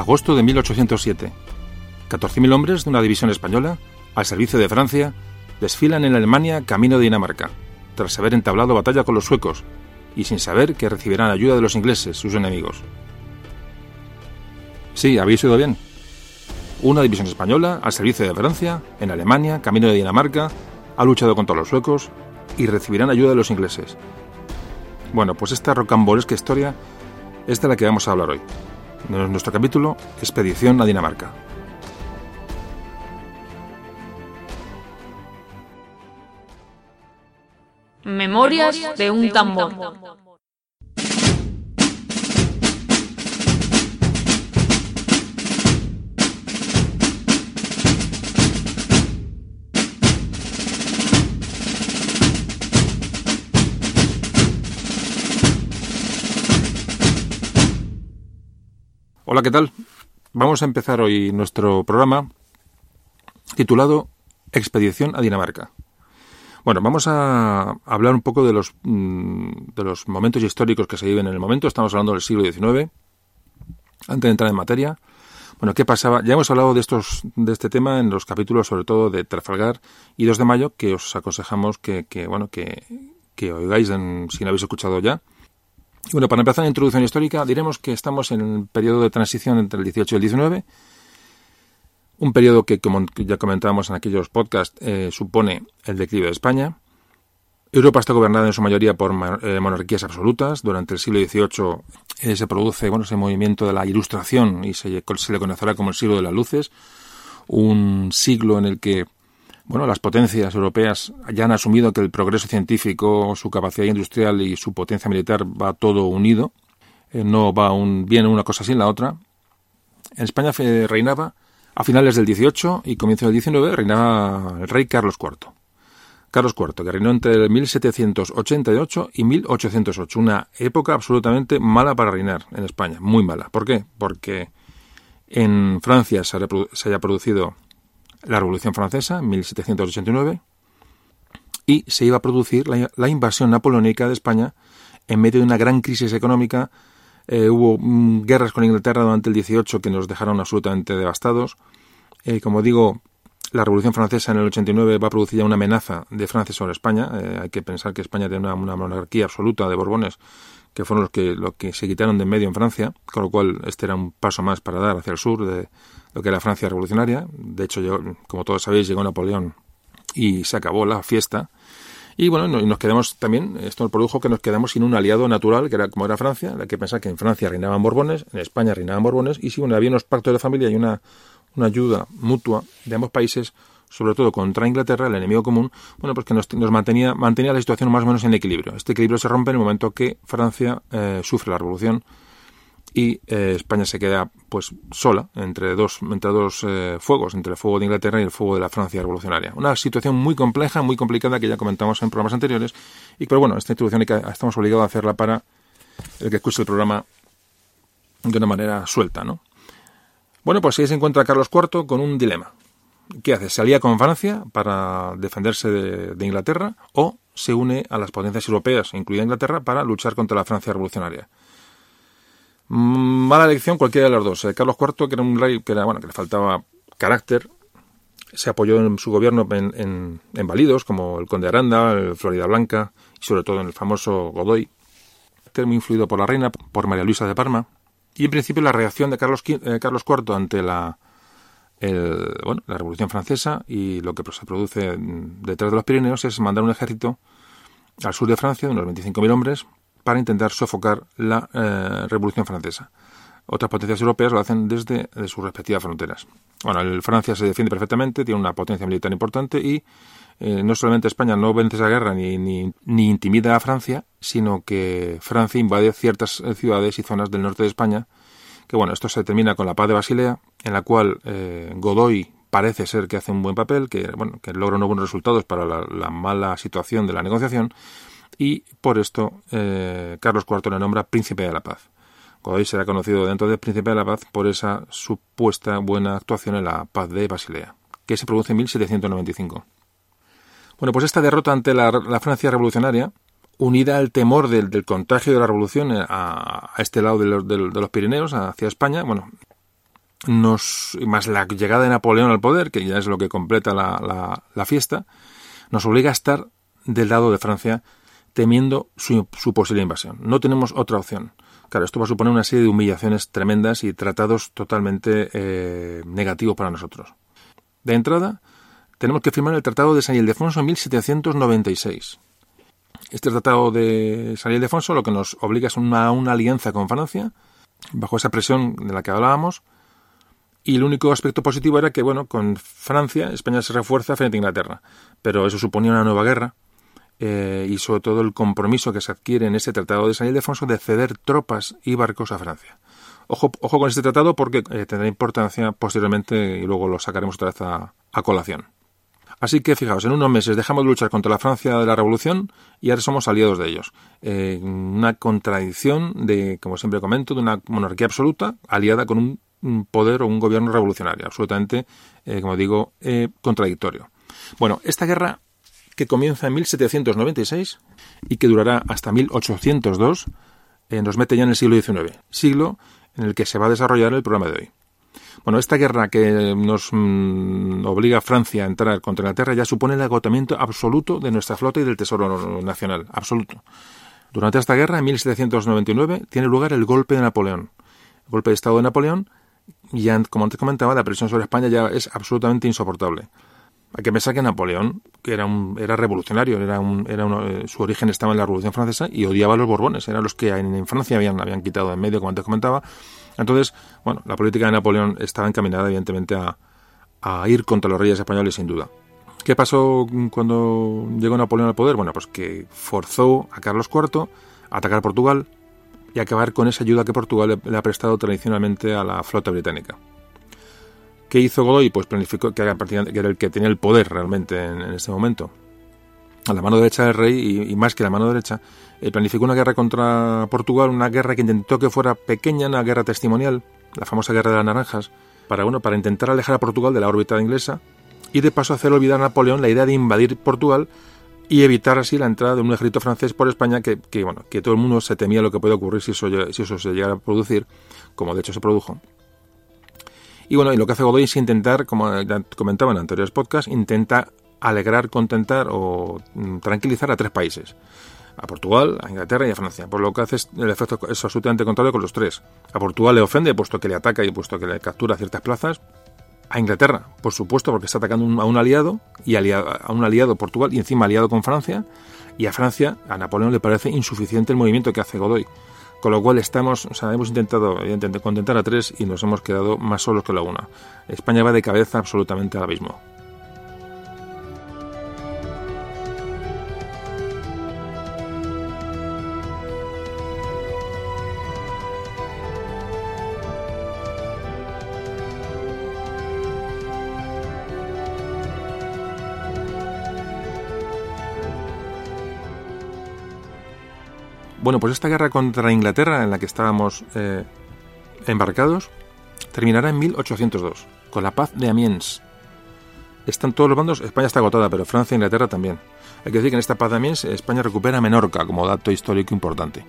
Agosto de 1807. 14.000 hombres de una división española, al servicio de Francia, desfilan en Alemania camino de Dinamarca, tras haber entablado batalla con los suecos, y sin saber que recibirán ayuda de los ingleses, sus enemigos. Sí, habéis oído bien. Una división española, al servicio de Francia, en Alemania, camino de Dinamarca, ha luchado contra los suecos y recibirán ayuda de los ingleses. Bueno, pues esta rocambolesca historia es de la que vamos a hablar hoy. Nuestro capítulo, Expedición a Dinamarca. Memorias de un tambor. Hola, ¿qué tal? Vamos a empezar hoy nuestro programa titulado Expedición a Dinamarca. Bueno, vamos a hablar un poco de los, mm, de los momentos históricos que se viven en el momento. Estamos hablando del siglo XIX. Antes de entrar en materia, bueno, ¿qué pasaba? Ya hemos hablado de estos, de este tema en los capítulos, sobre todo de Trafalgar y 2 de mayo, que os aconsejamos que, que bueno, que, que oigáis en, si no habéis escuchado ya. Bueno, para empezar la introducción histórica, diremos que estamos en el periodo de transición entre el 18 y el 19, un periodo que, como ya comentábamos en aquellos podcasts, eh, supone el declive de España. Europa está gobernada en su mayoría por eh, monarquías absolutas. Durante el siglo XVIII eh, se produce bueno, ese movimiento de la Ilustración y se, se le conocerá como el siglo de las luces, un siglo en el que bueno, las potencias europeas ya han asumido que el progreso científico, su capacidad industrial y su potencia militar va todo unido, eh, no va un, bien una cosa sin la otra. En España reinaba a finales del 18 y comienzo del 19 reinaba el rey Carlos IV. Carlos IV, que reinó entre 1788 y 1808, una época absolutamente mala para reinar en España, muy mala. ¿Por qué? Porque en Francia se haya producido la Revolución Francesa, en 1789, y se iba a producir la, invasión napoleónica de España en medio de una gran crisis económica. Eh, hubo mm, guerras con Inglaterra durante el 18 que nos dejaron absolutamente devastados. Eh, como digo, la Revolución Francesa en el 89 va a producir ya una amenaza de Francia sobre España. Eh, hay que pensar que España tiene una, monarquía absoluta de Borbones, que fueron los que, los que se quitaron de en medio en Francia, con lo cual este era un paso más para dar hacia el sur de, lo que era Francia revolucionaria. De hecho, yo, como todos sabéis, llegó Napoleón y se acabó la fiesta. Y bueno, nos quedamos también, esto nos produjo que nos quedamos sin un aliado natural, que era como era Francia. Hay que pensar que en Francia reinaban Borbones, en España reinaban Borbones, y si bueno, había unos pactos de familia y una, una ayuda mutua de ambos países, sobre todo contra Inglaterra, el enemigo común, bueno, pues que nos, mantenía, mantenía la situación más o menos en equilibrio. Este equilibrio se rompe en el momento que Francia eh, sufre la revolución y eh, España se queda pues sola entre dos entre dos eh, fuegos entre el fuego de Inglaterra y el fuego de la Francia revolucionaria. Una situación muy compleja muy complicada que ya comentamos en programas anteriores y pero bueno esta introducción estamos obligados a hacerla para el que escuche el programa de una manera suelta no bueno pues ahí se encuentra Carlos IV con un dilema. ¿qué hace? ¿se alía con Francia para defenderse de, de Inglaterra o se une a las potencias europeas incluida Inglaterra para luchar contra la Francia revolucionaria Mala elección cualquiera de las dos. Eh, Carlos IV, que era un rey que, era, bueno, que le faltaba carácter, se apoyó en su gobierno en, en, válidos como el conde Aranda, el Florida Blanca y sobre todo en el famoso Godoy, muy influido por la reina, por María Luisa de Parma. Y en principio la reacción de Carlos, eh, Carlos IV ante la, bueno, la Revolución Francesa y lo que se produce detrás de los Pirineos es mandar un ejército al sur de Francia de unos 25.000 hombres para intentar sofocar la eh, Revolución Francesa. Otras potencias europeas lo hacen desde sus respectivas fronteras. Bueno, el Francia se defiende perfectamente, tiene una potencia militar importante y eh, no solamente España no vence esa guerra ni, ni, ni, intimida a Francia, sino que Francia invade ciertas eh, ciudades y zonas del norte de España. Que bueno, esto se termina con la paz de Basilea, en la cual Godoy parece ser que hace un buen papel, que bueno, que logra unos buenos resultados para la mala situación de la negociación, y por esto eh, Carlos IV le nombra Príncipe de la Paz. Godoy será conocido dentro del Príncipe de la Paz por esa supuesta buena actuación en la Paz de Basilea, que se produce en 1795. Bueno, pues esta derrota ante la, Francia revolucionaria, unida al temor del, contagio de la revolución a, este lado de los, Pirineos, hacia España, bueno, nos, más la llegada de Napoleón al poder, que ya es lo que completa la, fiesta, nos obliga a estar del lado de Francia temiendo su, posible invasión. No tenemos otra opción. Claro, esto va a suponer una serie de humillaciones tremendas y tratados totalmente eh, negativos para nosotros. De entrada, tenemos que firmar el Tratado de San Ildefonso en 1796. Este Tratado de San Ildefonso lo que nos obliga es una, una alianza con Francia, bajo esa presión de la que hablábamos, y el único aspecto positivo era que, bueno, con Francia, España se refuerza frente a Inglaterra. Pero eso suponía una nueva guerra eh, y sobre todo el compromiso que se adquiere en este Tratado de San Ildefonso de ceder tropas y barcos a Francia. Ojo, ojo con este tratado porque eh, tendrá importancia posteriormente y luego lo sacaremos otra vez a, colación. Así que fijaos, en unos meses dejamos de luchar contra la Francia de la Revolución y ahora somos aliados de ellos. Eh, una contradicción de, como siempre comento, de una monarquía absoluta aliada con un poder o un gobierno revolucionario, absolutamente, como digo, contradictorio. Bueno, esta guerra que comienza en 1796 y que durará hasta 1802, eh, nos mete ya en el siglo XIX, siglo en el que se va a desarrollar el programa de hoy. Bueno, esta guerra que nos mm, obliga a Francia a entrar contra Inglaterra ya supone el agotamiento absoluto de nuestra flota y del Tesoro Nacional, absoluto. Durante esta guerra, en 1799, tiene lugar el golpe de Napoleón, el golpe de Estado de Napoleón, y como antes comentaba, la presión sobre España ya es absolutamente insoportable. Hay que pensar que Napoleón, que era un, era revolucionario, era un, era eh, su origen estaba en la Revolución Francesa y odiaba a los Borbones, eran los que en, Francia habían, habían quitado en medio, como antes comentaba. Entonces, bueno, la política de Napoleón estaba encaminada, evidentemente, a, a ir contra los reyes españoles, sin duda. ¿Qué pasó cuando llegó Napoleón al poder? Bueno, pues que forzó a Carlos IV a atacar Portugal, y acabar con esa ayuda que Portugal le, ha prestado tradicionalmente a la flota británica. ¿Qué hizo Godoy? Pues planificó que era, el que tenía el poder realmente en, ese momento. A la mano derecha del rey y, más que la mano derecha, eh, planificó una guerra contra Portugal, una guerra que intentó que fuera pequeña, una guerra testimonial, la famosa guerra de las naranjas, para, bueno, para intentar alejar a Portugal de la órbita inglesa y de paso hacer olvidar a Napoleón la idea de invadir Portugal y evitar así la entrada de un ejército francés por España que, bueno, que todo el mundo se temía lo que puede ocurrir si eso, si eso se llegara a producir, como de hecho se produjo. Y bueno, y lo que hace Godoy es intentar, como comentaba en anteriores podcasts, intenta alegrar, contentar o mm, tranquilizar a tres países. A Portugal, a Inglaterra y a Francia. Por lo que hace el efecto es absolutamente contrario con los tres. A Portugal le ofende, puesto que le ataca y puesto que le captura ciertas plazas, a Inglaterra, por supuesto, porque está atacando a un aliado, y a un aliado Portugal, y encima aliado con Francia, y a Francia, a Napoleón le parece insuficiente el movimiento que hace Godoy. Con lo cual estamos, o sea, hemos intentado evidentemente contentar a tres y nos hemos quedado más solos que la una. España va de cabeza absolutamente al abismo. Bueno, pues esta guerra contra Inglaterra en la que estábamos eh, embarcados terminará en 1802, con la paz de Amiens. Están todos los bandos, España está agotada, pero Francia e Inglaterra también. Hay que decir que en esta paz de Amiens España recupera Menorca como dato histórico importante.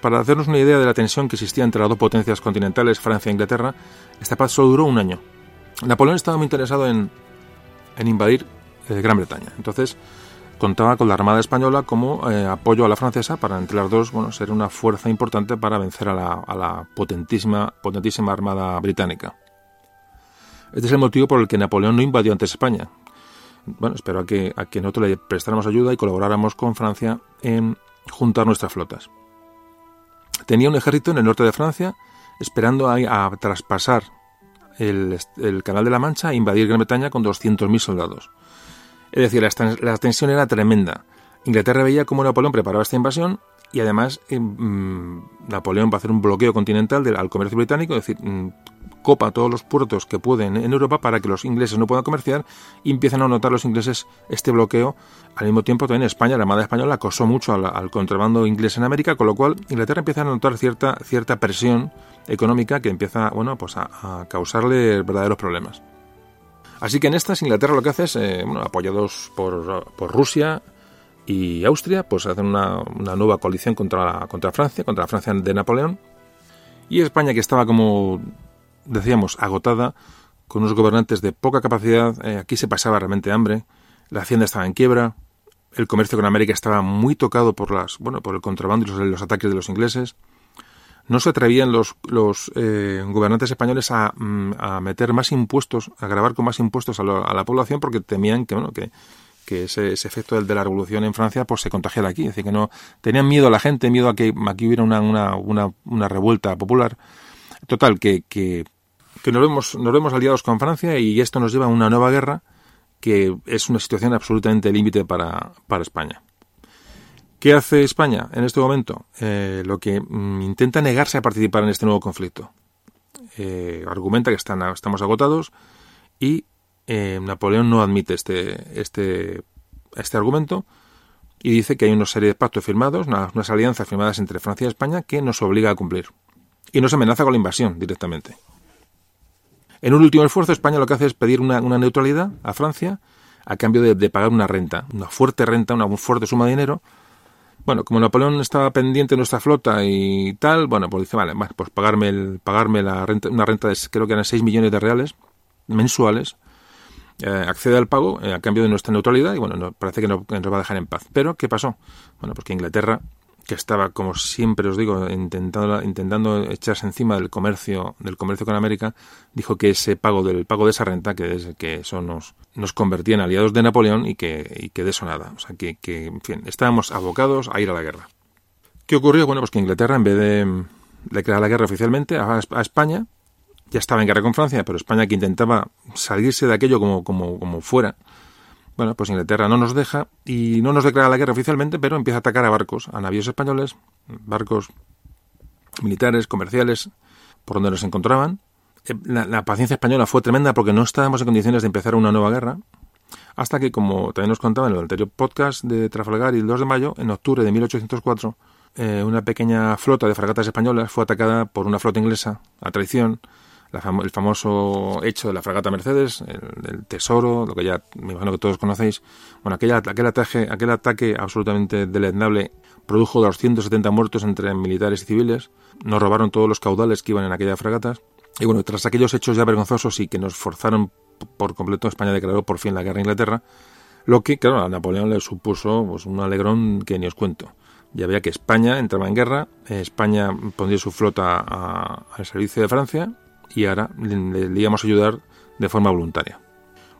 Para hacernos una idea de la tensión que existía entre las dos potencias continentales, Francia e Inglaterra, esta paz solo duró un año. Napoleón estaba muy interesado en, invadir eh, Gran Bretaña. Entonces, contaba con la Armada Española como eh, apoyo a la francesa para entre las dos bueno, ser una fuerza importante para vencer a la, potentísima, Armada británica. Este es el motivo por el que Napoleón no invadió antes España. Bueno, espero a que, a que nosotros le prestáramos ayuda y colaboráramos con Francia en juntar nuestras flotas. Tenía un ejército en el norte de Francia esperando a, a traspasar el, el, Canal de la Mancha e invadir Gran Bretaña con 200.000 soldados. Es decir, la, tensión era tremenda. Inglaterra veía cómo Napoleón preparaba esta invasión y además eh, mm, Napoleón va a hacer un bloqueo continental al comercio británico, es decir, mm, copa todos los puertos que pueden en Europa para que los ingleses no puedan comerciar y empiezan a notar los ingleses este bloqueo. Al mismo tiempo también España, la Armada Española acosó mucho al, contrabando inglés en América, con lo cual Inglaterra empieza a notar cierta, cierta presión económica que empieza bueno, pues a causarle verdaderos problemas. Así que en estas Inglaterra lo que hace es, eh, bueno, apoyados por, Rusia y Austria, pues hacen una, nueva coalición contra, contra Francia, contra la Francia de Napoleón. Y España, que estaba como decíamos, agotada, con unos gobernantes de poca capacidad. Eh, aquí se pasaba realmente hambre. La hacienda estaba en quiebra. El comercio con América estaba muy tocado por las, bueno, por el contrabando y los, ataques de los ingleses. No se atrevían los, los eh, gobernantes españoles mm, a, meter más impuestos, a grabar con más impuestos a, la población porque temían que, bueno, que, que ese, efecto del de la revolución en Francia pues se contagiara aquí. Es decir, que no tenían miedo a la gente, miedo a que aquí hubiera una, una, una, una revuelta popular. Total, que, que que nos vemos, nos vemos aliados con Francia y esto nos lleva a una nueva guerra que es una situación absolutamente límite para, para España. ¿Qué hace España en este momento? Eh, lo que mm, intenta negarse a participar en este nuevo conflicto. Eh, argumenta que están, estamos agotados y eh, Napoleón no admite este, este, este argumento y dice que hay una serie de pactos firmados, unas alianzas firmadas entre Francia y España que nos obliga a cumplir. Y nos amenaza con la invasión directamente. En un último esfuerzo, España lo que hace es pedir una, neutralidad a Francia a cambio de, pagar una renta, una fuerte renta, una fuerte suma de dinero. Bueno, como Napoleón estaba pendiente de nuestra flota y tal, bueno, pues dice, vale, pues pagarme, el, pagarme la renta, una renta de creo que eran 6 millones de reales mensuales, eh, accede al pago eh, a cambio de nuestra neutralidad y bueno, parece que, no, que nos va a dejar en paz. Pero, ¿qué pasó? Bueno, porque Inglaterra que estaba, como siempre os digo, intentando, intentando echarse encima del comercio, del comercio con América, dijo que ese pago del pago de esa renta, que, que eso nos, nos convertía en aliados de Napoleón y que, y que de eso nada. O sea, que, que, en fin, estábamos abocados a ir a la guerra. ¿Qué ocurrió? Bueno, pues que Inglaterra, en vez de declarar la guerra oficialmente a, a España, ya estaba en guerra con Francia, pero España que intentaba salirse de aquello como, como, como fuera, bueno, pues Inglaterra no nos deja y no nos declara la guerra oficialmente, pero empieza a atacar a barcos, a navíos españoles, barcos militares, comerciales, por donde nos encontraban. Eh, la, paciencia española fue tremenda porque no estábamos en condiciones de empezar una nueva guerra, hasta que, como también nos contaba en el anterior podcast de Trafalgar y el 2 de mayo, en octubre de 1804, eh, una pequeña flota de fragatas españolas fue atacada por una flota inglesa a traición el famoso hecho de la fragata Mercedes, el, tesoro, lo que ya me imagino que todos conocéis. Bueno, aquel, ataque, aquel ataque absolutamente deleznable produjo 270 muertos entre militares y civiles. Nos robaron todos los caudales que iban en aquellas fragatas. Y bueno, tras aquellos hechos ya vergonzosos y que nos forzaron por completo, España declaró por fin la guerra a Inglaterra, lo que, claro, a Napoleón le supuso pues, un alegrón que ni os cuento. Ya veía que España entraba en guerra, España pondría su flota al servicio de Francia, y ahora le, íbamos a ayudar de forma voluntaria.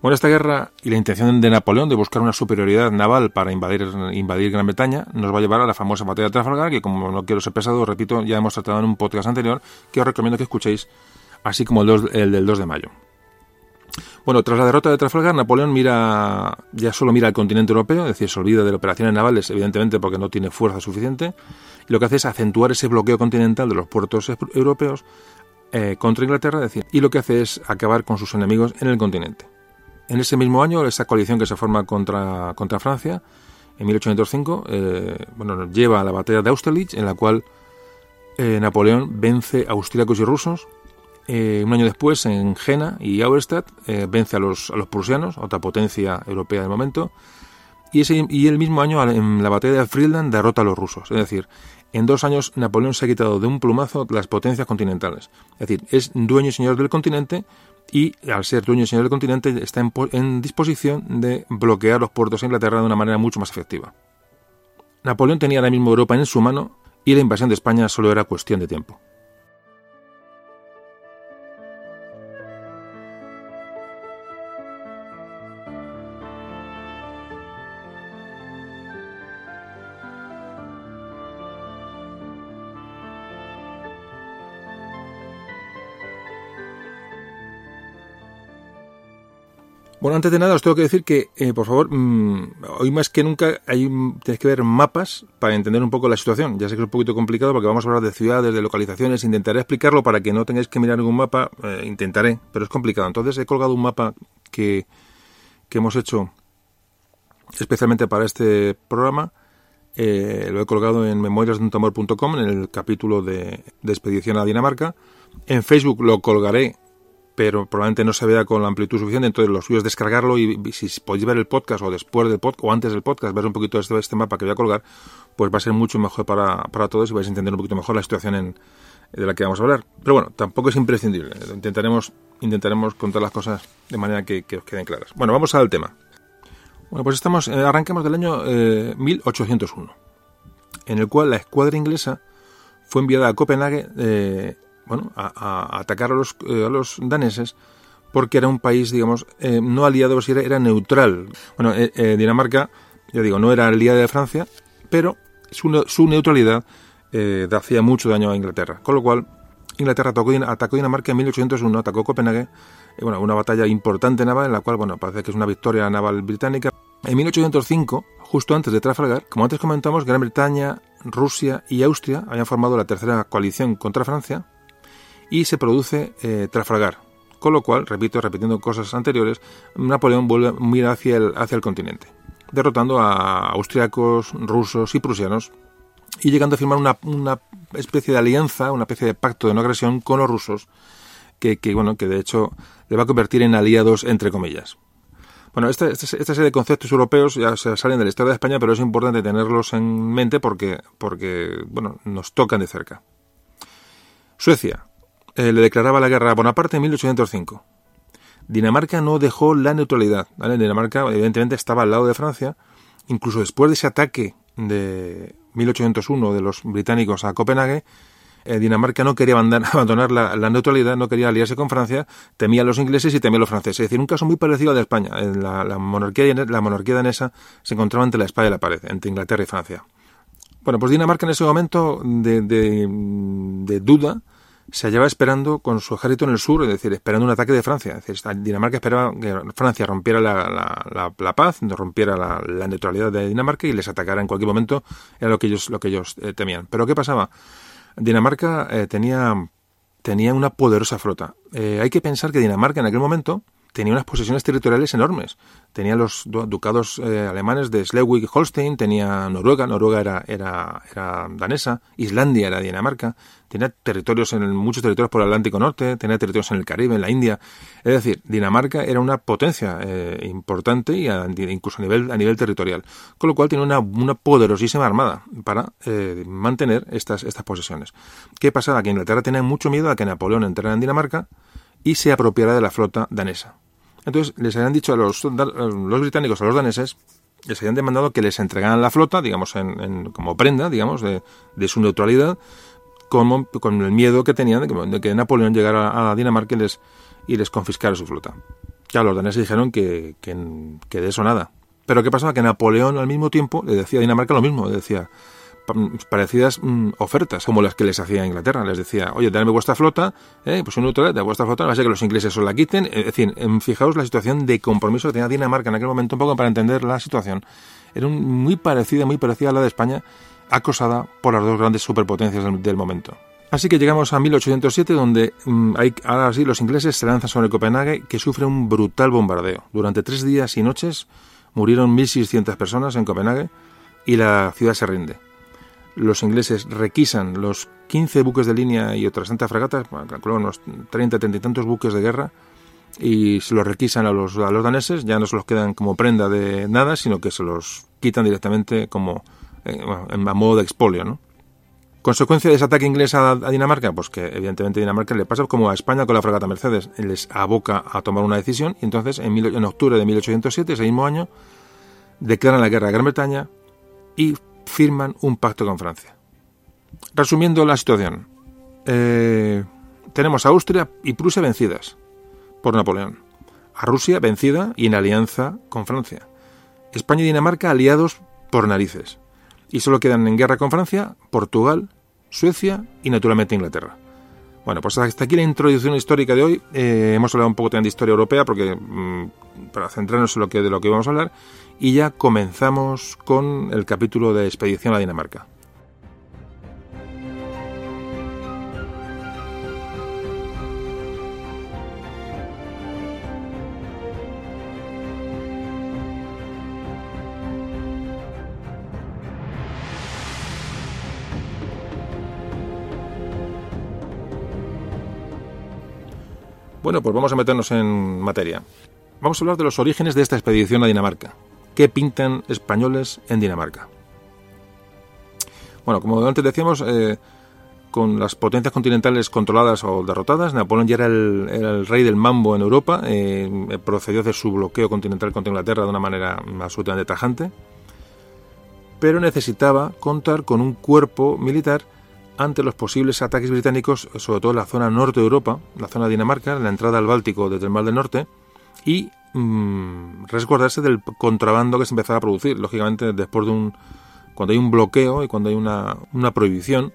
Bueno, esta guerra y la intención de Napoleón de buscar una superioridad naval para invadir, Gran Bretaña nos va a llevar a la famosa batalla de Trafalgar, que como no quiero ser pesado, repito, ya hemos tratado en un podcast anterior, que os recomiendo que escuchéis, así como el, el del 2 de mayo. Bueno, tras la derrota de Trafalgar, Napoleón mira, ya solo mira al continente europeo, es decir, se olvida de las operaciones navales, evidentemente porque no tiene fuerza suficiente, y lo que hace es acentuar ese bloqueo continental de los puertos europeos eh, contra Inglaterra, decir, y lo que hace es acabar con sus enemigos en el continente. En ese mismo año, esa coalición que se forma contra, contra Francia, en 1805, eh, bueno, lleva a la batalla de Austerlitz, en la cual eh, Napoleón vence a austríacos y rusos. un año después, en Jena y Auerstadt, vence a los, a los prusianos, otra potencia europea del momento. Y, ese, y el mismo año, en la batalla de Friedland, derrota a los rusos. Es decir, en dos años Napoleón se ha quitado de un plumazo las potencias continentales. Es decir, es dueño y señor del continente y al ser dueño y señor del continente está en, disposición de bloquear los puertos de Inglaterra de una manera mucho más efectiva. Napoleón tenía ahora mismo Europa en su mano y la invasión de España solo era cuestión de tiempo. Bueno, antes de nada os tengo que decir que, eh, por favor, mm, hoy más que nunca hay, tenéis que ver mapas para entender un poco la situación. Ya sé que es un poquito complicado porque vamos a hablar de ciudades, de localizaciones. Intentaré explicarlo para que no tengáis que mirar ningún mapa. Eh, intentaré, pero es complicado. Entonces he colgado un mapa que, que hemos hecho especialmente para este programa. Eh, lo he colgado en memoriasduntamor.com en el capítulo de, de expedición a Dinamarca. En Facebook lo colgaré pero probablemente no se vea con la amplitud suficiente, entonces lo suyo es descargarlo y, si podéis ver el podcast o después del podcast o antes del podcast, ver un poquito este, este mapa que voy a colgar, pues va a ser mucho mejor para, para todos y vais a entender un poquito mejor la situación en, de la que vamos a hablar. Pero bueno, tampoco es imprescindible. Intentaremos, intentaremos contar las cosas de manera que, os queden claras. Bueno, vamos al tema. Bueno, pues estamos, eh, arrancamos del año 1801, en el cual la escuadra inglesa fue enviada a Copenhague eh, bueno, a, atacar a los, eh, a los, daneses porque era un país, digamos, eh, no aliado, era, era neutral. Bueno, Dinamarca, ya digo, no era aliada de Francia, pero su, su neutralidad hacía mucho daño a Inglaterra. Con lo cual, Inglaterra atacó, atacó Dinamarca en 1801, atacó Copenhague, bueno, una batalla importante naval en la cual, bueno, parece que es una victoria naval británica. En 1805, justo antes de Trafalgar, como antes comentamos, Gran Bretaña, Rusia y Austria habían formado la tercera coalición contra Francia y se produce eh. Con lo cual, repito, repitiendo cosas anteriores, Napoleón vuelve a mirar hacia el, hacia el continente, derrotando a austriacos, rusos y prusianos y llegando a firmar una, una, especie de alianza, una especie de pacto de no agresión con los rusos, que, que, bueno, que de hecho le va a convertir en aliados entre comillas. Bueno, esta, esta, serie de conceptos europeos ya se salen de la historia de España, pero es importante tenerlos en mente porque, porque bueno, nos tocan de cerca. Suecia eh, le declaraba la guerra a Bonaparte en 1805. Dinamarca no dejó la neutralidad. Dinamarca, evidentemente, estaba al lado de Francia. Incluso después de ese ataque de 1801 de los británicos a Copenhague, eh, Dinamarca no quería abandonar la, neutralidad, no quería aliarse con Francia, temía a los ingleses y temía a los franceses. Es decir, un caso muy parecido al de España. La, monarquía, la monarquía danesa se encontraba entre la espada y la pared, entre Inglaterra y Francia. Bueno, pues Dinamarca en ese momento de, de, duda se hallaba esperando con su ejército en el sur, es decir, esperando un ataque de Francia. Dinamarca esperaba que Francia rompiera la, la paz, rompiera la, neutralidad de Dinamarca y les atacara en cualquier momento, era lo que ellos, lo que ellos eh, temían. Pero ¿qué pasaba? Dinamarca eh, tenía, tenía una poderosa flota. Eh, hay que pensar que Dinamarca en aquel momento tenía unas posesiones territoriales enormes. Tenía los ducados eh, alemanes de Schleswig-Holstein, tenía Noruega, Noruega era, era, era, danesa, Islandia era Dinamarca, tenía territorios en muchos territorios por el Atlántico Norte, tenía territorios en el Caribe, en la India. Es decir, Dinamarca era una potencia eh, importante y incluso a nivel, a nivel territorial, con lo cual tiene una, una poderosísima armada para eh, mantener estas, estas posesiones. ¿Qué pasaba? Que Inglaterra tenía mucho miedo a que Napoleón entrara en Dinamarca y se apropiara de la flota danesa. Entonces les habían dicho a los, los británicos, a los daneses, les habían demandado que les entregaran la flota, digamos, en, como prenda, digamos, de, su neutralidad, como, con el miedo que tenían de que, Napoleón llegara a Dinamarca y les, y les confiscara su flota. Ya los daneses dijeron que, que, que de eso nada. Pero ¿qué pasaba? Que Napoleón al mismo tiempo le decía a Dinamarca lo mismo, le decía, parecidas mm, ofertas, como las que les hacía Inglaterra. Les decía, oye, dame vuestra flota, eh, pues un neutral de vuestra flota, no va a ser que los ingleses os la quiten. Es decir, fijaos la situación de compromiso que tenía Dinamarca en aquel momento, un poco para entender la situación. Era muy parecida, muy parecida a la de España, acosada por las dos grandes superpotencias del, momento. Así que llegamos a 1807, donde mm, hay, ahora sí los ingleses se lanzan sobre Copenhague, que sufre un brutal bombardeo. Durante tres días y noches murieron 1.600 personas en Copenhague y la ciudad se rinde los ingleses requisan los 15 buques de línea y otras tantas fragatas, calculo unos 30, 30 y tantos buques de guerra, y se los requisan a los, a los daneses, ya no se los quedan como prenda de nada, sino que se los quitan directamente como eh, en, a modo de expolio, ¿no? ¿Consecuencia de ese ataque inglés a, Dinamarca? Pues que evidentemente Dinamarca le pasa como a España con la fragata Mercedes, les aboca a tomar una decisión y entonces en, en octubre de 1807, ese mismo año, declaran la guerra a Gran Bretaña y firman un pacto con Francia. Resumiendo la situación, eh, tenemos a Austria y Prusia vencidas por Napoleón, a Rusia vencida y en alianza con Francia, España y Dinamarca aliados por narices, y solo quedan en guerra con Francia, Portugal, Suecia y naturalmente Inglaterra. Bueno, pues hasta aquí la introducción histórica de hoy. Eh, hemos hablado un poco también de historia europea porque mm, para centrarnos en lo que de lo que vamos a hablar y ya comenzamos con el capítulo de expedición a Dinamarca. Bueno, pues vamos a meternos en materia. Vamos a hablar de los orígenes de esta expedición a Dinamarca. ¿Qué pintan españoles en Dinamarca? Bueno, como antes decíamos, eh, con las potencias continentales controladas o derrotadas. Napoleón ya era el, rey del mambo en Europa, eh, procedió de su bloqueo continental contra Inglaterra de una manera absolutamente tajante, pero necesitaba contar con un cuerpo militar ante los posibles ataques británicos, sobre todo en la zona norte de Europa, la zona de Dinamarca, la entrada al Báltico desde el Mar del Norte, y mm, resguardarse del contrabando que se empezaba a producir. Lógicamente, después de un. cuando hay un bloqueo y cuando hay una, prohibición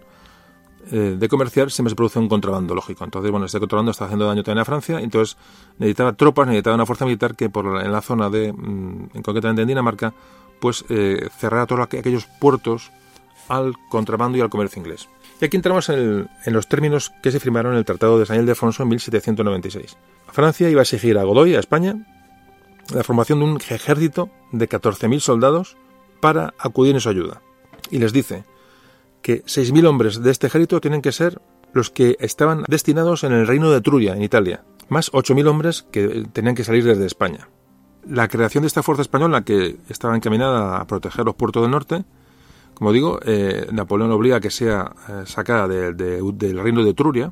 eh, de comerciar, siempre se produce un contrabando, lógico. Entonces, bueno, este contrabando está haciendo daño también a Francia, entonces necesitaba tropas, necesitaba una fuerza militar que por en la zona de, mm, en concretamente en Dinamarca, pues eh, cerrara todos aquellos puertos al contrabando y al comercio inglés. Y aquí entramos en, los términos que se firmaron en el Tratado de San Ildefonso en 1796. Francia iba a exigir a Godoy, a España, la formación de un ejército de 14.000 soldados para acudir en su ayuda. Y les dice que 6.000 hombres de este ejército tienen que ser los que estaban destinados en el reino de Etruria, en Italia, más 8.000 hombres que tenían que salir desde España. La creación de esta fuerza española, que estaba encaminada a proteger los puertos del norte, como digo, eh, Napoleón obliga a que sea eh, sacada del reino de Etruria.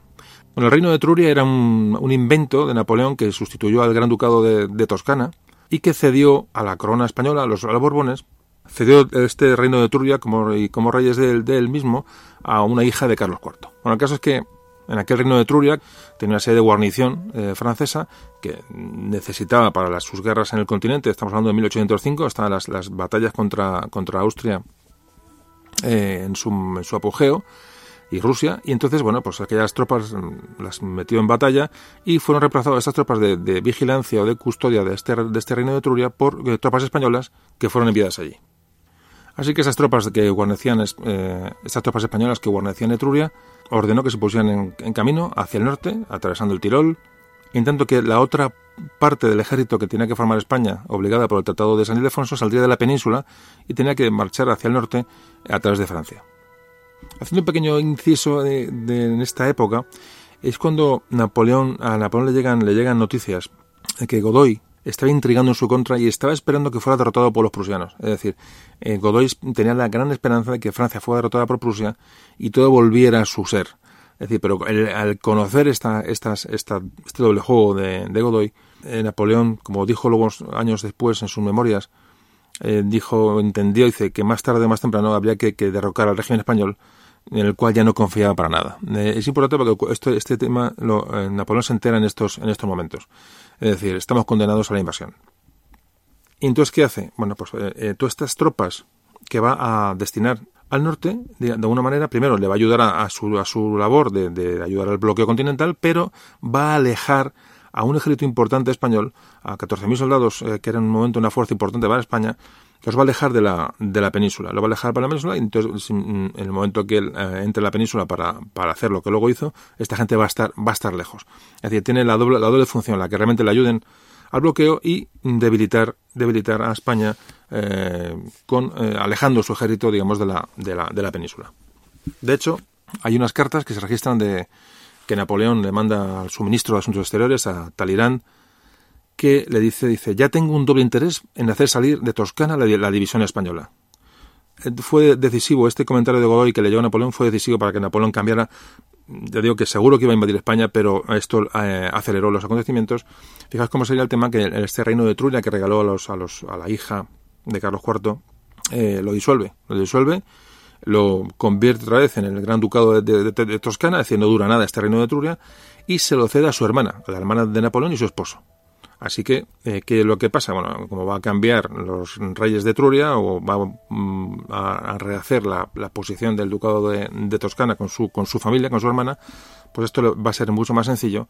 Bueno, el reino de Etruria era un, invento de Napoleón que sustituyó al Gran Ducado de, Toscana y que cedió a la corona española, a los, Borbones, cedió este reino de Etruria como, y como reyes de, él mismo a una hija de Carlos IV. Bueno, el caso es que en aquel reino de Etruria tenía una serie de guarnición eh, francesa que necesitaba para sus guerras en el continente, estamos hablando de 1805, estaban las, las batallas contra, contra Austria eh, en, su, en, su, apogeo y Rusia y entonces bueno pues aquellas tropas mm, las metió en batalla y fueron reemplazadas estas tropas de, vigilancia o de custodia de este, de este reino de Etruria por eh, tropas españolas que fueron enviadas allí así que esas tropas que guarnecían eh, estas tropas españolas que guarnecían Etruria ordenó que se pusieran en camino hacia el norte atravesando el Tirol en tanto que la otra parte del ejército que tenía que formar España, obligada por el Tratado de San Ildefonso, saldría de la península y tenía que marchar hacia el norte a través de Francia. Haciendo un pequeño inciso de, en esta época, es cuando Napoleón, a Napoleón le llegan, le llegan noticias de que Godoy estaba intrigando en su contra y estaba esperando que fuera derrotado por los prusianos. Es decir, eh, Godoy tenía la gran esperanza de que Francia fuera derrotada por Prusia y todo volviera a su ser. Es decir, pero al conocer esta, esta, este doble juego de, Godoy, eh, Napoleón, como dijo luego años después en sus memorias, eh, dijo, entendió, dice que más tarde, más temprano, habría que, derrocar al régimen español, en el cual ya no confiaba para nada. Eh, es importante porque este tema lo, Napoleón se entera en estos, en estos momentos. Es decir, estamos condenados a la invasión. ¿Y entonces qué hace? Bueno, pues todas estas tropas que va a destinar al norte, de, alguna manera, primero le va a ayudar a, su, a su, labor de, ayudar al bloqueo continental, pero va a alejar a un ejército importante español, a 14.000 soldados, eh, que era en un momento una fuerza importante para España, que va a alejar de la, de la península. Lo va a alejar para la península y entonces mm, en el momento que él eh, entre la península para, para, hacer lo que luego hizo, esta gente va a estar, va a estar lejos. Es decir, tiene la doble, la doble función, la que realmente le ayuden al bloqueo y debilitar, debilitar a España eh, con, eh, alejando su ejército, digamos, de la, de, la, de la península. De hecho, hay unas cartas que se registran de que Napoleón le manda al su ministro de Asuntos Exteriores, a Talirán, que le dice, dice, ya tengo un doble interés en hacer salir de Toscana la, la división española. Eh, fue decisivo, este comentario de Godoy que leyó Napoleón fue decisivo para que Napoleón cambiara ya digo que seguro que iba a invadir España, pero esto aceleró los acontecimientos. Fijaos cómo sería el tema que este reino de Trulla que regaló a, los, a, los, a la hija de Carlos IV, eh, lo disuelve, lo disuelve, lo convierte otra vez en el Gran Ducado de, Toscana, es decir, no dura nada este reino de Etruria, y se lo cede a su hermana, a la hermana de Napoleón y su esposo. Así que, eh, ¿qué es lo que pasa? Bueno, como va a cambiar los reyes de Etruria o va mm, a, rehacer la, posición del ducado de, Toscana con su, con su familia, con su hermana, pues esto va a ser mucho más sencillo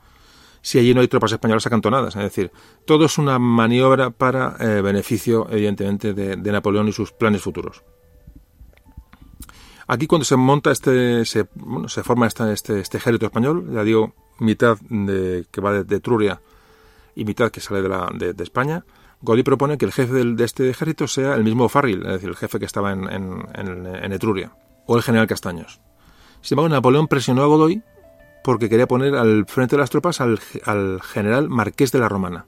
si allí no hay tropas españolas acantonadas. Es decir, todo es una maniobra para eh, beneficio, evidentemente, de, Napoleón y sus planes futuros. Aquí cuando se monta este, se, bueno, se forma este, este, ejército español, ya digo, mitad de, que va de, Etruria y mitad que sale de, la, de, España, Godoy propone que el jefe de este ejército sea el mismo Farril, es decir, el jefe que estaba en, Etruria, o el general Castaños. Sin embargo, Napoleón presionó a Godoy porque quería poner al frente de las tropas al, general Marqués de la Romana.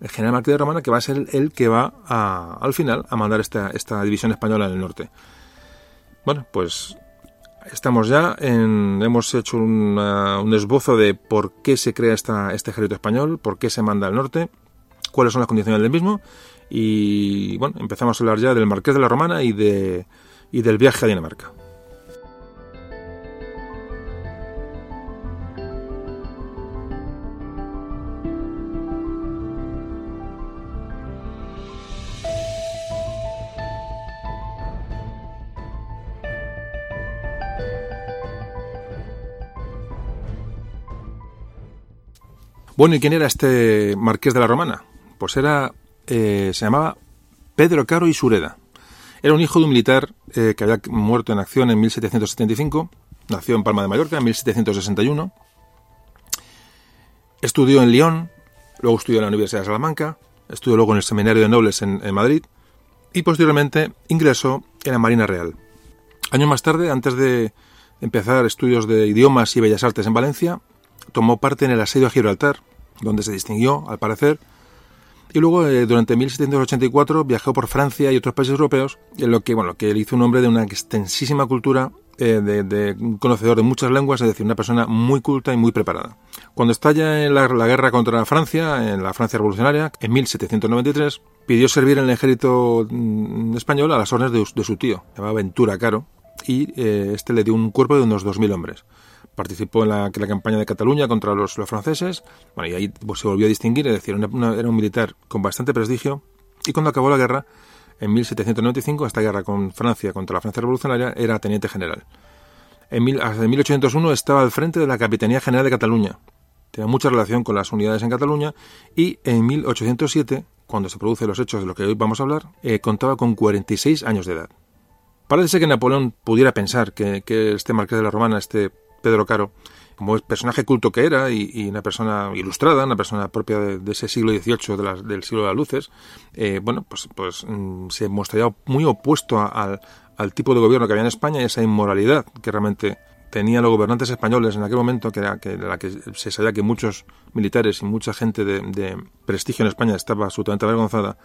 El general Marqués de la Romana que va a ser el que va a, al final a mandar esta división española en el norte. Bueno, pues estamos ya en, hemos hecho un esbozo de por qué se crea esta, este ejército español, por qué se manda al norte, cuáles son las condiciones del mismo y bueno, empezamos a hablar ya del Marqués de la Romana y, de, y del viaje a Dinamarca. Bueno, ¿y quién era este Marqués de la Romana? Pues era, eh, se llamaba Pedro Caro y Sureda. Era un hijo de un militar eh, que había muerto en acción en 1775, nació en Palma de Mallorca en 1761, estudió en Lyon, luego estudió en la Universidad de Salamanca, estudió luego en el Seminario de Nobles en, en Madrid y posteriormente ingresó en la Marina Real. Años más tarde, antes de empezar estudios de idiomas y bellas artes en Valencia, tomó parte en el asedio a Gibraltar, donde se distinguió, al parecer, y luego eh, durante 1784 viajó por Francia y otros países europeos, en lo que, bueno, que le hizo un hombre de una extensísima cultura, eh, de, conocedor de muchas lenguas, es decir, una persona muy culta y muy preparada. Cuando estalla la, guerra contra Francia, en la Francia revolucionaria, en 1793, pidió servir en el ejército mm, español a las órdenes de, su tío, llamaba Ventura Caro, y eh, este le dio un cuerpo de unos 2.000 hombres participó en la, campaña de Cataluña contra los, franceses, bueno, y ahí pues, se volvió a distinguir, es decir, era un militar con bastante prestigio, y cuando acabó la guerra, en 1795, esta guerra con Francia contra la Francia revolucionaria, era teniente general. En mil, hasta 1801 estaba al frente de la Capitanía General de Cataluña. Tenía mucha relación con las unidades en Cataluña y en 1807, cuando se producen los hechos de los que hoy vamos a hablar, eh, contaba con 46 años de edad. Parece que Napoleón pudiera pensar que, que este marqués de la Romana, este Pedro Caro, como personaje culto que era y, una persona ilustrada, una persona propia de, ese siglo XVIII, del siglo de las luces, eh, bueno, pues, pues mm, se mostraría muy opuesto al, tipo de gobierno que había en España y esa inmoralidad que realmente tenían los gobernantes españoles en aquel momento, que era que, la que se sabía que muchos militares y mucha gente de, prestigio en España estaba absolutamente avergonzada.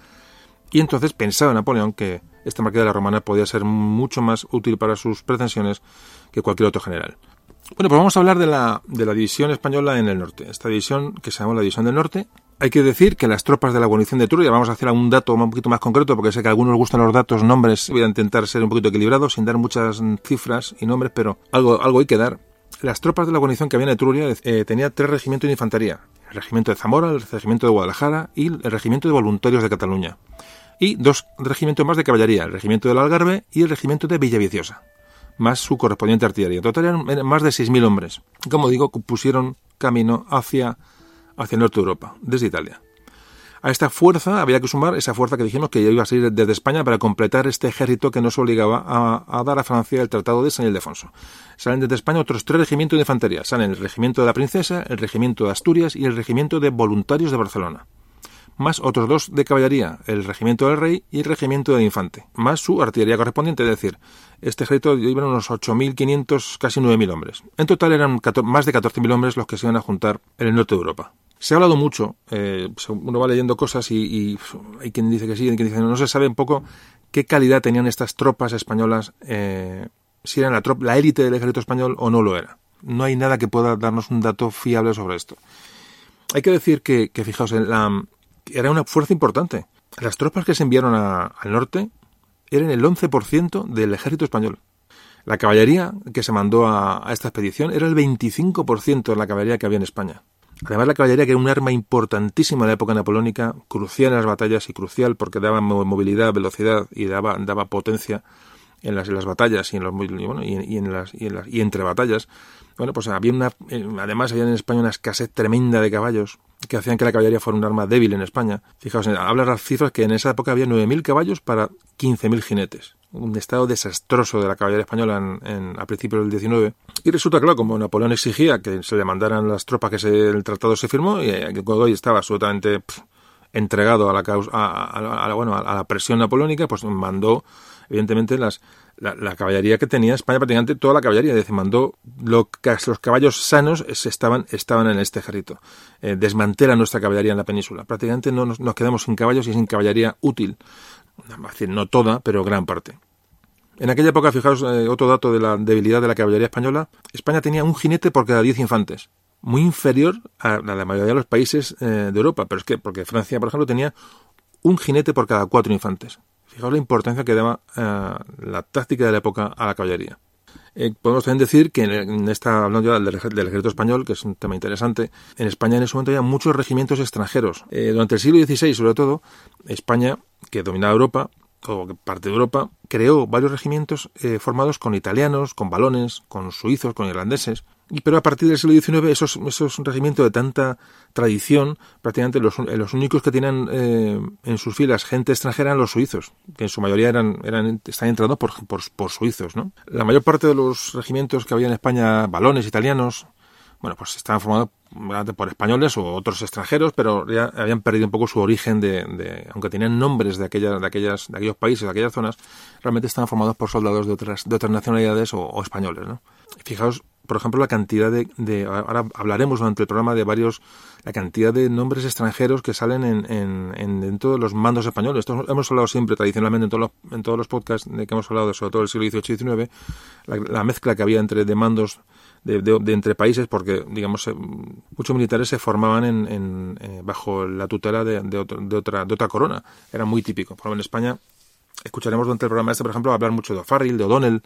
Y entonces pensaba Napoleón que esta marqués de la Romana podía ser mucho más útil para sus pretensiones que cualquier otro general. Bueno, pues vamos a hablar de la, de la división española en el norte. Esta división, que se llama la División del Norte, hay que decir que las tropas de la guarnición de Turia, vamos a hacer un dato un poquito más concreto, porque sé que a algunos gustan los datos, nombres, voy a intentar ser un poquito equilibrado, sin dar muchas cifras y nombres, pero algo, algo hay que dar. Las tropas de la guarnición que había en Etruria tenía tres regimientos de infantería. El regimiento de Zamora, el regimiento de Guadalajara y el regimiento de voluntarios de Cataluña. Y dos regimientos más de caballería, el regimiento del Algarve y el regimiento de Villaviciosa más su correspondiente artillería. En total eran más de 6.000 hombres. Como digo, pusieron camino hacia, hacia el norte de Europa, desde Italia. A esta fuerza había que sumar esa fuerza que dijimos que iba a salir desde España para completar este ejército que nos obligaba a, dar a Francia el Tratado de San Ildefonso. Salen desde España otros tres regimientos de infantería. Salen el Regimiento de la Princesa, el Regimiento de Asturias y el Regimiento de Voluntarios de Barcelona más otros dos de caballería, el regimiento del rey y el regimiento del infante, más su artillería correspondiente, es decir, este ejército iban unos 8.500, casi 9.000 hombres. En total eran más de 14.000 hombres los que se iban a juntar en el norte de Europa. Se ha hablado mucho, eh, uno va leyendo cosas y, hay quien dice que sí, hay quien dice que no, no se sabe un poco qué calidad tenían estas tropas españolas, eh, si eran la, la élite del ejército español o no lo era. No hay nada que pueda darnos un dato fiable sobre esto. Hay que decir que, que fijaos, en la, era una fuerza importante. Las tropas que se enviaron al norte eran el 11% del ejército español. La caballería que se mandó a, esta expedición era el 25% de la caballería que había en España. Además, la caballería, que era un arma importantísima en la época napoleónica, crucial en las batallas y crucial porque daba movilidad, velocidad y daba, potencia en las, las batallas y y, en las, y entre batallas, bueno, pues había una, eh, además había en España una escasez tremenda de caballos que hacían que la caballería fuera un arma débil en España. Fijaos, habla las cifras que en esa época había 9.000 caballos para 15.000 jinetes. Un estado desastroso de la caballería española en, a principios del 19. Y resulta claro, como Napoleón exigía que se le mandaran las tropas que el tratado se firmó, y eh, Godoy estaba absolutamente entregado a la, causa, a, bueno, a la presión napoleónica, pues mandó evidentemente las, la, caballería que tenía España, prácticamente toda la caballería, decir, mandó lo, los caballos sanos estaban, estaban en este ejército. Eh, desmantela nuestra caballería en la península. Prácticamente no nos, quedamos sin caballos y sin caballería útil. no toda, pero gran parte. En aquella época, fijaos eh, otro dato de la debilidad de la caballería española, España tenía un jinete por cada diez infantes, muy inferior a la mayoría de los países eh, de Europa, pero es que, porque Francia, por ejemplo, tenía un jinete por cada cuatro infantes. Fijaos la importancia que daba la táctica de la época a la caballería. Eh, podemos también decir que en esta, hablando ya del, ejército español, que es un tema interesante, en España en ese momento había muchos regimientos extranjeros. Eh, durante el siglo XVI, sobre todo, España, que dominaba Europa, o parte de Europa, creó varios regimientos eh, formados con italianos, con balones, con suizos, con irlandeses. Y pero a partir del siglo XIX, esos, esos regimientos de tanta tradición, prácticamente los, los únicos que tenían eh, en sus filas gente extranjera eran los suizos, que en su mayoría eran, eran están entrados por, por, por, suizos. ¿no? La mayor parte de los regimientos que había en España, balones italianos, bueno, pues estaban formados por españoles o otros extranjeros, pero ya habían perdido un poco su origen de, aunque tenían nombres de aquellas, de aquellas, de aquellos países, de aquellas zonas, realmente estaban formados por soldados de otras, de otras nacionalidades o, españoles, ¿no? Fijaos, por ejemplo, la cantidad de, ahora hablaremos durante el programa de varios, la cantidad de nombres extranjeros que salen en, en, dentro de los mandos españoles. Esto hemos hablado siempre tradicionalmente en todos los, en todos los podcasts de que hemos hablado, sobre todo del siglo XVIII y XIX, la, la mezcla que había entre demandos de, entre países, porque, digamos, eh, muchos militares se formaban en, eh, bajo la tutela de, otra, de otra corona. Era muy típico. Por ejemplo, en España escucharemos durante el programa este, por ejemplo, hablar mucho de O'Farrill, de O'Donnell,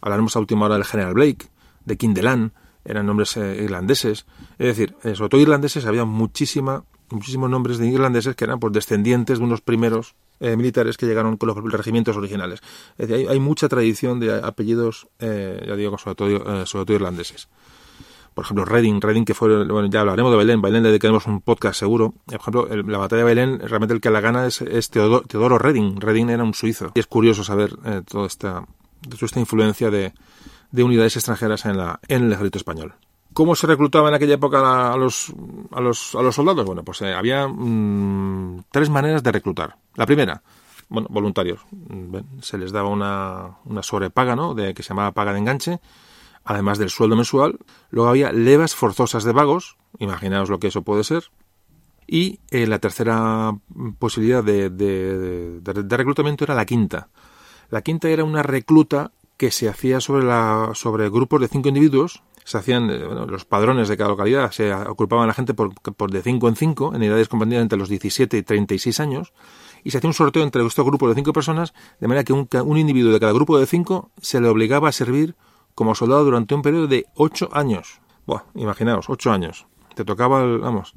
hablaremos a última hora del General Blake, de Kindelan, eran nombres eh, irlandeses. Es decir, sobre todo irlandeses, había muchísima, muchísimos nombres de irlandeses que eran pues, descendientes de unos primeros eh, militares que llegaron con los regimientos originales. Es decir, hay, mucha tradición de apellidos, eh, ya digo, sobre todo, eh, sobre todo irlandeses. Por ejemplo, Reading, Reading que fue, bueno, ya hablaremos de Belén, Belén le dedicaremos un podcast seguro. Por ejemplo, la batalla de Belén, realmente el que la gana es, Teodoro, Teodoro, Reading. Reading era un suizo. Y es curioso saber toda, esta, toda esta influencia de, de unidades extranjeras en, la, en el ejército español. ¿Cómo se reclutaba en aquella época a los, a los, a los soldados? Bueno, pues eh, había mm, tres maneras de reclutar. La primera, bueno, voluntarios. Se les daba una, una sobrepaga, ¿no? De, que se llamaba paga de enganche, además del sueldo mensual. Luego había levas forzosas de vagos, imaginaos lo que eso puede ser. Y eh, la tercera posibilidad de, de, de, reclutamiento era la quinta. La quinta era una recluta que se hacía sobre, la, sobre grupos de cinco individuos se hacían eh, los padrones de cada localidad, se ocupaban a la gente por, por de 5 en 5, en edades comprendidas entre los 17 y 36 años, y se hacía un sorteo entre estos grupos de 5 personas, de manera que un, un individuo de cada grupo de 5 se le obligaba a servir como soldado durante un periodo de 8 años. Buah, imaginaos, 8 años. Te tocaba, vamos,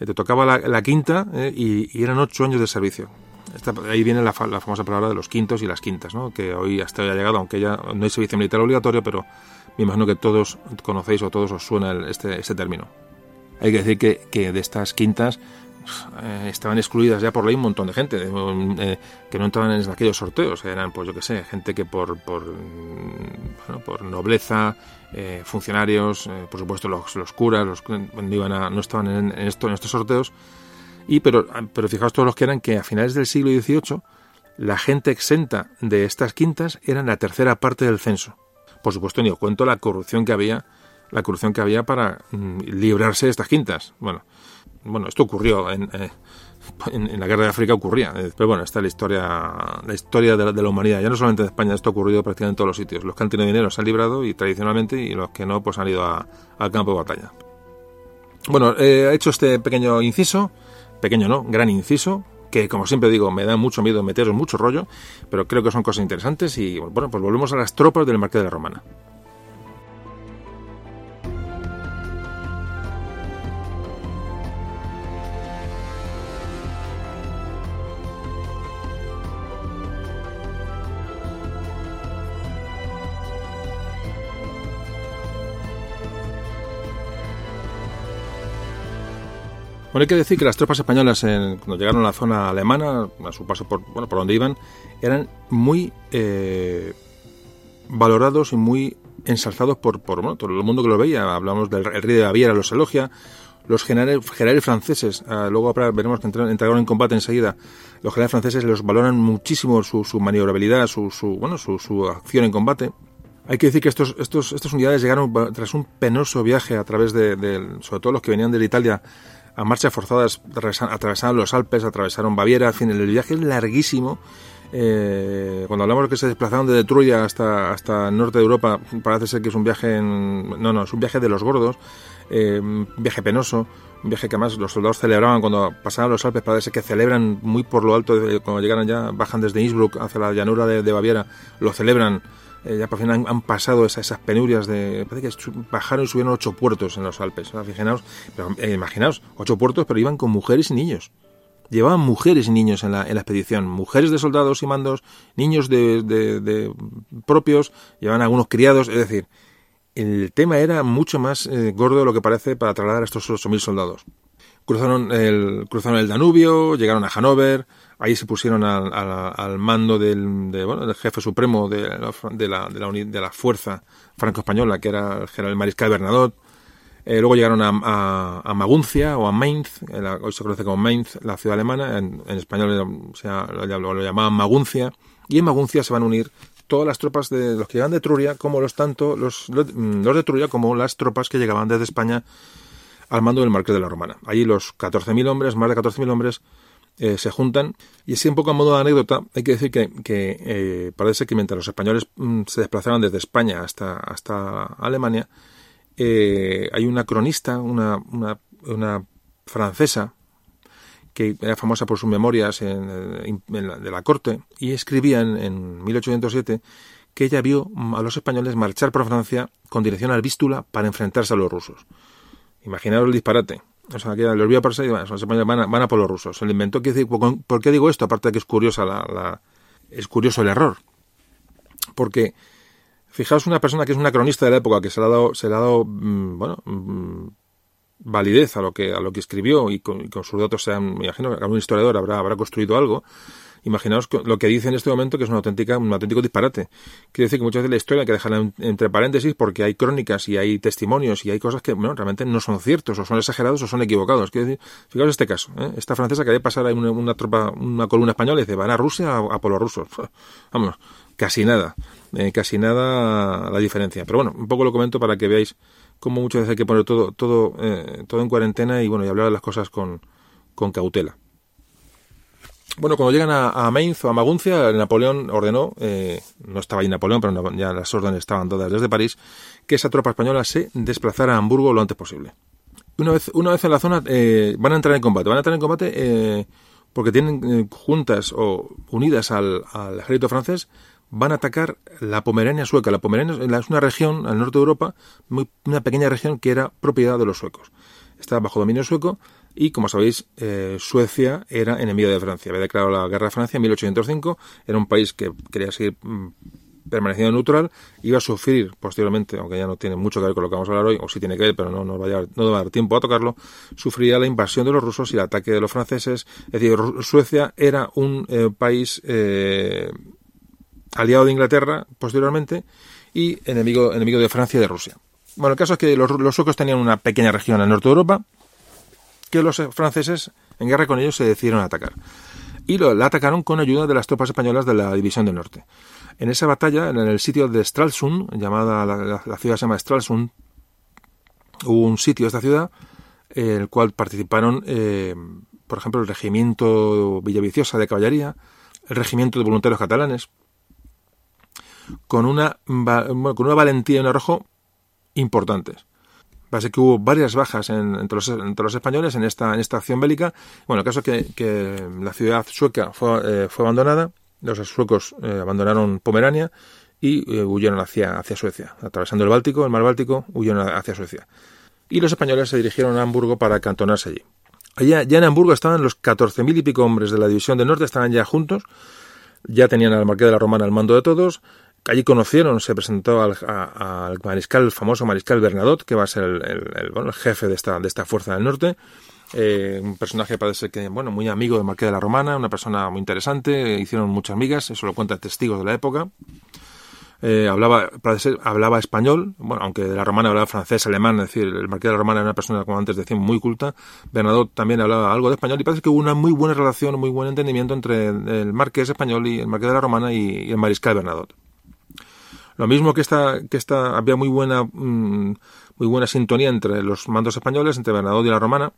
eh, te tocaba la, quinta eh, y, eran 8 años de servicio. Ahí viene la, la, famosa palabra de los quintos y las quintas, ¿no? que hoy hasta hoy ha llegado, aunque ya no hay servicio militar obligatorio, pero me imagino que todos conocéis o todos os suena este, este término. Hay que decir que, de estas quintas eh, estaban excluidas ya por ley un montón de gente eh, que no entraban en aquellos sorteos. Eran, pues yo qué sé, gente que por, por, por nobleza, eh, funcionarios, por supuesto los, los curas, los, iban a, no estaban en, esto, en estos sorteos. Y, pero, pero fijaos todos los que eran que a finales del siglo XVIII la gente exenta de estas quintas eran la tercera parte del censo. Por supuesto, ni os cuento la corrupción que había, la corrupción que había para mm, librarse de estas quintas. Bueno, bueno, esto ocurrió en, eh, la guerra de África ocurría, eh, pero bueno, esta es la historia, la historia de la, humanidad. Ya no solamente en España, esto ha ocurrido prácticamente en todos los sitios. Los que han tenido dinero se han librado y tradicionalmente, y los que no, pues han ido al campo de batalla. Bueno, eh, he hecho este pequeño inciso, pequeño no, gran inciso, que como siempre digo, me da mucho miedo meteros mucho rollo, pero creo que son cosas interesantes y bueno, pues volvemos a las tropas del Marqués de la Romana. Bueno, hay que decir que las tropas españolas, cuando llegaron a la zona alemana, a su paso por, bueno, por donde iban, eran muy eh, valorados y muy ensalzados por, por todo el mundo que lo veía. Hablamos del rey de Baviera, los elogia. Los generales, generales franceses, ah, luego veremos que entraron en combate enseguida, los generales franceses los valoran muchísimo su, su maniobrabilidad, su, su, bueno, su, su acción en combate. Hay que decir que estos, estos, estas unidades llegaron tras un penoso viaje a través de, de, sobre todo los que venían de Italia, a marchas forzadas atravesaron los Alpes, atravesaron Baviera, en fin, el viaje es larguísimo. Eh, cuando hablamos de que se desplazaron desde Troya hasta, hasta el norte de Europa, parece ser que es un viaje en, no, no, es un viaje de los gordos, eh, un viaje penoso, un viaje que además los soldados celebraban cuando pasaban los Alpes, parece que celebran muy por lo alto, cuando llegaron ya, bajan desde Innsbruck hacia la llanura de, Baviera, lo celebran, eh, ya por fin han, pasado esas, penurias de, parece que bajaron y subieron ocho puertos en los Alpes, pero, imaginaos, ocho puertos, pero iban con mujeres y niños. Llevaban mujeres y niños en la, en la expedición, mujeres de soldados y mandos, niños de, propios, llevaban algunos criados, es decir, el tema era mucho más eh, gordo de lo que parece para trasladar a estos 8.000 soldados. Cruzaron el, cruzaron el Danubio, llegaron a Hannover, ahí se pusieron al, al, mando del, jefe supremo de la, de la, de la, de la fuerza franco-española, que era el general mariscal Bernadotte, eh, luego llegaron a, Maguncia o a Mainz, hoy se conoce como Mainz, la ciudad alemana, en, español se, lo, llamaban Maguncia, y en Maguncia se van a unir todas las tropas de los que llegan de Truria, como los tanto los, los de Truria como las tropas que llegaban desde España al mando del Marqués de la Romana. Allí los 14.000 hombres, más de 14.000 hombres, eh, se juntan. Y así un poco a modo de anécdota, hay que decir que, eh, parece que mientras los españoles mm, se desplazaban desde España hasta, hasta Alemania, eh, hay una cronista, una, una, francesa, que era famosa por sus memorias en, de la corte, y escribía en, 1807 que ella vio a los españoles marchar por Francia con dirección al Vístula para enfrentarse a los rusos. Imaginaros el disparate. O sea, que los vio y los españoles van a, van por los rusos. Se le inventó. ¿Por qué digo esto? Aparte de que es curiosa la, es curioso el error. Porque Fijaos una persona que es una cronista de la época, que se le ha dado, se le ha dado mm, bueno, mm, validez a lo que, a lo que escribió y con, sus datos sean, me imagino que algún historiador habrá, habrá construido algo. Imaginaos lo que dice en este momento, que es una auténtica, un auténtico disparate. Quiere decir que muchas veces la historia hay que dejarla entre paréntesis porque hay crónicas y hay testimonios y hay cosas que bueno, realmente no son ciertos o son exagerados o son equivocados. Quiere decir, fijaos este caso, ¿eh? esta francesa que debe pasar a una, una, tropa, una columna española y dice, van a Rusia a, a por. Vamos, casi nada, eh, casi nada la diferencia. Pero bueno, un poco lo comento para que veáis cómo muchas veces hay que poner todo, todo, eh, todo en cuarentena y bueno, y hablar de las cosas con, con cautela. Bueno, cuando llegan a, Mainz o a Maguncia, Napoleón ordenó, eh, no estaba ahí Napoleón, pero ya las órdenes estaban todas desde París, que esa tropa española se desplazara a Hamburgo lo antes posible. Una vez, una vez en la zona, van a entrar en combate. Van a entrar en combate porque tienen juntas o unidas al, al ejército francés van a atacar la Pomerania sueca. La Pomerania es una región al norte de Europa, muy, una pequeña región que era propiedad de los suecos. Estaba bajo dominio sueco y, como sabéis, eh, Suecia era enemiga de Francia. Había declarado la guerra a Francia en 1805. Era un país que quería seguir mm, permaneciendo neutral. Iba a sufrir posteriormente, aunque ya no tiene mucho que ver con lo que vamos a hablar hoy, o sí tiene que ver, pero no, no, va, a no dar tiempo a tocarlo, sufriría la invasión de los rusos y el ataque de los franceses. Es decir, Suecia era un eh, país eh, aliado de Inglaterra posteriormente y enemigo, enemigo de Francia y de Rusia. Bueno, el caso es que los, suecos tenían una pequeña región en el norte de Europa que los franceses, en guerra con ellos, se decidieron a atacar. Y lo, la atacaron con ayuda de las tropas españolas de la División del Norte. En esa batalla, en el sitio de Stralsund, llamada la, ciudad se llama Stralsund, hubo un sitio de esta ciudad, en el cual participaron, eh, por ejemplo, el regimiento Villaviciosa de caballería, el regimiento de voluntarios catalanes, con una, con una valentía y un arrojo importantes. Parece que hubo varias bajas entre, los, entre, los, españoles en esta, en esta acción bélica. Bueno, el caso es que, la ciudad sueca fue, eh, abandonada, los suecos eh, abandonaron Pomerania y eh, huyeron hacia, hacia Suecia. Atravesando el Báltico, el mar Báltico, huyeron hacia Suecia. Y los españoles se dirigieron a Hamburgo para acantonarse allí. Allá, ya en Hamburgo estaban los 14.000 y pico hombres de la División del Norte, estaban ya juntos, ya tenían al Marqués de la Romana al mando de todos, Allí conocieron, se presentó al, mariscal, el famoso mariscal Bernadotte, que va a ser el, el jefe de esta, de esta fuerza del norte. Eh, un personaje parece que, bueno, muy amigo de Marqués de la Romana, una persona muy interesante, hicieron muchas amigas, eso lo cuentan testigos de la época. Eh, hablaba, parece hablaba español, bueno, aunque de la romana hablaba francés, alemán, es decir, el marqués de la romana era una persona, como antes decía, muy culta. Bernadotte también hablaba algo de español y parece que hubo una muy buena relación, muy buen entendimiento entre el marqués español y el marqués de la romana y, y el mariscal Bernadotte. Lo mismo que esta, que esta había muy buena, mm, muy buena sintonía entre los mandos españoles, entre Bernadotte y la Romana,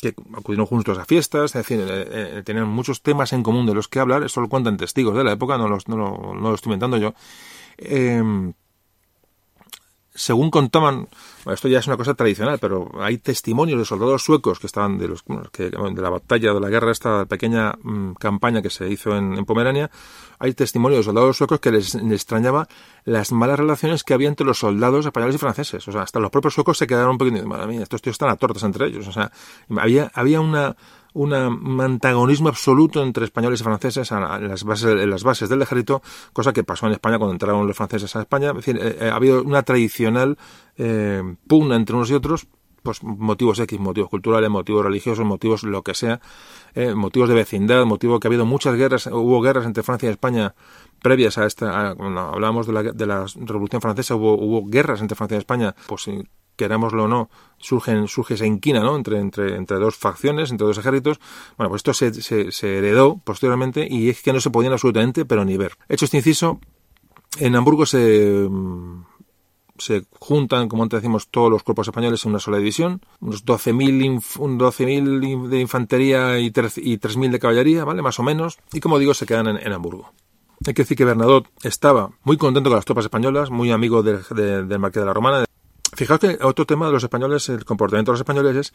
que acudieron juntos a fiestas, es decir, eh, eh, tenían muchos temas en común de los que hablar, eso lo cuentan testigos de la época, no, los, no, lo, no lo estoy inventando yo. Eh, según contaban, esto ya es una cosa tradicional, pero hay testimonios de soldados suecos que estaban de los que, de la batalla de la guerra, esta pequeña mm, campaña que se hizo en, Pomerania, hay testimonios de soldados suecos que les, extrañaba las malas relaciones que había entre los soldados españoles y franceses. O sea, hasta los propios suecos se quedaron un poquito, madre mía, estos tíos están a tortas entre ellos. O sea, había, había una, un antagonismo absoluto entre españoles y franceses en las bases, las bases del ejército, cosa que pasó en España cuando entraron los franceses a España. Eh, ha habido una tradicional eh, pugna entre unos y otros, pues motivos X, motivos culturales, motivos religiosos, motivos lo que sea, motivos de vecindad, motivo que ha habido muchas guerras, hubo guerras entre Francia y España previas a esta, cuando hablábamos de la, de la Revolución Francesa, hubo, hubo guerras entre Francia y España, pues querámoslo o no, surgen, surge esa inquina, ¿no? Entre, entre, entre dos facciones, entre dos ejércitos. Bueno, pues esto se, se, heredó posteriormente y es que no se podían absolutamente, pero ni ver. Hecho este inciso, en Hamburgo se, se juntan, como antes decimos, todos los cuerpos españoles en una sola división, unos 12.000 12 de infantería y 3.000 de caballería, ¿vale? Más o menos, y como digo, se quedan en, Hamburgo. Hay que decir que Bernadotte estaba muy contento con las tropas españolas, muy amigo del Marqués de la Romana, Fijaos que otro tema de los españoles, el comportamiento de los españoles es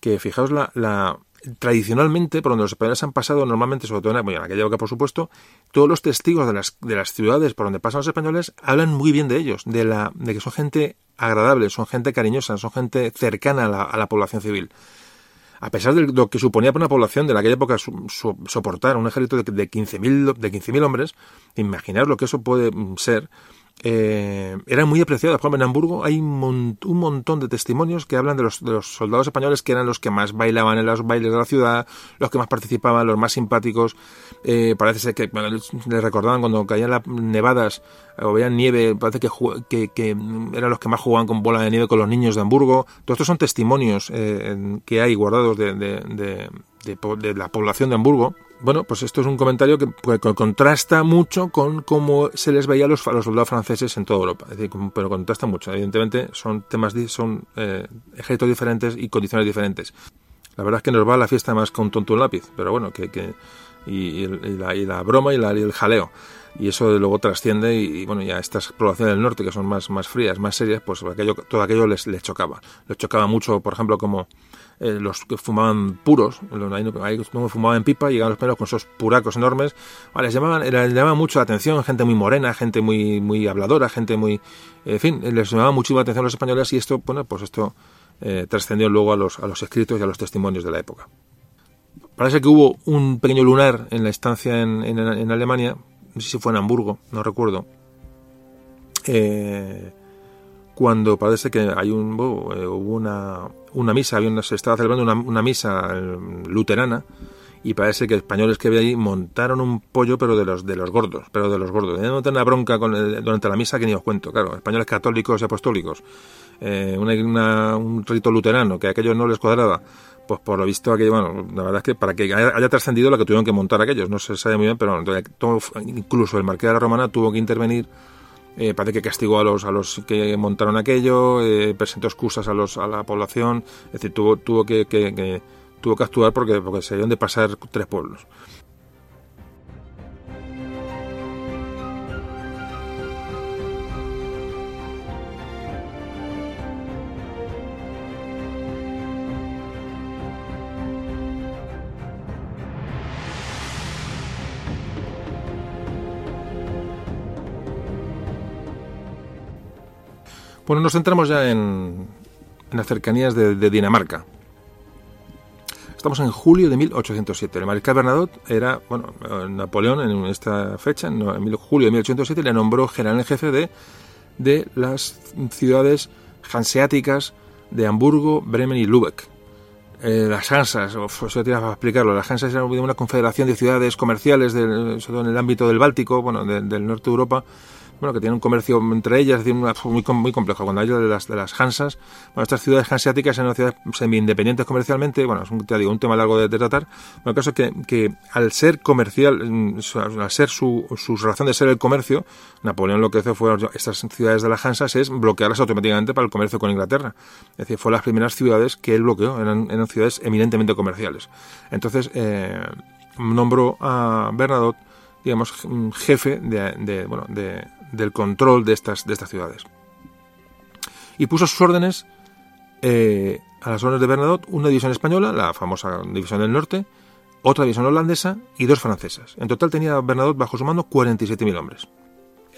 que, fijaos, la, la tradicionalmente, por donde los españoles han pasado normalmente, sobre todo en, en, aquella época, por supuesto, todos los testigos de las, de las ciudades por donde pasan los españoles hablan muy bien de ellos, de, la, de que son gente agradable, son gente cariñosa, son gente cercana a la, a la población civil. A pesar de lo que suponía para una población de aquella época soportar un ejército de, de 15.000 de 15 hombres, imaginaos lo que eso puede ser, eh, eran muy apreciados. Por ejemplo, en Hamburgo hay un, montón de testimonios que hablan de los, de los, soldados españoles que eran los que más bailaban en los bailes de la ciudad, los que más participaban, los más simpáticos. Eh, parece ser que les recordaban cuando caían las nevadas o veían nieve, parece que, que, eran los que más jugaban con bola de nieve con los niños de Hamburgo. Todos estos son testimonios eh, que hay guardados de, de la población de Hamburgo bueno, pues esto es un comentario que, contrasta mucho con cómo se les veía a los, soldados franceses en toda Europa. Es decir, pero contrasta mucho. Evidentemente son temas, son eh, ejércitos diferentes y condiciones diferentes. La verdad es que nos va a la fiesta más con tonto un lápiz, pero bueno, que, que y, la, broma y, el jaleo. Y eso luego trasciende y, bueno, ya estas poblaciones del norte que son más, más frías, más serias, pues todo aquello les, les chocaba. Les chocaba mucho, por ejemplo, como eh, los que fumaban puros, ahí no fumaban pipa, llegaban los pelos con esos puracos enormes, les llamaban, les llamaba mucho la atención, gente muy morena, gente muy, muy habladora, gente muy, en fin, les llamaba muchísimo la atención a los españoles y esto, bueno, pues esto eh, trascendió luego a los, a los escritos y a los testimonios de la época. Parece que hubo un pequeño lunar en la estancia en, en, Alemania, no sé si fue en Hamburgo, no recuerdo, eh, cuando parece que hay un, hubo una, una misa, había se estaba celebrando una, misa eh, luterana y parece que españoles que había ahí montaron un pollo pero de los de los gordos, pero de los gordos. De una bronca con durante la misa que ni os cuento, claro, españoles católicos y apostólicos, eh, un rito luterano que a aquellos no les cuadraba, pues por lo visto aquello, bueno, la verdad es que para que haya, trascendido lo que tuvieron que montar aquellos, no se sabe muy bien, pero incluso el marqués de la Romana tuvo que intervenir eh, parece que castigó a los, a los que montaron aquello, eh, presentó excusas a, los, a la población, es decir, tuvo, tuvo, que, que, tuvo que actuar porque, porque se dieron de pasar tres pueblos. Bueno, nos centramos ya en, las cercanías de, Dinamarca. Estamos en julio de 1807. El mariscal Bernadotte era, bueno, Napoleón en esta fecha, en julio de 1807, le nombró general en jefe de, de las ciudades hanseáticas de Hamburgo, Bremen y Lübeck. Eh, las Hansas, eso te a explicarlo, las Hansas eran una confederación de ciudades comerciales, del, en el ámbito del Báltico, bueno, del norte de Europa, bueno, que tienen un comercio entre ellas, es decir, muy, muy complejo. Cuando hay de las, de las Hansas, bueno, estas ciudades hanseáticas son ciudades semi-independientes comercialmente, bueno, es un, te digo, un tema largo de, tratar. Bueno, el caso es que, que al ser comercial, mm, al ser su, su razón de ser el comercio, Napoleón lo que hizo fue, estas ciudades de las Hansas es bloquearlas automáticamente para el comercio con Inglaterra. Es decir, fue las primeras ciudades que él bloqueó, eran, eran ciudades eminentemente comerciales. Entonces, eh, nombró a Bernadotte digamos, jefe de, bueno, de, del control de estas, de estas ciudades. Y puso sus órdenes eh, a las órdenes de Bernadotte una división española, la famosa división del norte, otra división holandesa y dos francesas. En total tenía Bernadotte bajo su mando 47.000 hombres.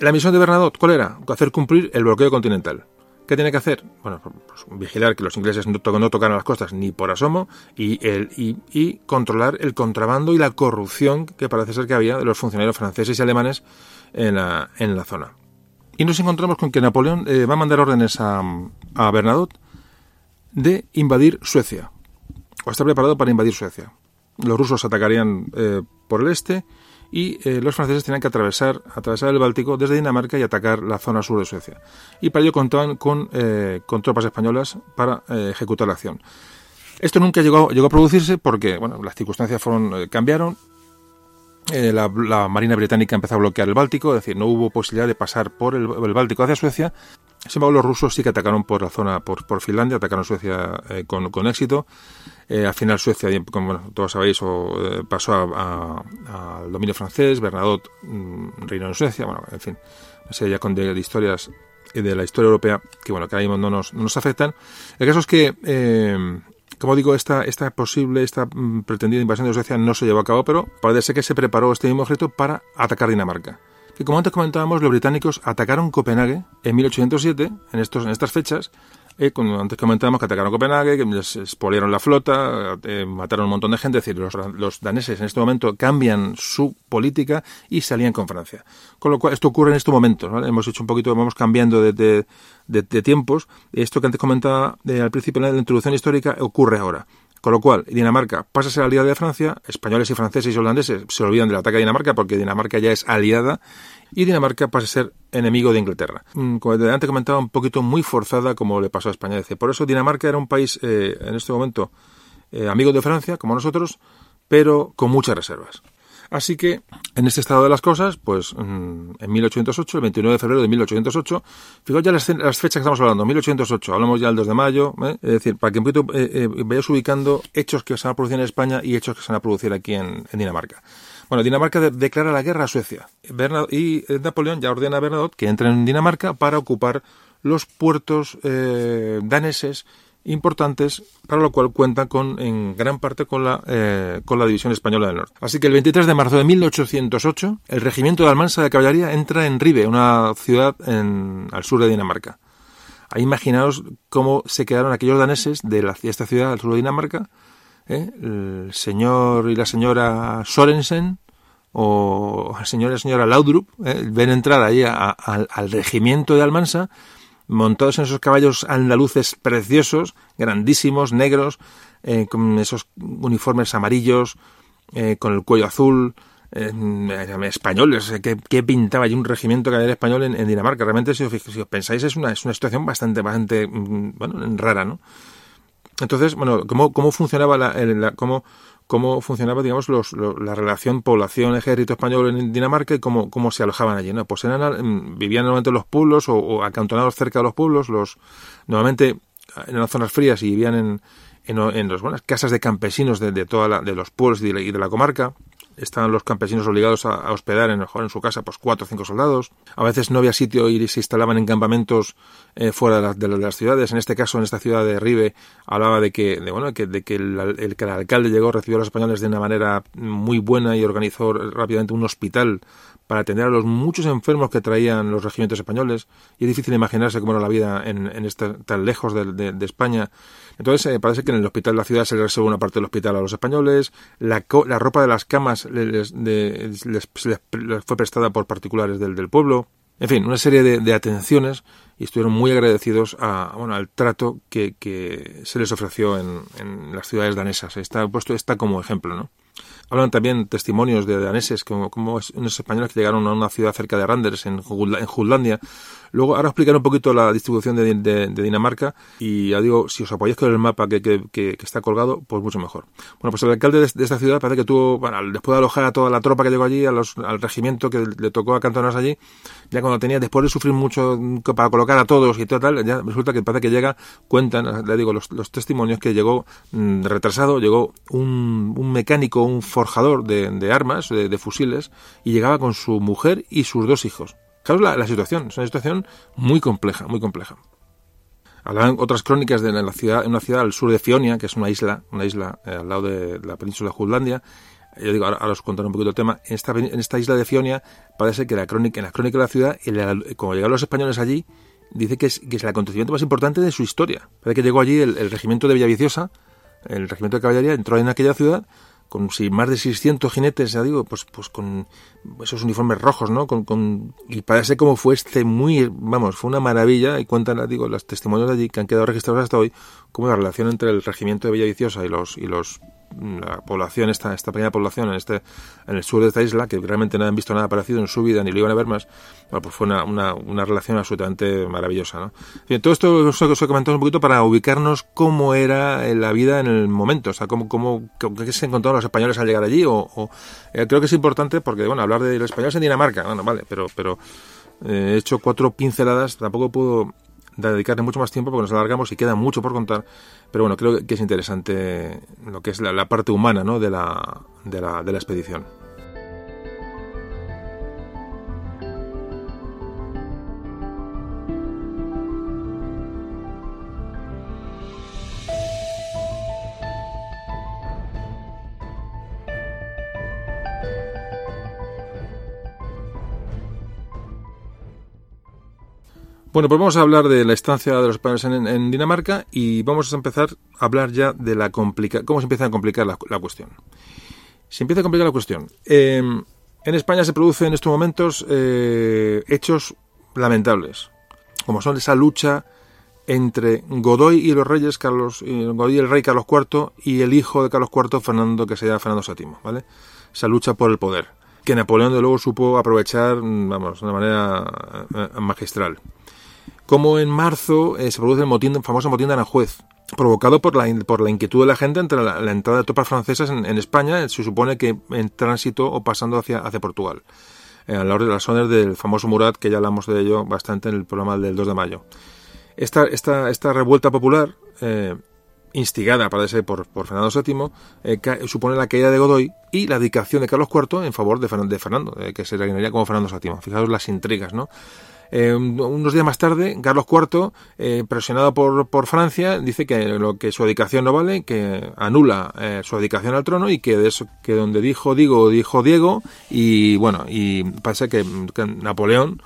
La misión de Bernadotte, ¿cuál era? Hacer cumplir el bloqueo continental. ¿Qué tiene que hacer? Bueno, pues vigilar que los ingleses no, no tocaran las costas ni por asomo y, el, y, controlar el contrabando y la corrupción que parece ser que había de los funcionarios franceses y alemanes en la, en la zona. Y nos encontramos con que Napoleón eh, va a mandar órdenes a, a Bernadotte de invadir Suecia. O está preparado para invadir Suecia. Los rusos atacarían eh, por el este y eh, los franceses tenían que atravesar, atravesar el Báltico desde Dinamarca y atacar la zona sur de Suecia. Y para ello contaban con, con tropas españolas para ejecutar la acción. Esto nunca llegó, llegó a producirse porque bueno, las circunstancias fueron, cambiaron. La, Marina Británica empezó a bloquear el Báltico, es decir, no hubo posibilidad de pasar por el, Báltico hacia Suecia. Sin embargo, los rusos sí que atacaron por la zona, por, por Finlandia, atacaron Suecia con, con éxito. Eh, al final Suecia, como todos sabéis, o, eh, pasó al dominio francés, Bernadotte mm, reinó en Suecia, bueno, en fin, no sé, ya con de, historias de la historia europea que bueno que ahora mismo no nos, no nos afectan. El caso es que, eh, como digo, esta, esta posible, esta mm, pretendida invasión de Suecia no se llevó a cabo, pero parece ser que se preparó este mismo objeto para atacar Dinamarca. Que como antes comentábamos, los británicos atacaron Copenhague en 1807, en, estos, en estas fechas, eh, como antes comentábamos que atacaron Copenhague, que les expoliaron la flota, eh, mataron un montón de gente. Es decir, los, daneses en este momento cambian su política y salían con Francia. Con lo cual, esto ocurre en estos momentos. Hemos hecho un poquito, vamos cambiando de, de, tiempos. Esto que antes comentaba eh, al principio de la introducción histórica ocurre ahora. Con lo cual, Dinamarca pasa a ser aliada de Francia, españoles y franceses y holandeses se olvidan del ataque a Dinamarca porque Dinamarca ya es aliada y Dinamarca pasa a ser enemigo de Inglaterra. Mm, como antes comentaba, un poquito muy forzada como le pasó a España. Por eso Dinamarca era un país eh, en este momento eh, amigo de Francia, como nosotros, pero con muchas reservas. Así que, en este estado de las cosas, pues mm, en 1808, el 29 de febrero de 1808, fijaos ya las, fechas que estamos hablando, 1808, hablamos ya del 2 de mayo, ¿eh? es decir, para que un poquito vayas ubicando hechos que se van a producir en España y hechos que se van a producir aquí en Dinamarca. Bueno, Dinamarca declara la guerra a Suecia y eh, Napoleón ya ordena a Bernadotte que entre en Dinamarca para ocupar los puertos eh, daneses importantes, para lo cual cuenta con, en gran parte con la, eh, con la División Española del Norte. Así que el 23 de marzo de 1808, el regimiento de Almansa de Caballería entra en Ribe, una ciudad en, al sur de Dinamarca. Ahí imaginaos cómo se quedaron aquellos daneses de, la, esta ciudad al sur de Dinamarca, el señor y la señora Sorensen, o el señor y la señora Laudrup ¿eh? ven entrar ahí al regimiento de Almansa montados en esos caballos andaluces preciosos, grandísimos, negros, eh, con esos uniformes amarillos, eh, con el cuello azul, españoles, ¿qué, pintaba allí un regimiento caballería español en, Dinamarca? Realmente, si os, pensáis, es una, es una situación bastante, bastante mm, bueno, rara, ¿no? Entonces, bueno, ¿cómo, cómo funcionaba la, la cómo, cómo funcionaba, digamos, los, la relación población-ejército español en Dinamarca y cómo, cómo se alojaban allí, ¿no? Pues eran, vivían normalmente en los pueblos o, acantonados cerca de los pueblos, los, normalmente en las zonas frías y vivían en, en, en las buenas casas de campesinos de, de, toda la, de los pueblos y de la comarca estaban los campesinos obligados a, hospedar en, en su casa pues cuatro o cinco soldados. A veces no había sitio y se instalaban en campamentos eh, fuera de, las ciudades. En este caso, en esta ciudad de Ribe, hablaba de que, de, bueno, que, de que el, que el alcalde llegó, recibió a los españoles de una manera muy buena y organizó rápidamente un hospital para atender a los muchos enfermos que traían los regimientos españoles. Y es difícil imaginarse cómo era la vida en, en este, tan lejos de, de, España. Entonces, eh, parece que en el hospital de la ciudad se le reservó una parte del hospital a los españoles. La, la ropa de las camas les, les, fue prestada por particulares del, pueblo. En fin, una serie de, atenciones y estuvieron muy agradecidos a, bueno, al trato que, se les ofreció en, las ciudades danesas. Está puesto está como ejemplo, ¿no? Hablan también testimonios de daneses, como, como unos españoles que llegaron a una ciudad cerca de Randers, en Jutlandia, Luego, ahora explicaré un poquito la distribución de, Dinamarca y ya digo, si os apoyáis con el mapa que, está colgado, pues mucho mejor. Bueno, pues el alcalde de, esta ciudad parece que tuvo, bueno, después de alojar a toda la tropa que llegó allí, a los, al regimiento que le tocó acantonarse allí, ya cuando tenía, después de sufrir mucho para colocar a todos y tal, ya resulta que parece que llega, cuentan, le digo, los, testimonios que llegó mm, retrasado, llegó un, un, mecánico, un forjador de, armas, de fusiles, y llegaba con su mujer y sus dos hijos. Claro, la, la situación, es una situación muy compleja, muy compleja. Hablan otras crónicas de la ciudad, en una ciudad al sur de Fionia, que es una isla, una isla eh, al lado de la península de Jutlandia. Yo digo, ahora, os contaré un poquito el tema. En esta, en esta isla de Fionia parece que la crónica, en la crónica de la ciudad, el, como llegaron los españoles allí, dice que es, que es el acontecimiento más importante de su historia. Parece que llegó allí el regimiento de Villaviciosa, el regimiento de caballería, entró en aquella ciudad con más de 600 jinetes, ya digo, pues, pues con esos uniformes rojos, ¿no? Con, con, y parece como fue este muy, vamos, fue una maravilla y cuentan, digo, los testimonios de allí que han quedado registrados hasta hoy, como la relación entre el regimiento de Villaviciosa y los, y los la población, esta, esta pequeña población en este en el sur de esta isla, que realmente no han visto nada parecido en su vida ni lo iban a ver más, bueno, pues fue una, una, una, relación absolutamente maravillosa. ¿no? Bien, todo esto os, he comentado un poquito para ubicarnos cómo era la vida en el momento, o sea, cómo, cómo, qué se encontraron los españoles al llegar allí, o, eh, creo que es importante porque, bueno, hablar de los españoles en Dinamarca, bueno, vale, pero, pero eh, he hecho cuatro pinceladas, tampoco puedo dedicarle mucho más tiempo porque nos alargamos y queda mucho por contar. Pero bueno, creo que es interesante lo que es la, parte humana ¿no? de, la, de, la, de la expedición. Bueno, pues vamos a hablar de la estancia de los españoles en, Dinamarca y vamos a empezar a hablar ya de la complica cómo se empieza a complicar la, cuestión. Se empieza a complicar la cuestión. Em, en España se producen en estos momentos eh, hechos lamentables, como son esa lucha entre Godoy y los reyes, Carlos, Godoy el rey Carlos IV y el hijo de Carlos IV, Fernando, que se llama Fernando VII, ¿vale? Esa lucha por el poder, que Napoleón de luego supo aprovechar, vamos, de una manera eh, magistral como en marzo eh, se produce el, motín, famoso motín de Aranjuez, provocado por la, por la inquietud de la gente entre la, entrada de tropas francesas en, España, se supone que en tránsito o pasando hacia, hacia Portugal, eh, a la hora de las zonas del famoso Murat, que ya hablamos de ello bastante en el programa del 2 de mayo. Esta, esta, esta revuelta popular, eh, instigada, parece, por, por Fernando VII, supone la caída de Godoy y la dedicación de Carlos IV en favor de, de Fernando, que se reinaría como Fernando VII. Fijaos las intrigas, ¿no? Eh, unos días más tarde, Carlos IV, eh, presionado por, por, Francia, dice que, lo, que su dedicación no vale, que anula eh, su dedicación al trono y que, de eso, que donde dijo digo, dijo Diego, y bueno, y pasa que, Napoleón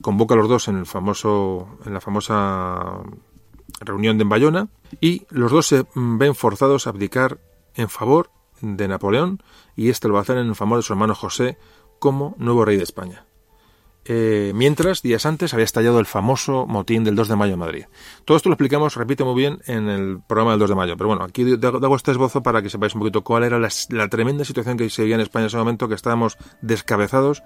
convoca a los dos en el famoso, en la famosa reunión de Bayona, y los dos se ven forzados a abdicar en favor de Napoleón, y este lo va a hacer en favor de su hermano José como nuevo rey de España. Eh, mientras, días antes, había estallado el famoso motín del 2 de mayo en Madrid. Todo esto lo explicamos, repito muy bien, en el programa del 2 de mayo. Pero bueno, aquí hago este esbozo para que sepáis un poquito cuál era la, tremenda situación que se vivía en España en ese momento, que estábamos descabezados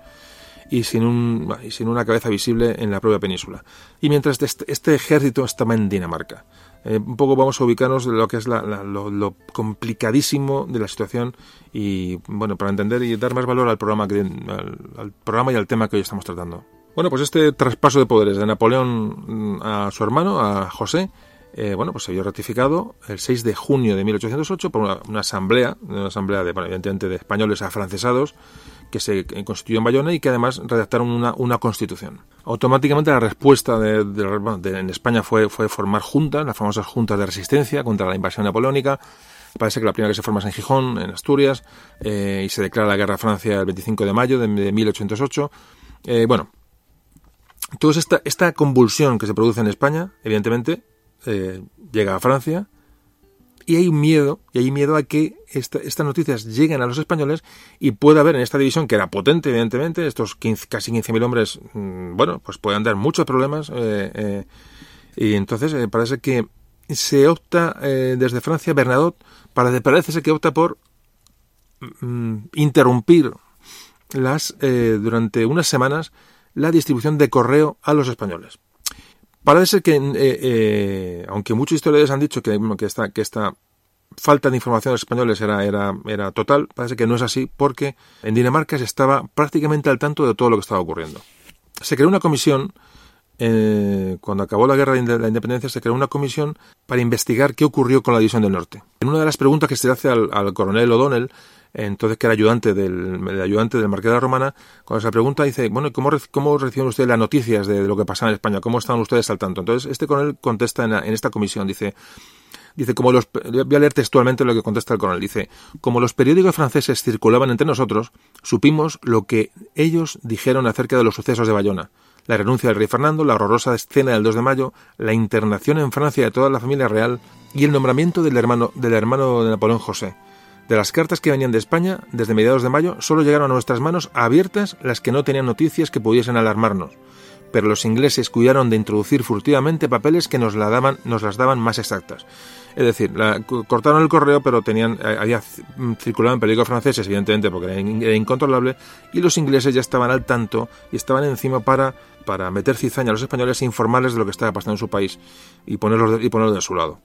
y sin, un, una cabeza visible en la propia península. Y mientras este, este ejército estaba en Dinamarca. Eh, un poco vamos a ubicarnos de lo que es lo, complicadísimo de la situación y bueno para entender y dar más valor al programa que, al, programa y al tema que hoy estamos tratando. Bueno pues este traspaso de poderes de Napoleón mm, a su hermano a José eh, bueno, pues se vio ratificado el 6 de junio de 1808 por una, asamblea, una asamblea de, evidentemente de españoles afrancesados, que se constituyó en Bayona y que además redactaron una, constitución. Automáticamente la respuesta de, en España fue, fue formar juntas, las famosas juntas de resistencia contra la invasión napoleónica. Parece que la primera que se forma es en Gijón, en Asturias, eh, y se declara la guerra a Francia el 25 de mayo de, 1808. Eh, bueno, toda esta, esta convulsión que se produce en España, evidentemente, eh, llega a Francia, y hay miedo, y hay miedo a que estas noticias lleguen a los españoles y pueda haber en esta división, que era potente, evidentemente, estos 15, casi 15.000 hombres, mm, bueno, pues pueden dar muchos problemas. Eh, eh, y entonces eh, parece que se opta desde Francia, Bernadotte, para, parece ser que opta por mm, interrumpir las durante unas semanas la distribución de correo a los españoles. Parece que, eh, eh, aunque muchos historiadores han dicho que, que, esta, que esta falta de información de los españoles era, era, era total, parece que no es así porque en Dinamarca se estaba prácticamente al tanto de todo lo que estaba ocurriendo. Se creó una comisión eh, cuando acabó la guerra de la independencia, se creó una comisión para investigar qué ocurrió con la división del norte. En una de las preguntas que se le hace al, coronel O'Donnell, entonces que era ayudante del, ayudante del Marqués de la Romana, cuando se pregunta dice, bueno, ¿cómo, cómo reciben ustedes las noticias de, lo que pasaba en España? ¿Cómo están ustedes al tanto? Entonces este coronel contesta en, en esta comisión, dice, Dice, como los, voy a leer textualmente lo que contesta el coronel. Dice, como los periódicos franceses circulaban entre nosotros, supimos lo que ellos dijeron acerca de los sucesos de Bayona la renuncia del rey Fernando, la horrorosa escena del 2 de mayo, la internación en Francia de toda la familia real y el nombramiento del hermano, del hermano de Napoleón José. De las cartas que venían de España, desde mediados de mayo, solo llegaron a nuestras manos abiertas las que no tenían noticias que pudiesen alarmarnos. Pero los ingleses cuidaron de introducir furtivamente papeles que nos, la daban, las daban más exactas. Es decir, cortaron el correo, pero tenían, eh, había circulado en periódicos franceses, evidentemente, porque era, incontrolable, y los ingleses ya estaban al tanto y estaban encima para, para meter cizaña a los españoles e informarles de lo que estaba pasando en su país y ponerlos y ponerlos de su lado.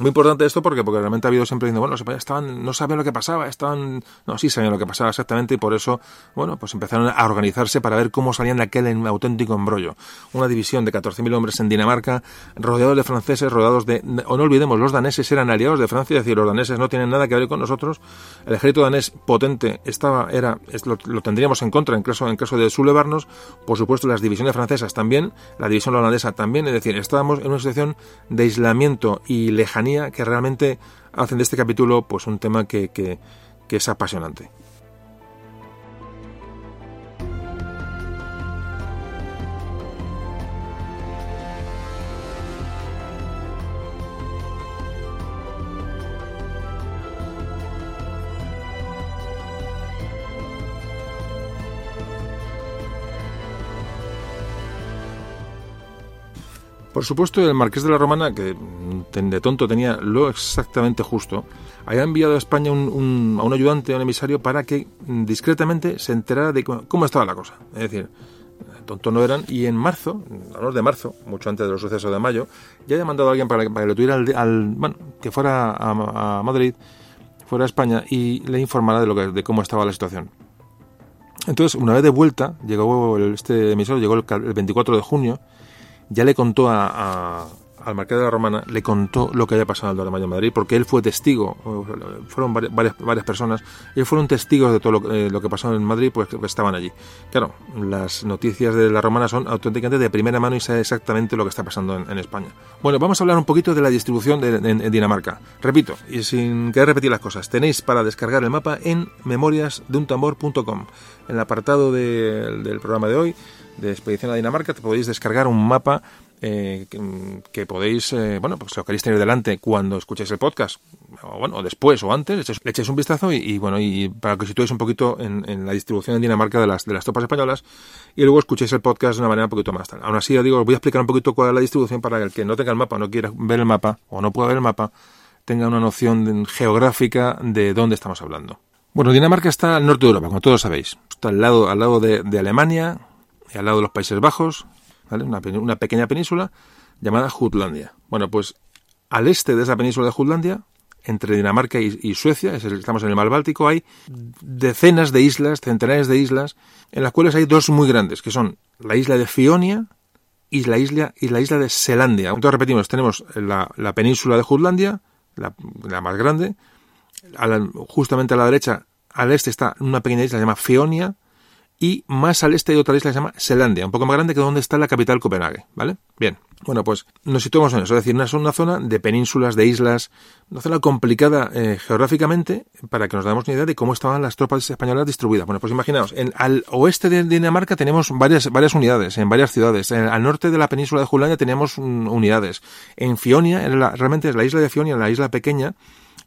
Muy importante esto porque, porque realmente ha habido siempre diciendo, bueno, estaban, no sabían lo que pasaba, estaban, no, sí sabían lo que pasaba exactamente y por eso, bueno, pues empezaron a organizarse para ver cómo salían de aquel auténtico embrollo. Una división de 14.000 hombres en Dinamarca, rodeados de franceses, rodeados de, o no olvidemos, los daneses eran aliados de Francia, es decir, los daneses no tienen nada que ver con nosotros. El ejército danés potente estaba, era, lo, tendríamos en contra en caso, en caso de sublevarnos. Por supuesto, las divisiones francesas también, la división holandesa también, es decir, estábamos en una situación de aislamiento y lejanía que realmente hacen de este capítulo pues un tema que, que es apasionante. Por supuesto, el marqués de la Romana, que de tonto tenía lo exactamente justo, había enviado a España un, un, a un ayudante, a un emisario, para que discretamente se enterara de cómo estaba la cosa. Es decir, tonto no eran, y en marzo, a de marzo, mucho antes de los sucesos de mayo, ya había mandado a alguien para, que lo tuviera al, bueno, que fuera a, Madrid, fuera a España, y le informara de, lo que, de cómo estaba la situación. Entonces, una vez de vuelta, llegó este emisario, llegó el, el 24 de junio, ya le contó a, al marqués de la Romana, le contó lo que había pasado el 2 de Madrid, porque él fue testigo, fueron varias, varias personas, y fueron testigos de todo lo, eh, lo, que pasó en Madrid, pues estaban allí. Claro, las noticias de la Romana son auténticamente de primera mano y sabe exactamente lo que está pasando en, España. Bueno, vamos a hablar un poquito de la distribución de, en, Dinamarca. Repito, y sin querer repetir las cosas, tenéis para descargar el mapa en memoriasdeuntambor.com. En el apartado del programa de hoy, de Expedición a Dinamarca, te podéis descargar un mapa eh, que, podéis, eh, bueno, pues lo queréis tener delante cuando escuchéis el podcast, o bueno, después o antes, le echéis, un vistazo y, bueno, y para que situéis un poquito en, la distribución en Dinamarca de las, de las tropas españolas y luego escuchéis el podcast de una manera un poquito más tal. Aún así, os digo, os voy a explicar un poquito cuál es la distribución para que el que no tenga el mapa, no quiera ver el mapa o no pueda ver el mapa, tenga una noción geográfica de dónde estamos hablando. Bueno, Dinamarca está al norte de Europa, como todos sabéis. Está al lado, al lado de, Alemania al lado de los Países Bajos, una, pequeña península llamada Jutlandia. Bueno, pues al este de esa península de Jutlandia, entre Dinamarca y, Suecia, estamos en el mar Báltico, hay decenas de islas, centenares de islas, en las cuales hay dos muy grandes, que son la isla de Fionia y la isla, y la isla de Selandia. Entonces repetimos, tenemos la, península de Jutlandia, la, más grande, justamente a la derecha, al este está una pequeña isla llamada Fionia, y más al este hay otra isla que se llama Selandia, un poco más grande que donde está la capital Copenhague, ¿vale? Bien, bueno, pues nos situamos en eso, es decir, es una zona de penínsulas, de islas, una zona complicada eh, geográficamente para que nos damos una idea de cómo estaban las tropas españolas distribuidas. Bueno, pues imaginaos, en, al oeste de Dinamarca tenemos varias, varias unidades, en varias ciudades, al norte de la península de Jutlandia tenemos unidades, en Fionia, realmente es la isla de Fionia, la isla pequeña,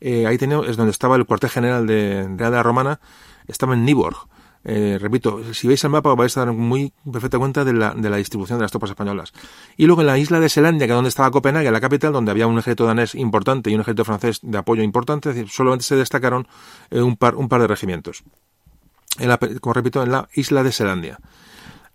eh, ahí es donde estaba el cuartel general de, de la Romana, estaba en Niborg Eh, repito, si veis el mapa vais a dar muy perfecta cuenta de la, de la distribución de las tropas españolas. Y luego en la isla de Selandia, que es donde estaba Copenhague, la capital, donde había un ejército danés importante y un ejército francés de apoyo importante, es decir, solamente se destacaron eh, un, par, un par de regimientos. En la, como repito, en la isla de Selandia.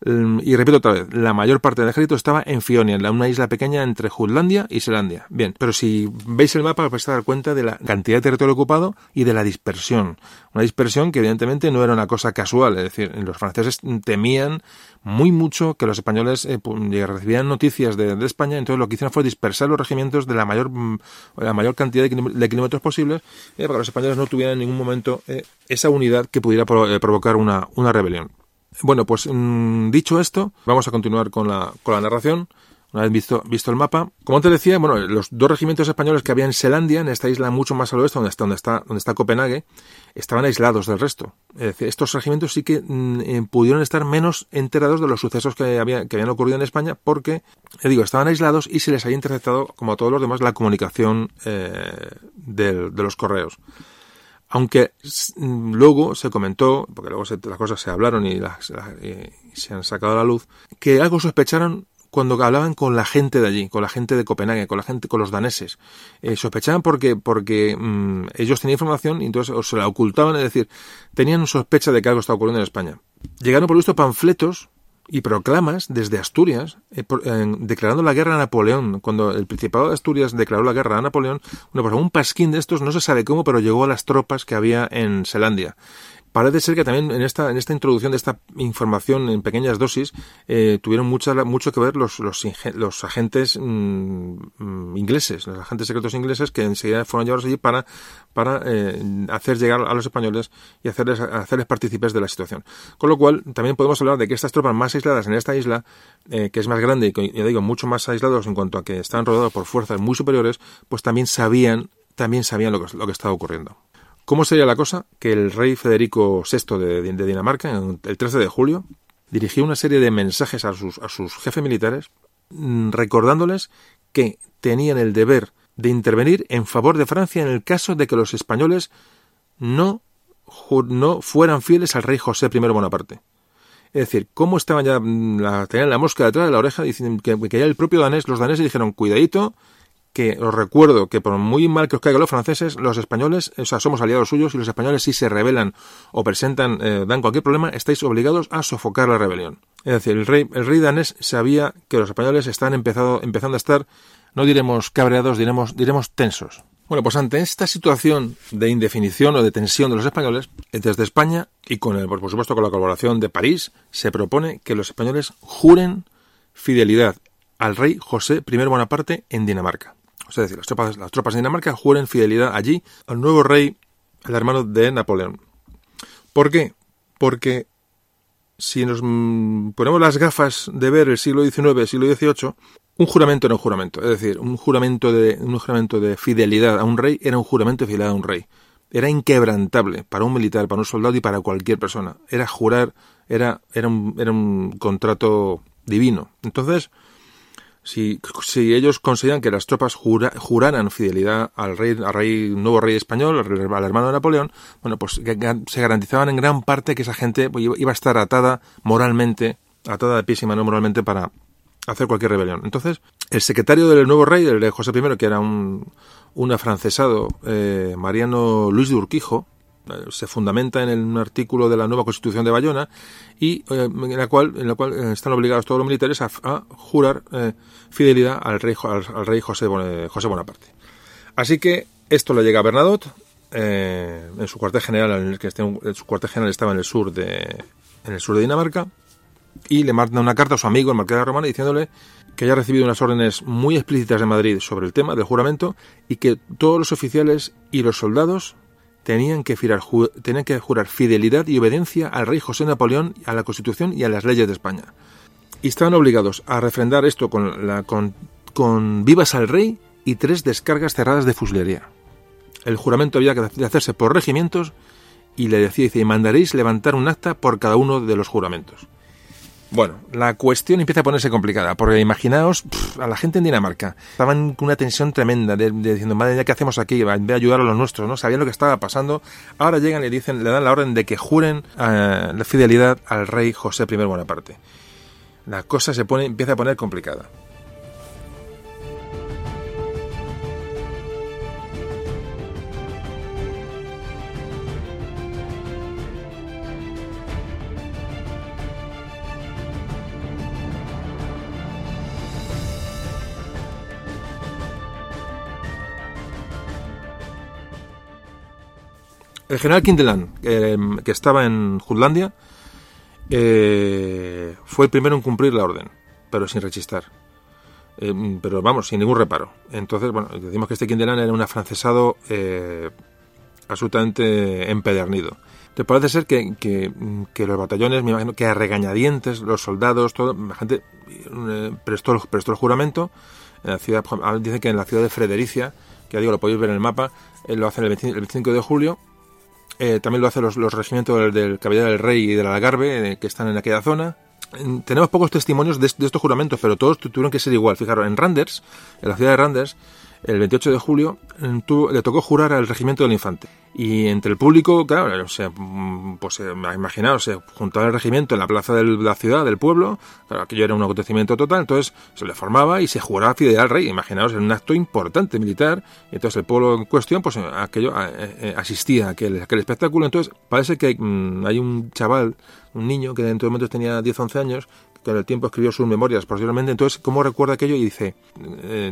Mm, y repito otra vez, la mayor parte del ejército estaba en Fionia, en una isla pequeña entre Jutlandia y Selandia. Bien, pero si veis el mapa vais a dar cuenta de la cantidad de territorio ocupado y de la dispersión. Una dispersión que evidentemente no era una cosa casual, es decir, los franceses temían muy mucho que los españoles eh, recibieran noticias de, España, entonces lo que hicieron fue dispersar los regimientos de la mayor, mm, la mayor cantidad de, kilómetros posibles eh, para que los españoles no tuvieran en ningún momento eh, esa unidad que pudiera provocar una, una rebelión. Bueno, pues mm, dicho esto, vamos a continuar con la, con la narración. Una vez visto, visto el mapa, como te decía, bueno, los dos regimientos españoles que había en Selandia, en esta isla mucho más al oeste, donde está, donde está, donde está Copenhague, estaban aislados del resto. Es decir, estos regimientos sí que mm, eh, pudieron estar menos enterados de los sucesos que, había, que habían ocurrido en España, porque, le digo, estaban aislados y se les había interceptado, como a todos los demás, la comunicación eh, de los correos. Aunque mm, luego se comentó, porque luego las cosas se hablaron y, se han sacado a la luz, que algo sospecharon cuando hablaban con la gente de allí, con la gente de Copenhague, con la gente, con los daneses. Eh, sospechaban porque, porque mm, ellos tenían información y entonces se la ocultaban, es decir, tenían sospecha de que algo estaba ocurriendo en España. Llegaron por visto panfletos y proclamas desde Asturias eh, declarando la guerra a Napoleón. Cuando el Principado de Asturias declaró la guerra a Napoleón, bueno, pues un pasquín de estos no se sabe cómo, pero llegó a las tropas que había en Selandia. Parece ser que también en esta, en esta introducción de esta información en pequeñas dosis eh, tuvieron mucha, mucho que ver los, los, los agentes mm, mm, ingleses, los agentes secretos ingleses que enseguida fueron llevados allí para, para eh, hacer llegar a los españoles y hacerles, hacerles partícipes de la situación. Con lo cual, también podemos hablar de que estas tropas más aisladas en esta isla, eh, que es más grande y, ya digo, mucho más aislados en cuanto a que están rodeados por fuerzas muy superiores, pues también sabían, también sabían lo que, lo que estaba ocurriendo. ¿Cómo sería la cosa? Que el rey Federico VI de, Dinamarca, el 13 de julio, dirigió una serie de mensajes a sus, a sus jefes militares mm, recordándoles que tenían el deber de intervenir en favor de Francia en el caso de que los españoles no, no fueran fieles al rey José I Bonaparte. Es decir, cómo estaban ya, mm, la, tenían la mosca detrás de la oreja diciendo que, que ya el propio danés, los daneses dijeron, cuidadito, que os recuerdo que por muy mal que os caigan los franceses, los españoles, o sea, somos aliados suyos y los españoles si se rebelan o presentan, eh, dan cualquier problema, estáis obligados a sofocar la rebelión. Es decir, el rey, el rey danés sabía que los españoles están empezado, empezando a estar, no diremos cabreados, diremos, diremos tensos. Bueno, pues ante esta situación de indefinición o de tensión de los españoles, desde España y con el, por supuesto con la colaboración de París, se propone que los españoles juren fidelidad al rey José I Bonaparte en Dinamarca es decir, las tropas, las tropas de Dinamarca juren fidelidad allí al nuevo rey, al hermano de Napoleón. ¿Por qué? Porque si nos ponemos las gafas de ver el siglo XIX, el siglo XVIII, un juramento era un juramento. Es decir, un juramento de, un juramento de fidelidad a un rey era un juramento de fidelidad a un rey. Era inquebrantable para un militar, para un soldado y para cualquier persona. Era jurar, era, era, un, era un contrato divino. Entonces, si, si ellos consideran que las tropas juraran fidelidad al rey, al rey, nuevo rey español, al, hermano de Napoleón, bueno, pues se garantizaban en gran parte que esa gente pues, iba a estar atada moralmente, atada de pies y mano moralmente para hacer cualquier rebelión. Entonces, el secretario del nuevo rey, el de José I, que era un, un afrancesado, eh, Mariano Luis de Urquijo, se fundamenta en un artículo de la nueva Constitución de Bayona y eh, en la cual en la cual eh, están obligados todos los militares a, jurar fidelidad al rey al, rey José, José Bonaparte. Así que esto le llega a Bernadotte en su cuartel general en el que este, su cuartel general estaba en el sur de en el sur de Dinamarca y le manda una carta a su amigo el marqués de Romana diciéndole que haya recibido unas órdenes muy explícitas de Madrid sobre el tema del juramento y que todos los oficiales y los soldados tenían que, jurar, tenían que jurar fidelidad y obediencia al rey José Napoleón, a la Constitución y a las leyes de España. Y estaban obligados a refrendar esto con, la, con, con vivas al rey y tres descargas cerradas de fusilería. El juramento había que hacerse por regimientos y le decía, dice, y mandaréis levantar un acta por cada uno de los juramentos. Bueno, la cuestión empieza a ponerse complicada, porque imaginaos a la gente en Dinamarca. Estaban con una tensión tremenda, de, diciendo, madre ¿qué hacemos aquí? En vez de ayudar a los nuestros, ¿no? Sabían lo que estaba pasando. Ahora llegan y dicen, le dan la orden de que juren eh, la fidelidad al rey José I Bonaparte. La cosa se pone, empieza a poner complicada. El general Kindeland, que estaba en Jutlandia, eh, fue el primero en cumplir la orden, pero sin rechistar. Eh, pero vamos, sin ningún reparo. Entonces, bueno, decimos que este Kindeland era un afrancesado eh, absolutamente empedernido. Te parece ser que, que, los batallones, me imagino que a regañadientes, los soldados, todo, la gente prestó, prestó el juramento. En la ciudad, dice que en la ciudad de Fredericia, que ya digo, lo podéis ver en el mapa, lo hacen el 25 de julio, eh, también lo hacen los, los regimientos del, del, Caballero del Rey y del Algarve, eh, que están en aquella zona. tenemos pocos testimonios de, estos juramentos, pero todos tuvieron que ser igual. Fijaros, en Randers, en la ciudad de Randers, el 28 de julio, le tocó jurar al regimiento del infante. Y entre el público, claro, o mm, pues eh, imaginaos, se juntaba el regimiento en la plaza de la ciudad, del pueblo, aquello era un acontecimiento total, entonces se le formaba y se juraba fidelidad al rey, imaginaos, en un acto importante militar, entonces el pueblo en cuestión, pues aquello eh, eh, asistía a aquel, aquel espectáculo, entonces parece que mm, hay un chaval, un niño que en estos momentos tenía 10 11 años, que en el tiempo escribió sus memorias posiblemente, entonces, ¿cómo recuerda aquello? Y dice,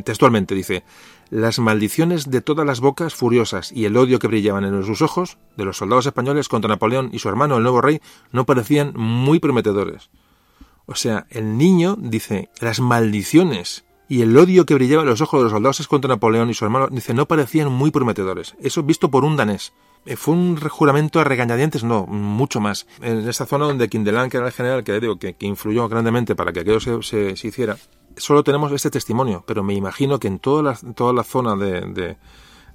textualmente, dice, las maldiciones de todas las bocas furiosas y el odio que brillaban en sus ojos de los soldados españoles contra Napoleón y su hermano el nuevo rey no parecían muy prometedores. O sea, el niño dice, las maldiciones y el odio que brillaba en los ojos de los soldados contra Napoleón y su hermano, dice, no parecían muy prometedores. Eso visto por un danés. Eh, ¿Fue un juramento a regañadientes? No, mucho más. En esta zona donde Kindelan, que era el general que, digo, que, influyó grandemente para que aquello se, se hiciera, solo tenemos este testimonio, pero me imagino que en toda la, toda la zona de,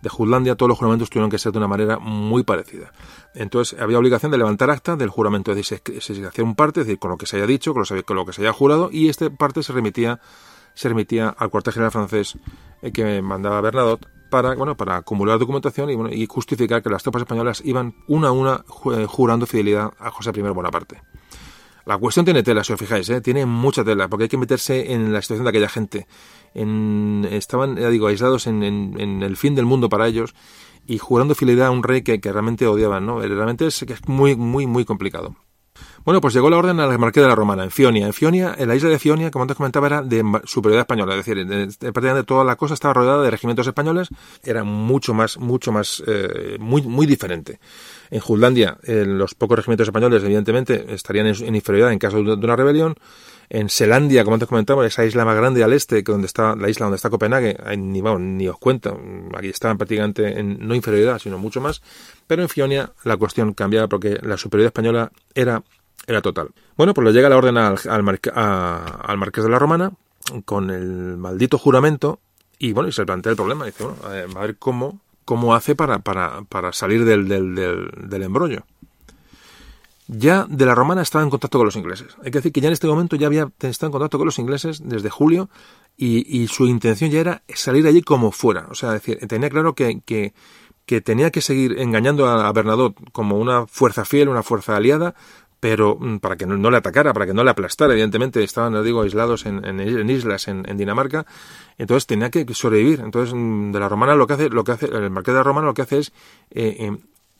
de, Jutlandia todos los juramentos tuvieron que ser de una manera muy parecida. Entonces había obligación de levantar acta del juramento, es decir, se, se hacía un parte, es decir, con lo que se haya dicho, con lo, que se haya jurado, y este parte se remitía, se remitía al cuartel general francés eh, que mandaba Bernadotte para, bueno, para acumular documentación y, bueno, y justificar que las tropas españolas iban una a una eh, jurando fidelidad a José I Bonaparte. La cuestión tiene tela, si os fijáis, ¿eh? tiene mucha tela, porque hay que meterse en la situación de aquella gente. En, estaban, ya digo, aislados en, el fin del mundo para ellos y jurando fidelidad a un rey que, realmente odiaban, ¿no? Realmente es, es muy, muy, muy complicado. Bueno, pues llegó la orden al Marqués de la Romana, en Fionia. En Fionia, en la isla de Fionia, como antes comentaba, era de superioridad española. Es decir, prácticamente toda la cosa estaba rodeada de regimientos españoles. Era mucho más, mucho más, eh, muy, muy diferente. En Jutlandia, los pocos regimientos españoles, evidentemente, estarían en, inferioridad en caso de, una rebelión. En Selandia, como antes comentamos, esa isla más grande al este, que donde está la isla donde está Copenhague, ni, ni os cuento, aquí estaban prácticamente en no inferioridad, sino mucho más. Pero en Fionia la cuestión cambiaba porque la superioridad española era, era total. Bueno, pues le llega la orden al, al, marqués de la Romana con el maldito juramento y bueno, y se plantea el problema. Dice, bueno, a ver cómo cómo hace para, para, para salir del, del, del, embrollo. Ya de la romana estaba en contacto con los ingleses. Hay que decir que ya en este momento ya había estado en contacto con los ingleses desde julio y, y su intención ya era salir allí como fuera. O sea, decir, tenía claro que, que, que tenía que seguir engañando a, Bernadotte como una fuerza fiel, una fuerza aliada, pero mm, para que no, le atacara, para que no le aplastara, evidentemente estaban, digo, aislados en, en, islas en, Dinamarca, entonces tenía que sobrevivir. Entonces, mm, de la romana lo que hace, lo que hace, el marqués de la romana lo que hace es eh, eh,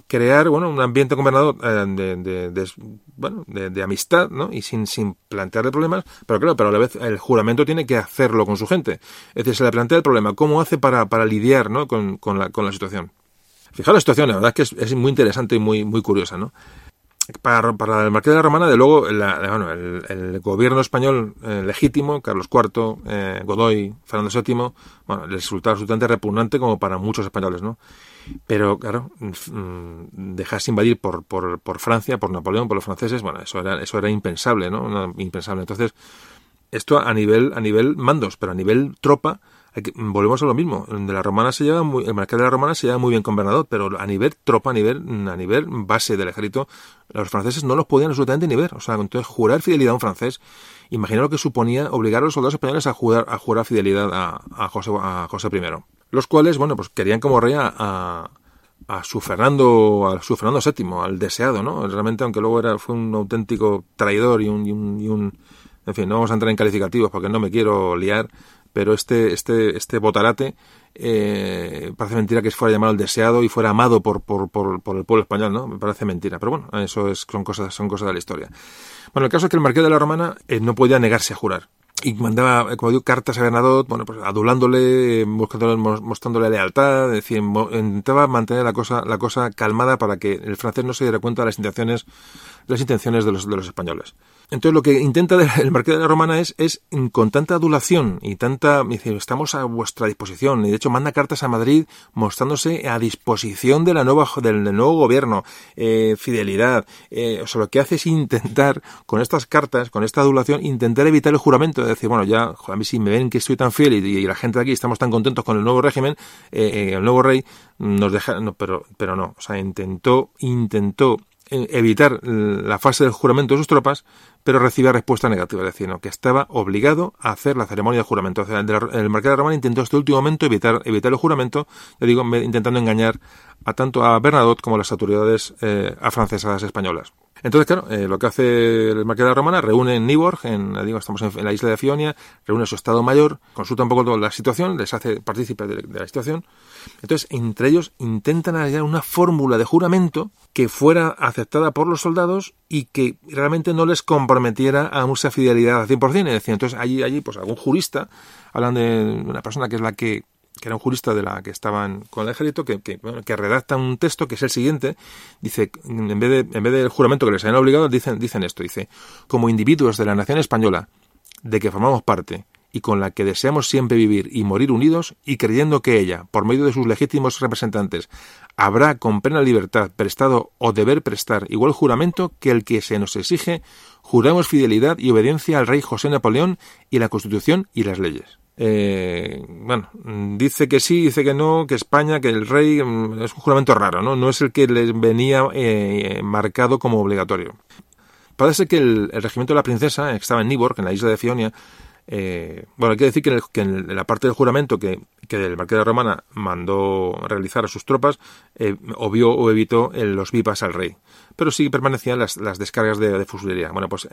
crear, bueno, un ambiente gobernador eh, de, de, bueno, de, amistad, ¿no? Y sin, sin plantearle problemas, pero claro, pero a la vez el juramento tiene que hacerlo con su gente. Es decir, se le plantea el problema, ¿cómo hace para, para lidiar, ¿no? Con, con, la, con la situación. Fijaros la situación, la verdad es que es, es muy interesante y muy, muy curiosa, ¿no? Para, para el Marqués de la Romana, de luego, bueno, el, gobierno español eh, legítimo, Carlos IV, eh, Godoy, Fernando VII, bueno, les resultaba absolutamente repugnante como para muchos españoles, ¿no? Pero, claro, mm, dejarse invadir por, por, por, Francia, por Napoleón, por los franceses, bueno, eso era, eso era impensable, ¿no? impensable. Entonces, esto a nivel, a nivel mandos, pero a nivel tropa, volvemos a lo mismo. De la romana se lleva muy, el marqués de la romana se lleva muy bien con Bernadotte, pero a nivel tropa, a nivel, a nivel base del ejército, los franceses no los podían absolutamente ni ver. O sea, entonces jurar fidelidad a un francés, imagina lo que suponía obligar a los soldados españoles a jurar, a jurar fidelidad a, José, a José I. Los cuales, bueno, pues querían como rey a, a su Fernando, a su Fernando VII, al deseado, ¿no? Realmente, aunque luego era, fue un auténtico traidor y un, y un en fin, no vamos a entrar en calificativos porque no me quiero liar, pero este, este, este botarate eh, parece mentira que fuera llamado el deseado y fuera amado por, por, por, por, el pueblo español, ¿no? Me parece mentira, pero bueno, eso es, son cosas, son cosas de la historia. Bueno, el caso es que el marqués de la Romana eh, no podía negarse a jurar y mandaba, como digo, cartas a Bernadotte, bueno, pues adulándole, buscándole, mostrándole lealtad, decir, intentaba mantener la cosa, la cosa calmada para que el francés no se diera cuenta de las intenciones, las intenciones de los, de los españoles. Entonces lo que intenta el marqués de la Romana es, es con tanta adulación y tanta, dice, estamos a vuestra disposición, y de hecho manda cartas a Madrid mostrándose a disposición de la nueva, del, nuevo gobierno, eh, fidelidad, eh, o sea, lo que hace es intentar, con estas cartas, con esta adulación, intentar evitar el juramento, de decir, bueno, ya, a mí si me ven que estoy tan fiel y, la gente de aquí estamos tan contentos con el nuevo régimen, eh, el nuevo rey, nos deja, no, pero, pero no, o sea, intentó, intentó evitar la fase del juramento de sus tropas, pero recibía respuesta negativa, decir, que estaba obligado a hacer la ceremonia de juramento. el marqués de Román intentó hasta último momento evitar, evitar el juramento, le digo, intentando engañar a tanto a Bernadotte como a las autoridades eh, afrancesadas españolas. Entonces, claro, eh, lo que hace el Marqués de Romana, reúne en Niborg, en, digo, estamos en, la isla de Fionia, reúne a su Estado Mayor, consulta un poco toda la situación, les hace partícipes de, la situación. Entonces, entre ellos intentan hallar una fórmula de juramento que fuera aceptada por los soldados y que realmente no les comprometiera a mucha fidelidad al 100%. Es decir, entonces allí, allí, pues algún jurista, hablan de una persona que es la que que era un jurista de la que estaban con el ejército, que, que, que, redacta un texto que es el siguiente, dice, en vez, de, en vez del juramento que les habían obligado, dicen, dicen esto, dice, como individuos de la nación española, de que formamos parte, y con la que deseamos siempre vivir y morir unidos, y creyendo que ella, por medio de sus legítimos representantes, habrá con plena libertad prestado o deber prestar igual juramento que el que se nos exige, juramos fidelidad y obediencia al rey José Napoleón y la Constitución y las leyes. Eh, bueno, dice que sí, dice que no, que España, que el rey mm, es un juramento raro, ¿no? No es el que les venía eh, marcado como obligatorio. Parece que el, regimiento de la princesa, que estaba en Niborg, en la isla de Fionia, eh, bueno, hay que decir que, en, la parte del juramento que, que el marqués de Romana mandó realizar a sus tropas, eh, obvió o evitó los vipas al rey. Pero sí permanecían las, las descargas de, de fusilería. Bueno, pues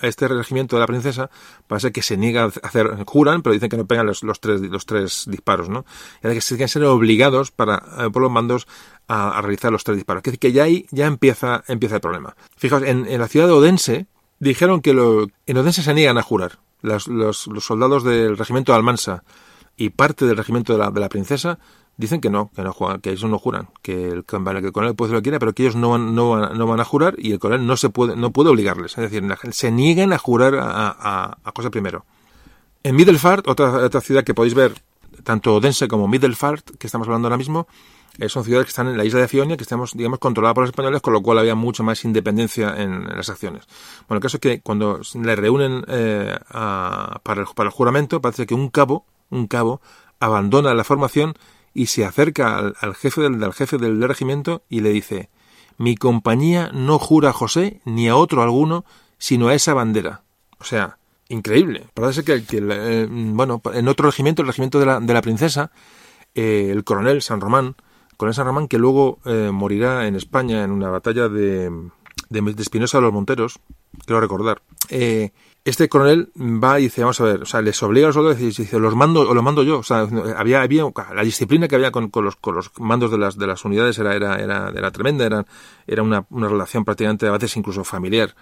este regimiento de la princesa parece que se niega a hacer, juran, pero dicen que no pegan los, los tres, los tres disparos, ¿no? Y que se ser obligados para, eh, por los mandos a, realizar los tres disparos. Que, que ya ahí ya empieza, empieza el problema. Fijaos, en, en la ciudad de Odense dijeron que lo, en Odense se niegan a jurar. Los, los, los soldados del regimiento de Almansa y parte del regimiento de la, de la princesa Dicen que no, que no juegan, que ellos no juran, que el, que el coronel puede lo que quiera, pero que ellos no no, no van a jurar y el coronel no se puede, no puede obligarles. Es decir, se niegan a jurar a, a, a José I. En Middelfart, otra, otra ciudad que podéis ver, tanto Odense como Middelfart, que estamos hablando ahora mismo, eh, son ciudades que están en la isla de Fionia, que estamos, digamos, controladas por los españoles, con lo cual había mucha más independencia en, las acciones. Bueno, el caso es que cuando le reúnen eh, para, el, para el juramento, parece que un cabo, un cabo, abandona la formación y se acerca al, jefe del, jefe del regimiento y le dice mi compañía no jura a José ni a otro alguno sino a esa bandera. O sea, increíble. Parece que, que eh, bueno, en otro regimiento, el regimiento de la, de la princesa, eh, el coronel San Román, coronel San Román que luego eh, morirá en España en una batalla de, de, de Espinosa de los Monteros, quiero recordar, eh, este coronel va y dice, vamos a ver, o sea, les obliga a los soldados y dice, los mando, o los mando yo. O sea, había, había la disciplina que había con, con, los, con los mandos de las, de las unidades era, era, era, era tremenda, era, era una, una relación prácticamente a veces incluso familiar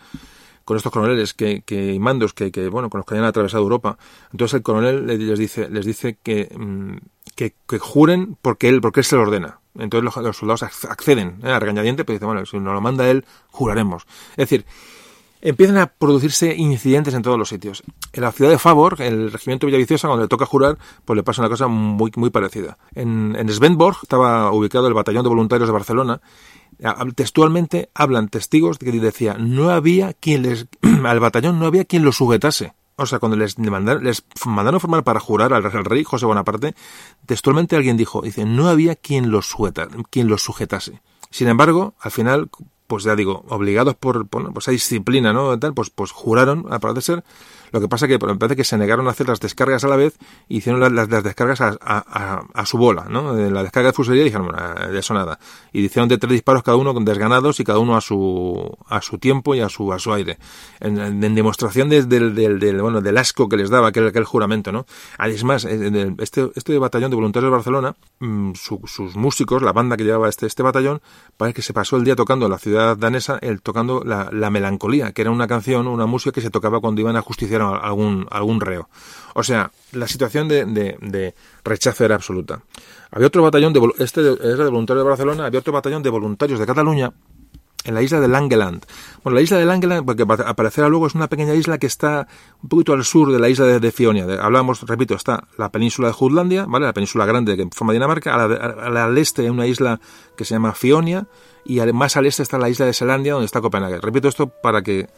con estos coroneles que, que mandos que, que, bueno con los que habían atravesado Europa entonces el coronel les dice les dice que, mm, que, que juren porque él porque él se lo ordena entonces los, los soldados acceden ¿eh? a regañadiente pero dice bueno si nos lo manda él juraremos es decir empiezan a producirse incidentes en todos los sitios. En la ciudad de Favor, el regimiento Villaviciosa, cuando le toca jurar, pues le pasa una cosa muy, muy parecida. En, en Svenborg estaba ubicado el batallón de voluntarios de Barcelona. Textualmente hablan testigos que decía, no había quien les, al batallón no había quien lo sujetase. o sea, cuando les mandaron, les mandaron formar para jurar al, rey José Bonaparte, textualmente alguien dijo, dice, no había quien los, quien los sujetase. Sin embargo, al final, pues ya digo, obligados por, por, esa disciplina, ¿no? Tal, pues, pues juraron, a parecer lo que pasa que me parece que se negaron a hacer las descargas a la vez y hicieron las, descargas a, su bola, ¿no? La descarga de fusilería dijeron, bueno, de eso nada. Y hicieron de tres disparos cada uno con desganados y cada uno a su, a su tiempo y a su, a su aire. En, demostración del, del, del, bueno, del asco que les daba aquel, aquel juramento, ¿no? Además, este, este batallón de voluntarios de Barcelona, mm, su, sus músicos, la banda que llevaba este, este batallón, parece que se pasó el día tocando en la ciudad danesa, el, tocando la, la melancolía, que era una canción, una música que se tocaba cuando iban a justiciar algún, algún reo. O sea, la situación de, de, rechazo era absoluta. Había otro batallón, de, este era de voluntarios de Barcelona, había otro batallón de voluntarios de Cataluña en la isla de Langeland. Bueno, la isla de Langeland, porque aparecerá luego, es una pequeña isla que está un poquito al sur de la isla de, Fionia. hablamos, repito, está la península de Jutlandia, ¿vale? La península grande que forma Dinamarca. al este hay una isla que se llama Fionia y más al este está la isla de Selandia, donde está Copenhague. Repito esto para que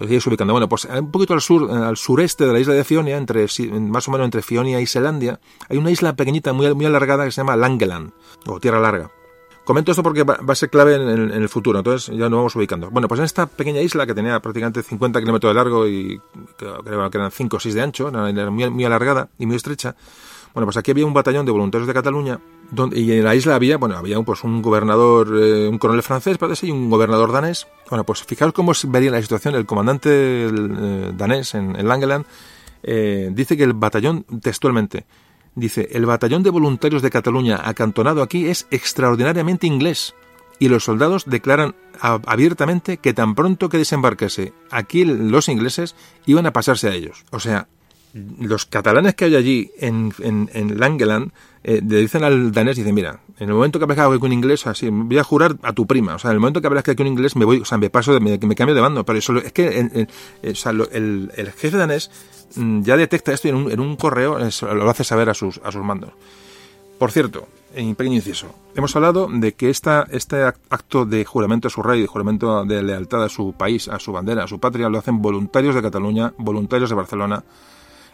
ubicando. Bueno, pues un poquito al sur, al sureste de la isla de Fionia, entre, más o menos entre Fionia y Selandia, hay una isla pequeñita, muy, muy alargada, que se llama Langeland, o Tierra Larga. Comento esto porque va, a ser clave en, el futuro, entonces ya nos vamos ubicando. Bueno, pues en esta pequeña isla que tenía prácticamente 50 kilómetros de largo y creo que eran 5 o 6 de ancho, era muy, muy alargada y muy estrecha, bueno, pues aquí había un batallón de voluntarios de Cataluña donde, y en la isla había, bueno, había un, pues un gobernador, eh, un coronel francés, parece, y un gobernador danés. Bueno, pues fijaos cómo vería la situación. El comandante eh, danés en, en Langeland eh, dice que el batallón, textualmente, dice, el batallón de voluntarios de Cataluña acantonado aquí es extraordinariamente inglés y los soldados declaran abiertamente que tan pronto que desembarcase aquí los ingleses iban a pasarse a ellos. O sea, los catalanes que hay allí en, en, en Langeland eh, le dicen al danés, dicen, mira, en el momento que aparezca que un inglés, así, voy a jurar a tu prima, o sea, en el momento que aparezca que un inglés me voy, o sea, me paso, me, me cambio de bando, pero eso es que el, el, jefe danés mm, ya detecta esto y en un, en un correo lo hace saber a sus, a sus mandos. Por cierto, en pequeño inciso, hemos hablado de que esta, este acto de juramento a su rey, de juramento de lealtad a su país, a su bandera, a su patria, lo hacen voluntarios de Cataluña, voluntarios de Barcelona,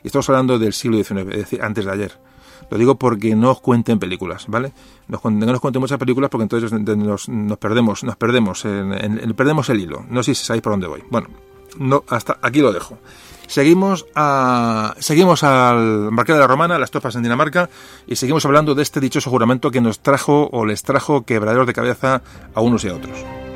y estamos hablando del siglo XIX, es decir, antes de ayer. Lo digo porque no os cuenten películas, ¿vale? No, nos cuenten muchas películas porque entonces nos, nos perdemos, nos perdemos, en, perdemos el hilo. No sé si sabéis por dónde voy. Bueno, no, hasta aquí lo dejo. Seguimos a, seguimos al Marqués de la Romana, las tropas en Dinamarca, y seguimos hablando de este dichoso juramento que nos trajo o les trajo quebraderos de cabeza a unos y a otros.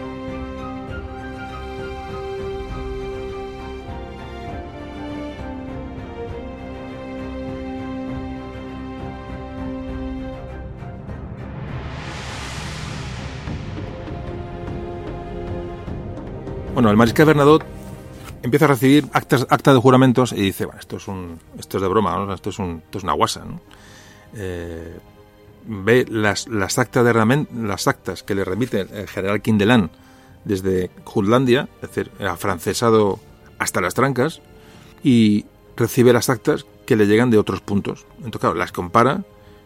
Bueno, el mariscal Bernadotte empieza a recibir actas, actas de juramentos y dice, bueno, esto es, un, esto es de broma, esto, es un, esto es una guasa. ¿no? Eh, ve las, las, actas de, las actas que le remite el general Kindelan desde Jutlandia, es decir, afrancesado hasta las trancas, y recibe las actas que le llegan de otros puntos. Entonces, claro, las compara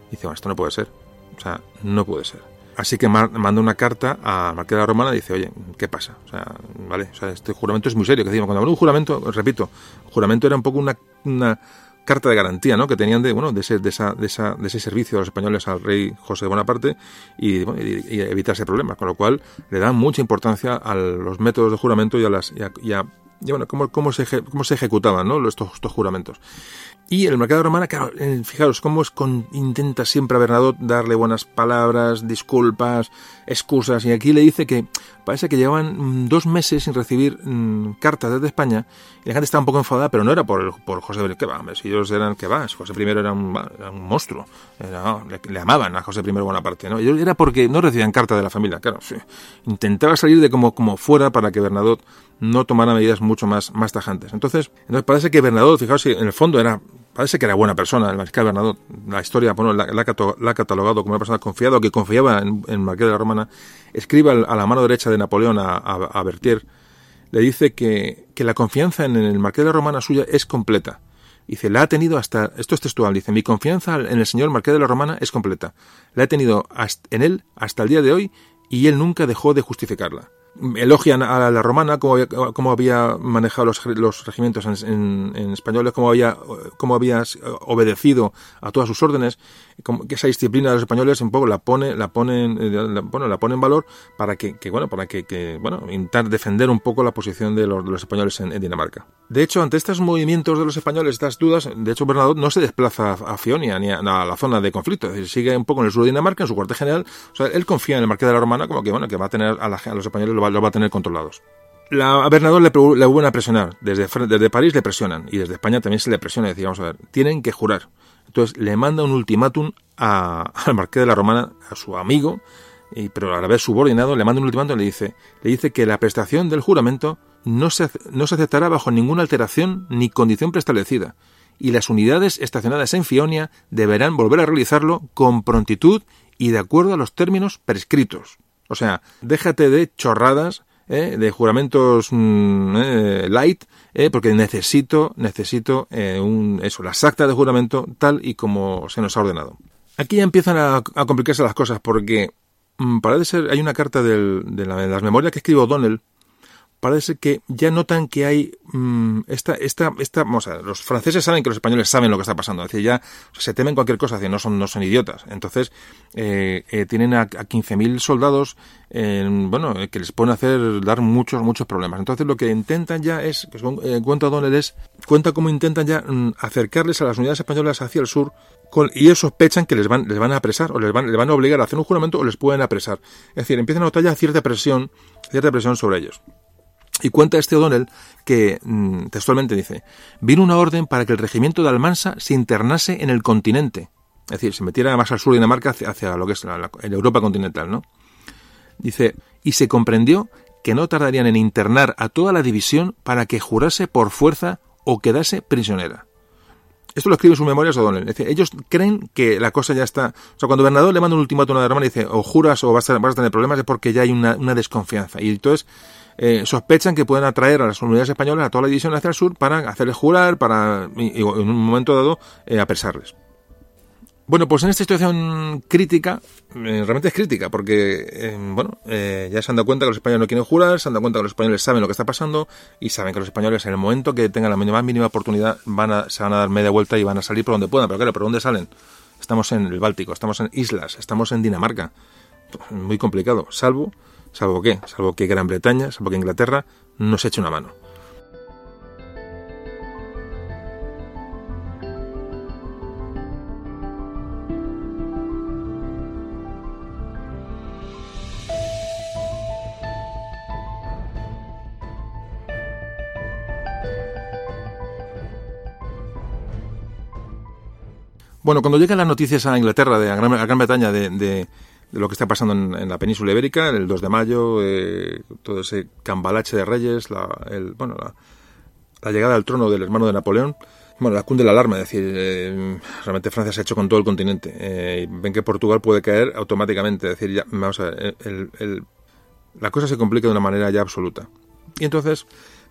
y dice, bueno, esto no puede ser. O sea, no puede ser. Así que manda una carta a Marqués de Romana y dice, oye, ¿qué pasa? O sea, vale, o sea, este juramento es muy serio. Que decimos, cuando hablo de un juramento, repito, juramento era un poco una, una carta de garantía, ¿no? Que tenían de, bueno, de ese, de esa, de esa, de ese servicio de los españoles al rey José de Bonaparte y, bueno, y, evitarse problemas. Con lo cual, le dan mucha importancia a los métodos de juramento y a las, y a, bueno, cómo, cómo, se, cómo se ejecutaban, ¿no? Estos, estos juramentos. Y el mercado romano, claro, eh, fijaros cómo es con, intenta siempre a Bernadotte darle buenas palabras, disculpas, excusas, y aquí le dice que parece que llevaban mm, dos meses sin recibir mm, cartas desde España, y la gente estaba un poco enfadada, pero no era por, por José I, que va, ellos eran que va, José I era un, era un monstruo, le, amaban a José I Bonaparte, ¿no? Ellos era porque no recibían cartas de la familia, claro, sí. intentaba salir de como, como fuera para que Bernadotte no tomara medidas mucho más, más tajantes. Entonces, entonces parece que Bernadotte, fijaos, en el fondo era parece que era buena persona, el mariscal Bernadot. La historia bueno, la, ha catalogado como una persona confiada, que confiaba en, el Marqués de la Romana. Escribe a la mano derecha de Napoleón, a, a, le dice que, que, la confianza en el Marqués de la Romana suya es completa. Dice, la ha tenido hasta, esto es textual, dice, mi confianza en el señor Marqués de la Romana es completa. La he tenido en él hasta el día de hoy y él nunca dejó de justificarla. Elogian a la romana, cómo había, cómo había manejado los, los regimientos en, en, españoles, cómo había, cómo había obedecido a todas sus órdenes, que esa disciplina de los españoles un poco la pone, la pone, la, bueno, la pone en valor para que, que bueno, para que, que, bueno, intentar defender un poco la posición de los, de los españoles en, Dinamarca. De hecho, ante estos movimientos de los españoles, estas dudas, de hecho, Bernardo no se desplaza a Fionia ni a, la zona de conflicto, decir, sigue un poco en el sur de Dinamarca, en su cuartel general, o sea, él confía en el marqués de la Romana como que, bueno, que va a tener a, a los españoles, lo va, lo va a tener controlados. La, a Bernardo le, le vuelven a presionar. Desde, desde París le presionan. Y desde España también se le presiona. Decir, vamos a ver, tienen que jurar. Entonces le manda un ultimátum al marqués de la Romana, a su amigo, y, pero a la vez subordinado, le manda un ultimátum y le dice, le dice que la prestación del juramento no se, no se aceptará bajo ninguna alteración ni condición preestablecida, y las unidades estacionadas en Fionia deberán volver a realizarlo con prontitud y de acuerdo a los términos prescritos. O sea, déjate de chorradas, ¿eh? de juramentos mm, eh, light, ¿eh? porque necesito, necesito un, eso, las actas de juramento tal y como se nos ha ordenado. Aquí ya empiezan a, complicarse las cosas porque mm, parece ser, hay una carta de, las memorias que escribe O'Donnell parece que ya notan que hay mm, esta, esta, esta, vamos a los franceses saben que los españoles saben lo que está pasando, es decir, ya se temen cualquier cosa, no son, no son idiotas. Entonces, eh, eh, tienen a, a 15.000 soldados, bueno, eh, que les pueden hacer, dar muchos, muchos problemas. Entonces, lo que intentan ya es, pues, cuenta Donald es, cuenta cómo intentan ya mm, acercarles a las unidades españolas hacia el sur y ellos sospechan que les van, les van a apresar o les van, les van a obligar a hacer un juramento o les pueden apresar. Es decir, empiezan a notar ya cierta presión, cierta presión sobre ellos. Y cuenta este O'Donnell que, mm, textualmente dice, vino una orden para que el regimiento de Almansa se internase en el continente, es decir, se metiera más al sur de Dinamarca hacia, lo que es la, Europa continental, ¿no? Dice, y se comprendió que no tardarían en internar a toda la división para que jurase por fuerza o quedase prisionera. Esto lo escribe en sus memorias O'Donnell. Decir, ellos creen que la cosa ya está. O sea, cuando Bernardo le manda un ultimátum a la hermana y dice, o juras o vas a, tener problemas, es porque ya hay una desconfianza. Y entonces eh, sospechan que pueden atraer a las unidades españolas a toda la división hacia el sur para hacerles jurar, para en un momento dado eh, apresarles. Bueno, pues en esta situación crítica, eh, realmente es crítica, porque, bueno, ya se han dado cuenta que los españoles no quieren jurar, se han dado cuenta que los españoles saben lo que está pasando y saben que los españoles en el momento que tengan la más mínima oportunidad van a, se van a dar media vuelta y van a salir por donde puedan. Pero claro, ¿por dónde salen? Estamos en el Báltico, estamos en islas, estamos en Dinamarca. Muy complicado, salvo Salvo que, salvo que Gran Bretaña, salvo que Inglaterra nos eche una mano. Bueno, cuando llegan las noticias a Inglaterra, de, a Gran, Bretaña, de, de lo que está pasando en, la península ibérica, el 2 de mayo, eh, todo ese cambalache de reyes, la, bueno, la, llegada al trono del hermano de Napoleón. Bueno, la cunde la alarma, es decir, eh, realmente Francia se ha hecho con todo el continente. Eh, ven que Portugal puede caer automáticamente, es decir, ya, vamos a ver, el, la cosa se complica de una manera ya absoluta. Y entonces,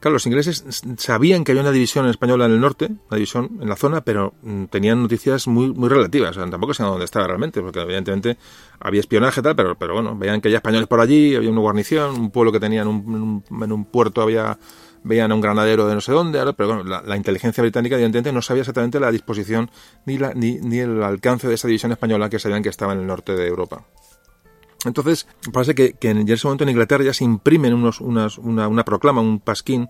Claro, los ingleses sabían que había una división española en el norte, una división en la zona, pero mm, tenían noticias muy muy relativas. tampoco sabían dónde estaba realmente, porque evidentemente había espionaje y tal, pero, pero bueno, veían que había españoles por allí, había una guarnición, un pueblo que tenía en un, en un, puerto había veían a un granadero de no sé dónde, pero bueno, la, inteligencia británica evidentemente no sabía exactamente la disposición ni, la, ni, ni el alcance de esa división española que sabían que estaba en el norte de Europa. Entonces, parece que, en ese momento en Inglaterra ya se imprimen unos, unas, una, una, proclama, un pasquín,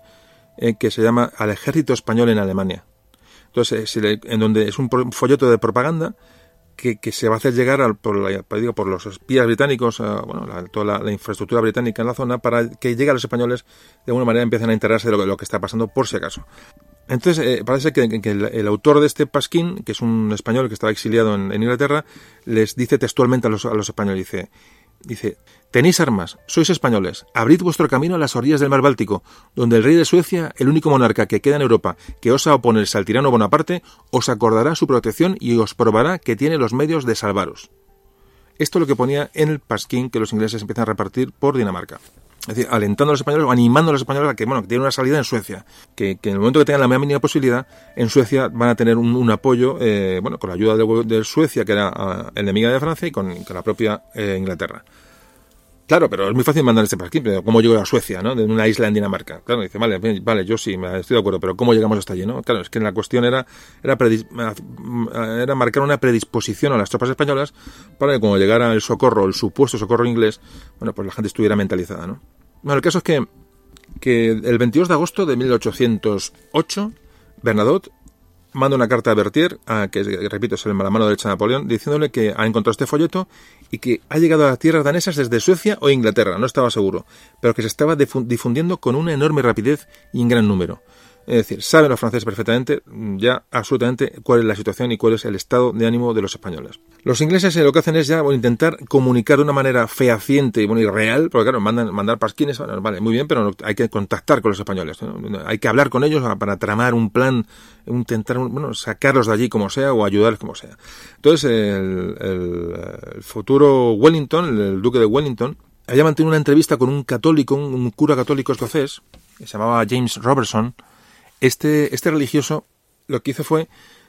eh, que se llama Al ejército español en Alemania. Entonces, eh, en donde es un folleto de propaganda que, se va a hacer llegar al, por, la, por los espías británicos, bueno, toda la, infraestructura británica en la zona, para que llegue a los españoles de alguna manera empiecen a enterarse de lo, que está pasando por si acaso. Entonces, eh, parece que, el, autor de este pasquín, que es un español que estaba exiliado en, en Inglaterra, les dice textualmente a los, a los españoles, dice, Dice, tenéis armas, sois españoles, abrid vuestro camino a las orillas del mar Báltico, donde el rey de Suecia, el único monarca que queda en Europa que osa oponerse al tirano Bonaparte, os acordará su protección y os probará que tiene los medios de salvaros. Esto es lo que ponía en el pasquín que los ingleses empiezan a repartir por Dinamarca. Es decir, alentando a los españoles o animando a los españoles a que, bueno, que tienen una salida en Suecia. Que, en el momento que tengan la mínima posibilidad, en Suecia van a tener un, apoyo, eh, bueno, con la ayuda de, Suecia, que era ah, enemiga de Francia, y con, la propia eh, Inglaterra. Claro, pero es muy fácil mandar este para aquí, pero ¿cómo llego a Suecia, no? De una isla en Dinamarca. Claro, dice, vale, vale, yo sí, estoy de acuerdo, pero ¿cómo llegamos hasta allí, no? Claro, es que la cuestión era, era, era marcar una predisposición a las tropas españolas para que cuando llegara el socorro, el supuesto socorro inglés, bueno, pues la gente estuviera mentalizada, ¿no? Bueno, el caso es que, que el 22 de agosto de 1808, Bernadotte manda una carta a Bertier, a, que repito es la mano derecha de Napoleón, diciéndole que ha encontrado este folleto y que ha llegado a las tierras danesas desde Suecia o Inglaterra, no estaba seguro, pero que se estaba difundiendo con una enorme rapidez y en gran número. Es decir, saben los franceses perfectamente ya absolutamente cuál es la situación y cuál es el estado de ánimo de los españoles. Los ingleses eh, lo que hacen es ya intentar comunicar de una manera fehaciente y, bueno, y real, porque claro, mandan, mandar pasquines, vale, muy bien, pero hay que contactar con los españoles, hay que hablar con ellos para tramar un plan, intentar, bueno, sacarlos de allí como sea o ayudarles como sea. Entonces, el, futuro Wellington, el duque de Wellington, había mantenido una entrevista con un católico, un, cura católico escocés, que se llamaba James Robertson, este, este religioso lo que hizo fue,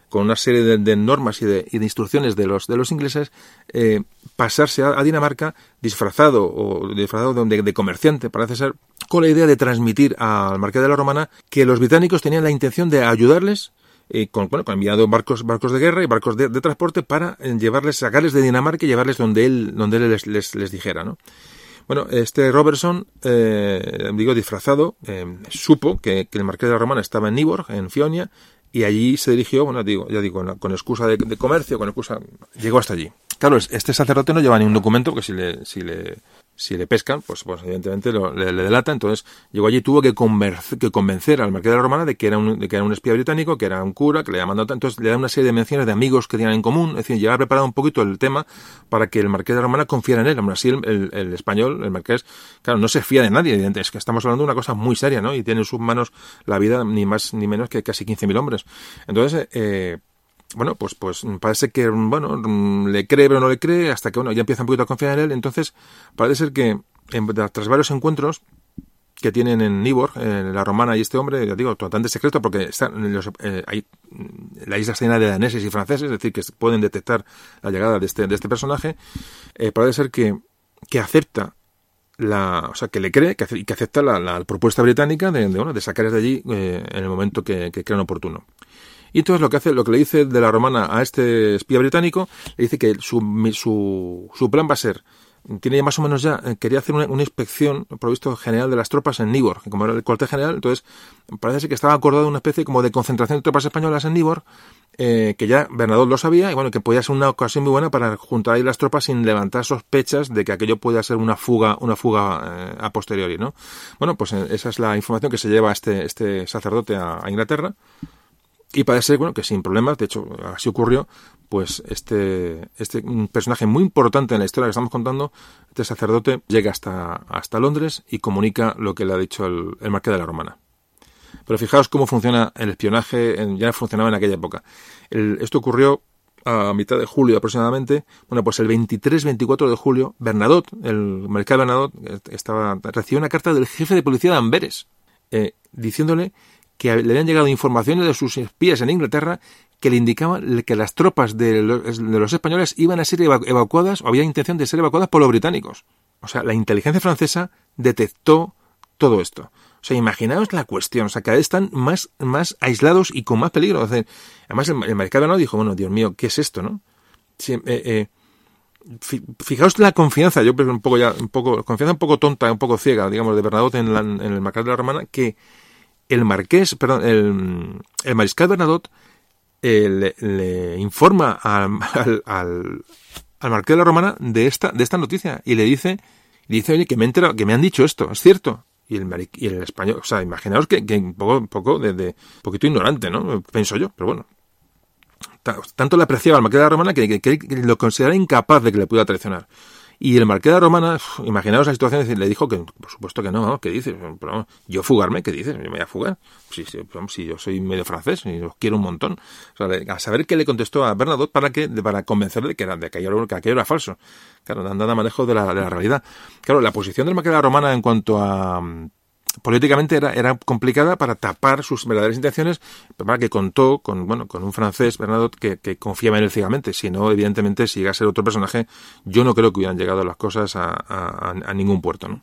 con una serie de, normas y de, instrucciones de los, de los ingleses, eh, pasarse a, Dinamarca disfrazado o disfrazado de, de, comerciante, parece ser, con la idea de transmitir al marqués de la Romana que los británicos tenían la intención de ayudarles eh, con, bueno, con enviando barcos, barcos de guerra y barcos de, transporte para eh, llevarles, sacarles de Dinamarca y llevarles donde él, donde él les, les, les dijera, ¿no? Bueno, este Robertson, eh, digo disfrazado, eh, supo que, el marqués de la Romana estaba en Niborg, en Fionia, y allí se dirigió, bueno, digo, ya digo, con, excusa de, de, comercio, con excusa, llegó hasta allí. Claro, este sacerdote no lleva ni un documento, que si le, si le si le pescan, pues, pues evidentemente le, delata. Entonces llegó allí tuvo que, que convencer al marqués de la Romana de que, era un, de que era un espía británico, que era un cura, que le había mandado. Entonces le da una serie de menciones de amigos que tenían en común. Es decir, lleva preparado un poquito el tema para que el marqués de la Romana confiara en él. Aún así, el, el, español, el marqués, claro, no se fía de nadie. Evidentemente. Es que estamos hablando de una cosa muy seria, ¿no? Y tiene en sus manos la vida ni más ni menos que casi 15.000 hombres. Entonces, eh, bueno, pues, pues parece que, bueno, le cree pero no le cree, hasta que, bueno, ya empieza un poquito a confiar en él. Entonces, parece ser que, tras varios encuentros que tienen en Niborg, en la romana y este hombre, ya digo, totalmente secreto, porque están los, eh, hay, la isla está llena de daneses y franceses, es decir, que pueden detectar la llegada de este, de este personaje, eh, parece ser que, que acepta la, o sea, que le cree que, que acepta la, la, propuesta británica de, de, bueno, de sacarles de allí eh, en el momento que crean oportuno. Y entonces lo que hace, lo que le dice de la romana a este espía británico, le dice que su, su, su plan va a ser tiene más o menos ya, eh, quería hacer una, inspección, provisto general de las tropas en Nibor, como era el cuartel general, entonces parece ser que estaba acordado una especie como de concentración de tropas españolas en Nibor, eh, que ya Bernadot lo sabía, y bueno, que podía ser una ocasión muy buena para juntar ahí las tropas sin levantar sospechas de que aquello podía ser una fuga, una fuga eh, a posteriori, ¿no? Bueno, pues esa es la información que se lleva este, este sacerdote a Inglaterra, y parece bueno, que sin problemas, de hecho, así ocurrió, pues este, este personaje muy importante en la historia que estamos contando, este sacerdote, llega hasta, hasta Londres y comunica lo que le ha dicho el, el marqués de la Romana. Pero fijaos cómo funciona el espionaje, ya funcionaba en aquella época. esto ocurrió a mitad de julio aproximadamente. Bueno, pues el 23-24 de julio, Bernadotte, el marqués Bernadotte, estaba, recibió una carta del jefe de policía de Amberes, eh, diciéndole que le habían llegado informaciones de sus espías en Inglaterra que le indicaban que las tropas de los, españoles iban a ser evacuadas o había intención de ser evacuadas por los británicos. O sea, la inteligencia francesa detectó todo esto. O sea, imaginaos la cuestión. O sea, cada vez están más, más aislados y con más peligro. además, el, el mariscal no dijo, bueno, Dios mío, ¿qué es esto, no? Eh, eh, fijaos la confianza, yo un poco ya, un poco, confianza un poco tonta, un poco ciega, digamos, de Bernadotte en, en el mariscal de la Romana, que el marqués, perdón, el, el mariscal Bernadotte eh, le, informa al, al, marqués de la Romana de esta, de esta noticia y le dice, dice, oye, que me, enterado, que me han dicho esto, es cierto. Y el, y el español, o sea, imaginaos que, que un poco, poco de, de, poquito ignorante, ¿no? Pienso yo, pero bueno. Tanto le apreciaba al marqués de la Romana que, que, que lo consideraba incapaz de que le pudiera traicionar. Y el marqués de Romana, imaginaos la situación, le dijo que, por supuesto que no, ¿qué dices? Yo fugarme, ¿qué dices? Yo me voy a fugar. Si, si, yo soy medio francés y os quiero un montón. A saber qué le contestó a Bernadotte para que, para convencerle que, era, de que, aquello, que era falso. Claro, andando a manejo de la, de la realidad. Claro, la posición del marqués de Romana en cuanto a, políticamente era, era complicada para tapar sus verdaderas intenciones, pero que contó con, bueno, con un francés, Bernadotte, que, confiaba en él ciegamente. Si no, evidentemente, si llega a ser otro personaje, yo no creo que hubieran llegado las cosas a, a, ningún puerto, ¿no?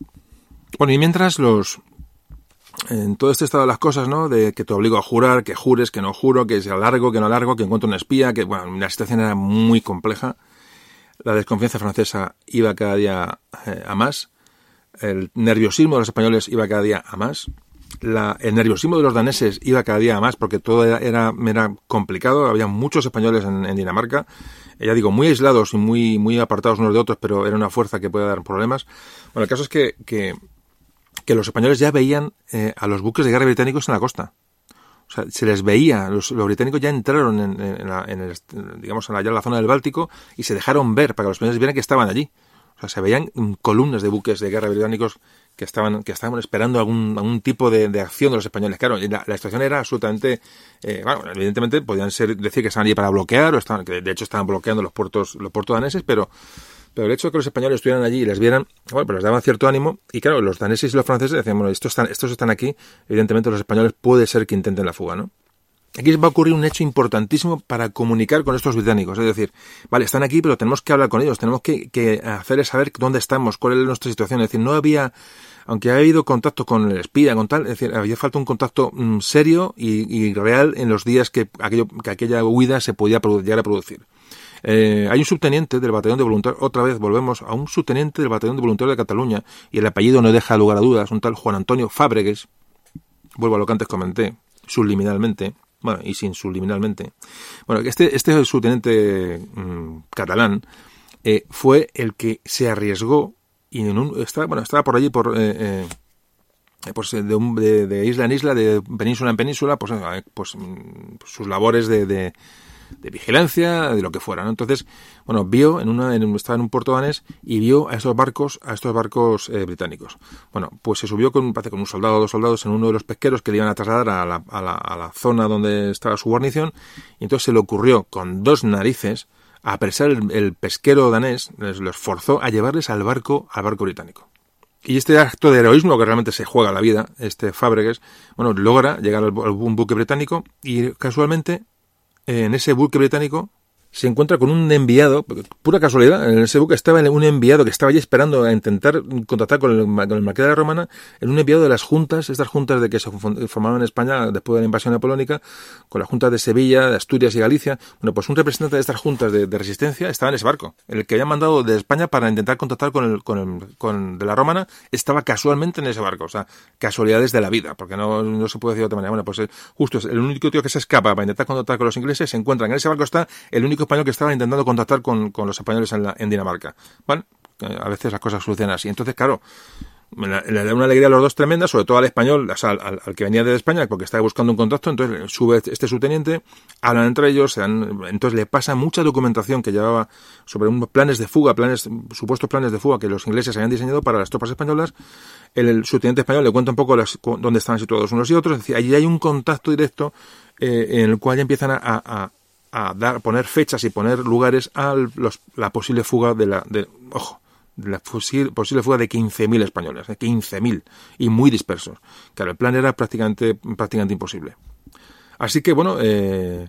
Bueno, y mientras los, en todo este estado de las cosas, ¿no? De que te obligo a jurar, que jures, que no juro, que sea largo, que no largo, que encuentro una espía, que, bueno, la situación era muy compleja. La desconfianza francesa iba cada día eh, a más el nerviosismo de los españoles iba cada día a más, la, el nerviosismo de los daneses iba cada día a más porque todo era, era, complicado, había muchos españoles en, Dinamarca, eh, ya digo, muy aislados y muy, muy apartados unos de otros, pero era una fuerza que puede dar problemas. Bueno, el caso es que, que, los españoles ya veían eh, a los buques de guerra británicos en la costa. O sea, se les veía, los, británicos ya entraron en, la, digamos, en la zona del Báltico y se dejaron ver para que los españoles vieran que estaban allí se veían columnas de buques de guerra británicos que estaban, que estaban esperando algún, algún tipo de, acción de los españoles. Claro, la, la situación era absolutamente, eh, bueno, evidentemente podían ser, decir que estaban allí para bloquear, o estaban, que de hecho estaban bloqueando los puertos, los puertos daneses, pero, pero el hecho de que los españoles estuvieran allí y les vieran, bueno, pues les daba cierto ánimo, y claro, los daneses y los franceses decían, bueno, estos están, estos están aquí, evidentemente los españoles puede ser que intenten la fuga, ¿no? Aquí va a ocurrir un hecho importantísimo para comunicar con estos británicos. Es decir, vale, están aquí, pero tenemos que hablar con ellos, tenemos que, que hacerles saber dónde estamos, cuál es nuestra situación. Es decir, no había, aunque ha habido contacto con el espía, con tal, es decir, había falta un contacto mm, serio y, real en los días que, aquello, que aquella huida se podía llegar a producir. Eh, hay un subteniente del batallón de voluntarios, otra vez volvemos a un subteniente del batallón de voluntarios de Cataluña, y el apellido no deja lugar a dudas, un tal Juan Antonio Fábregues, vuelvo a lo que antes comenté, subliminalmente, bueno, y sin subliminalmente. Bueno, este, este subteniente mm, catalán eh, fue el que se arriesgó y en un, estaba, bueno, estaba por allí por, eh, eh, pues de, de, isla en isla, de península en península, pues, pues mm, sus labores de vigilancia, de lo que fuera, ¿no? Entonces, bueno, vio en una, en, estaba en un puerto danés y vio a estos barcos, a estos barcos eh, británicos. Bueno, pues se subió con, parece, con un soldado o dos soldados en uno de los pesqueros que le iban a trasladar a la, a la, a la zona donde estaba su guarnición, y entonces se le ocurrió con dos narices a apresar el, pesquero danés, les los forzó a llevarles al barco, al barco británico. Y este acto de heroísmo que realmente se juega la vida, este Fábregues, bueno, logra llegar al, al buque británico y casualmente en ese buque británico se encuentra con un enviado, pura casualidad, en ese buque estaba un enviado que estaba allí esperando a intentar contactar con el, con el marqués de la Romana, en un enviado de las juntas, estas juntas de que se formaron en España después de la invasión napoleónica, con las juntas de Sevilla, de Asturias y Galicia. Bueno, pues un representante de estas juntas de, resistencia estaba en ese barco, el que había mandado de España para intentar contactar con el, con el, con de la Romana, estaba casualmente en ese barco, o sea, casualidades de la vida, porque no, no se puede decir de otra manera. Bueno, pues justo es el único tío que se escapa para intentar contactar con los ingleses, se encuentra en ese barco está el único español que estaba intentando contactar con, los españoles en, en Dinamarca. Bueno, a veces las cosas suceden así. Entonces, claro, le da una alegría a los dos tremenda, sobre todo al español, o sea, al, que venía de España, porque estaba buscando un contacto, entonces sube este subteniente, hablan entre ellos, entonces le pasa mucha documentación que llevaba sobre unos planes de fuga, planes, supuestos planes de fuga que los ingleses habían diseñado para las tropas españolas. El, subteniente español le cuenta un poco dónde estaban situados unos y otros, es decir, allí hay un contacto directo eh, en el cual ya empiezan a dar, poner fechas y poner lugares a los, la posible fuga de la, de, ojo, la posible, fuga de 15.000 españoles, de 15.000 y muy dispersos. Claro, el plan era prácticamente, prácticamente imposible. Así que bueno, eh,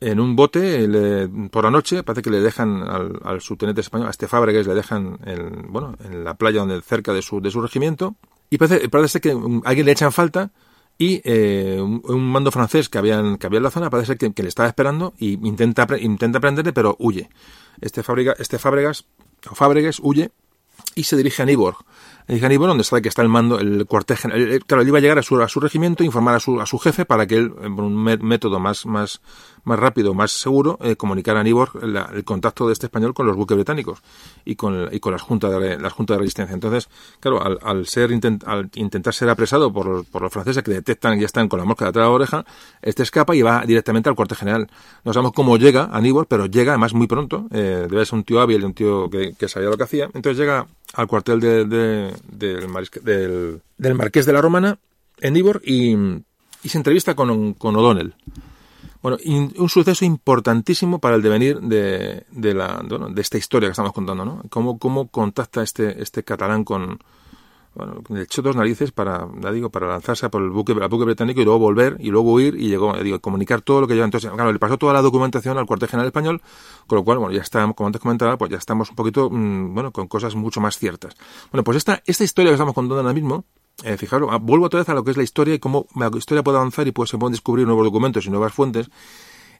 en un bote por la noche parece que le dejan al, al subteniente español, a este Fábregas, le dejan en, bueno, en la playa donde cerca de su, de su regimiento y parece, parece que alguien le echan falta y eh, un, mando francés que había, que había en la zona parece que, que le estaba esperando y intenta, intenta prenderle, pero huye. Este, Fábrica, este Fábregas, o Fábregas huye y se dirige a Niborg. dirige a Niborg, donde sabe que está el mando, el cuartel general. Claro, él iba a llegar a su, a su regimiento, informar a su, a su jefe para que él, por un método más, más, más rápido, más seguro, eh, comunicar a Nibor el contacto de este español con los buques británicos y con, y con las juntas de, de resistencia. Entonces, claro, al, al ser al intentar ser apresado por los, por los franceses que detectan y ya están con la mosca detrás de la oreja, este escapa y va directamente al cuartel general. No sabemos cómo llega a Nibor, pero llega además muy pronto. Eh, debe ser un tío hábil, un tío que, sabía lo que hacía. Entonces llega al cuartel de, de, del, del, marqués de la Romana en Nibor y, y se entrevista con, con O'Donnell. Bueno, un suceso importantísimo para el devenir de, la, de esta historia que estamos contando, ¿no? Cómo, cómo contacta este, este catalán con, bueno, le echó dos narices para, ya digo, para lanzarse por el buque, el buque británico y luego volver y luego huir y llegó, digo, comunicar todo lo que lleva. Entonces, claro, le pasó toda la documentación al cuartel general español, con lo cual, bueno, ya está, como antes comentaba, pues ya estamos un poquito, mm, bueno, con cosas mucho más ciertas. Bueno, pues esta, esta historia que estamos contando ahora mismo, eh, fijaros, ah, vuelvo otra vez a lo que es la historia y cómo la historia puede avanzar y pues se pueden descubrir nuevos documentos y nuevas fuentes.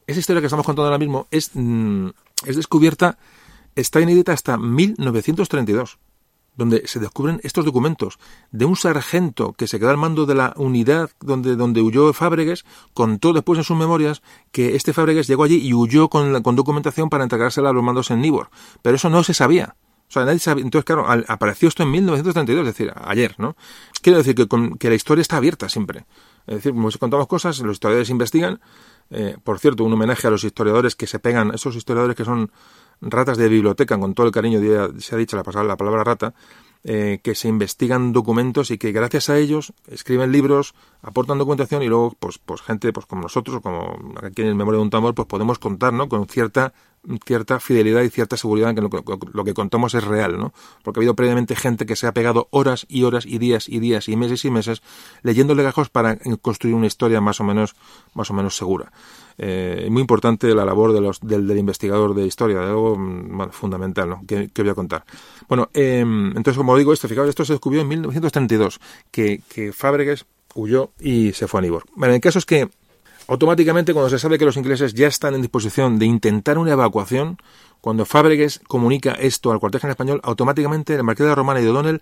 Esa historia que estamos contando ahora mismo es, mm, es descubierta, está inédita hasta 1932 donde se descubren estos documentos de un sargento que se quedó al mando de la unidad donde, donde huyó Fábregues, contó después en sus memorias que este Fábregues llegó allí y huyó con, con documentación para entregársela a los mandos en Nibor. Pero eso no se sabía. Sea, nadie sabía. Entonces, claro, apareció esto en 1932, es decir, ayer, ¿no? Quiero decir que, que la historia está abierta siempre. Es decir, como si contamos cosas, los historiadores investigan. Eh, por cierto, un homenaje a los historiadores que se pegan, esos historiadores que son ratas de biblioteca, con todo el cariño se ha dicho la, la palabra rata, eh, que se investigan documentos y que gracias a ellos escriben libros, aportan documentación y luego, pues, pues gente pues como nosotros, como aquí en el Memoria de un Tambor, pues podemos contar, ¿no? Con cierta cierta fidelidad y cierta seguridad en que lo, que contamos es real, ¿no? Porque ha habido previamente gente que se ha pegado horas y horas y días y días y meses y meses leyendo legajos para construir una historia más o menos, más o menos segura. Eh, muy importante la labor de los, del, investigador de historia, de algo mm, fundamental, ¿no? Que, voy a contar. Bueno, em, entonces, como digo, esto, fijaos, esto se descubrió en 1932, que, que huyó y se fue a Nibor. Bueno, el caso es que automáticamente cuando se sabe que los ingleses ya están en disposición de intentar una evacuación, cuando Fábregues comunica esto al cuartel general español, automáticamente el marqués de Romana y de O'Donnell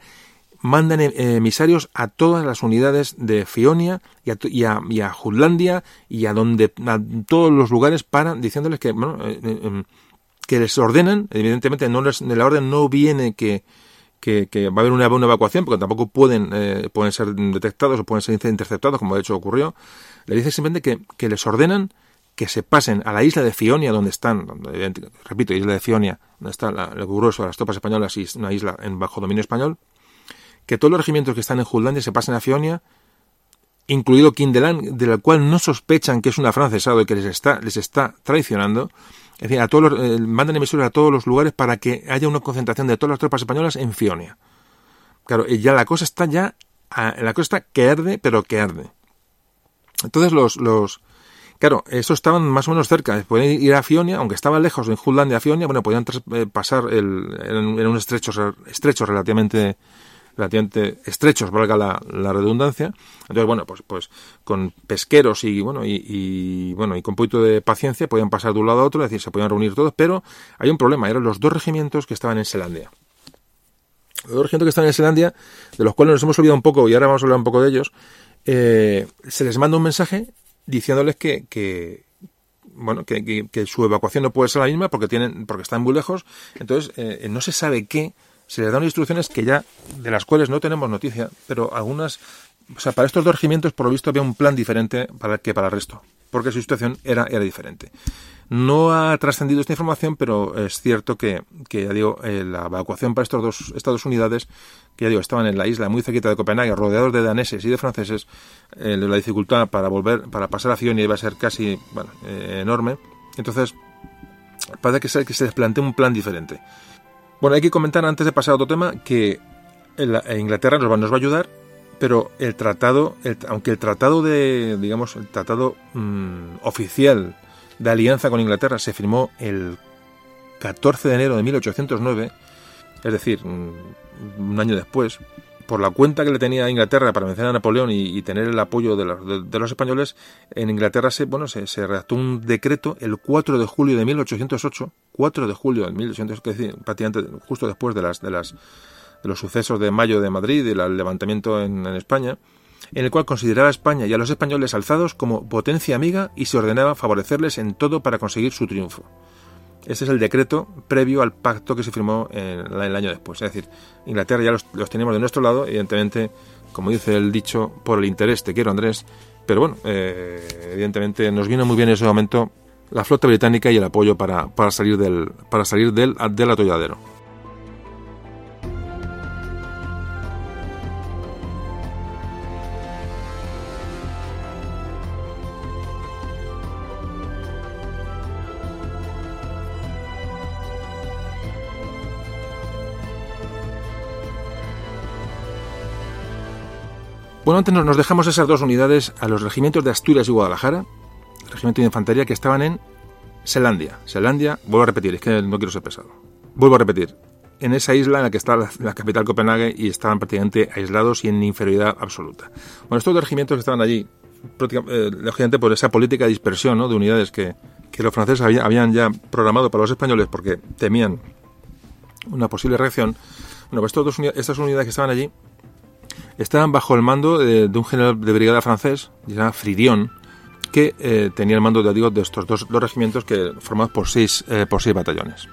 mandan eh, emisarios a todas las unidades de Fionia y a, y a, Jutlandia y a donde a todos los lugares para diciéndoles que bueno, eh, eh, em, que les ordenan. Evidentemente no les, de la orden no viene que, que, va a haber una, una, evacuación porque tampoco pueden pueden ser detectados o pueden ser interceptados como de hecho ocurrió. Le dice simplemente que, que les ordenan que se pasen a la isla de Fionia, donde están, repito, isla de Fionia, donde está la, el grueso de las tropas españolas y una isla en bajo dominio español, que todos los regimientos que están en Jutlandia se pasen a Fionia, incluido Kindelan, del cual no sospechan que es un afrancesado y que les está, les está traicionando. Es decir, a todos los, eh, mandan emisores a todos los lugares para que haya una concentración de todas las tropas españolas en Fionia. Claro, ya la cosa está ya, la cosa está que arde, pero que arde. Entonces los, los, Claro, estos estaban más o menos cerca. Podían ir a Fionia, aunque estaban lejos en Jutlandia a Fionia, bueno, podían eh, pasar el, en, en, un estrecho, estrecho relativamente relativamente estrechos, valga la, redundancia. Entonces, bueno, pues, pues con pesqueros y bueno, y, bueno, y con poquito de paciencia podían pasar de un lado a otro, es decir, se podían reunir todos, pero hay un problema, eran los dos regimientos que estaban en Selandia. Los dos regimientos que estaban en Selandia, de los cuales nos hemos olvidado un poco, y ahora vamos a hablar un poco de ellos, eh, se les manda un mensaje diciéndoles que, que bueno, que, su evacuación no puede ser la misma porque tienen, porque están muy lejos, entonces eh, no se sabe qué se les dan instrucciones que ya, de las cuales no tenemos noticia, pero algunas, o sea, para estos dos regimientos, por lo visto, había un plan diferente para que para el resto, porque su situación era, era diferente. No ha trascendido esta información, pero es cierto que, que ya digo, eh, la evacuación para estos dos, estas dos unidades, que ya digo, estaban en la isla muy cerquita de Copenhague, rodeados de daneses y de franceses, eh, la dificultad para volver, para pasar a Fionia iba a ser casi, eh, enorme. Entonces, parece que se, que se les plantea un plan diferente. Bueno, hay que comentar antes de pasar a otro tema que Inglaterra nos va, nos va a ayudar, pero el tratado, aunque el tratado de, digamos, el tratado mm, oficial de alianza con Inglaterra se firmó el 14 de enero de 1809, es decir, mm, un año después, por la cuenta que le tenía a Inglaterra para vencer a Napoleón y, tener el apoyo de los, españoles, en Inglaterra se, bueno, se, redactó un decreto el 4 de julio de 1808, 4 de julio de 1808, es decir, prácticamente justo después de, las, de, las, de los sucesos de mayo de Madrid y el levantamiento en, en España, en el cual consideraba a España y a los españoles alzados como potencia amiga y se ordenaba favorecerles en todo para conseguir su triunfo. Ese es el decreto previo al pacto que se firmó el año después. Es decir, Inglaterra ya los, los tenemos de nuestro lado, evidentemente, como dice el dicho, por el interés te quiero Andrés, pero bueno, eh, evidentemente nos vino muy bien en ese momento la flota británica y el apoyo para, para salir del para salir del, del atolladero. Bueno, antes nos dejamos esas dos unidades a los regimientos de Asturias y Guadalajara, regimiento de infantería que estaban en Selandia. Selandia, vuelvo a repetir, es que no quiero ser pesado. Vuelvo a repetir, en esa isla en la que está la, capital Copenhague y estaban prácticamente aislados y en inferioridad absoluta. Bueno, estos dos regimientos que estaban allí, eh, lógicamente por esa política de dispersión ¿no? de unidades que, que los franceses habían ya programado para los españoles porque temían una posible reacción, bueno, pues dos estas unidades que estaban allí estaban bajo el mando de, un general de brigada francés, llamado Fridion, que eh, tenía el mando de, estos dos, regimientos que formados por seis, eh, por seis batallones.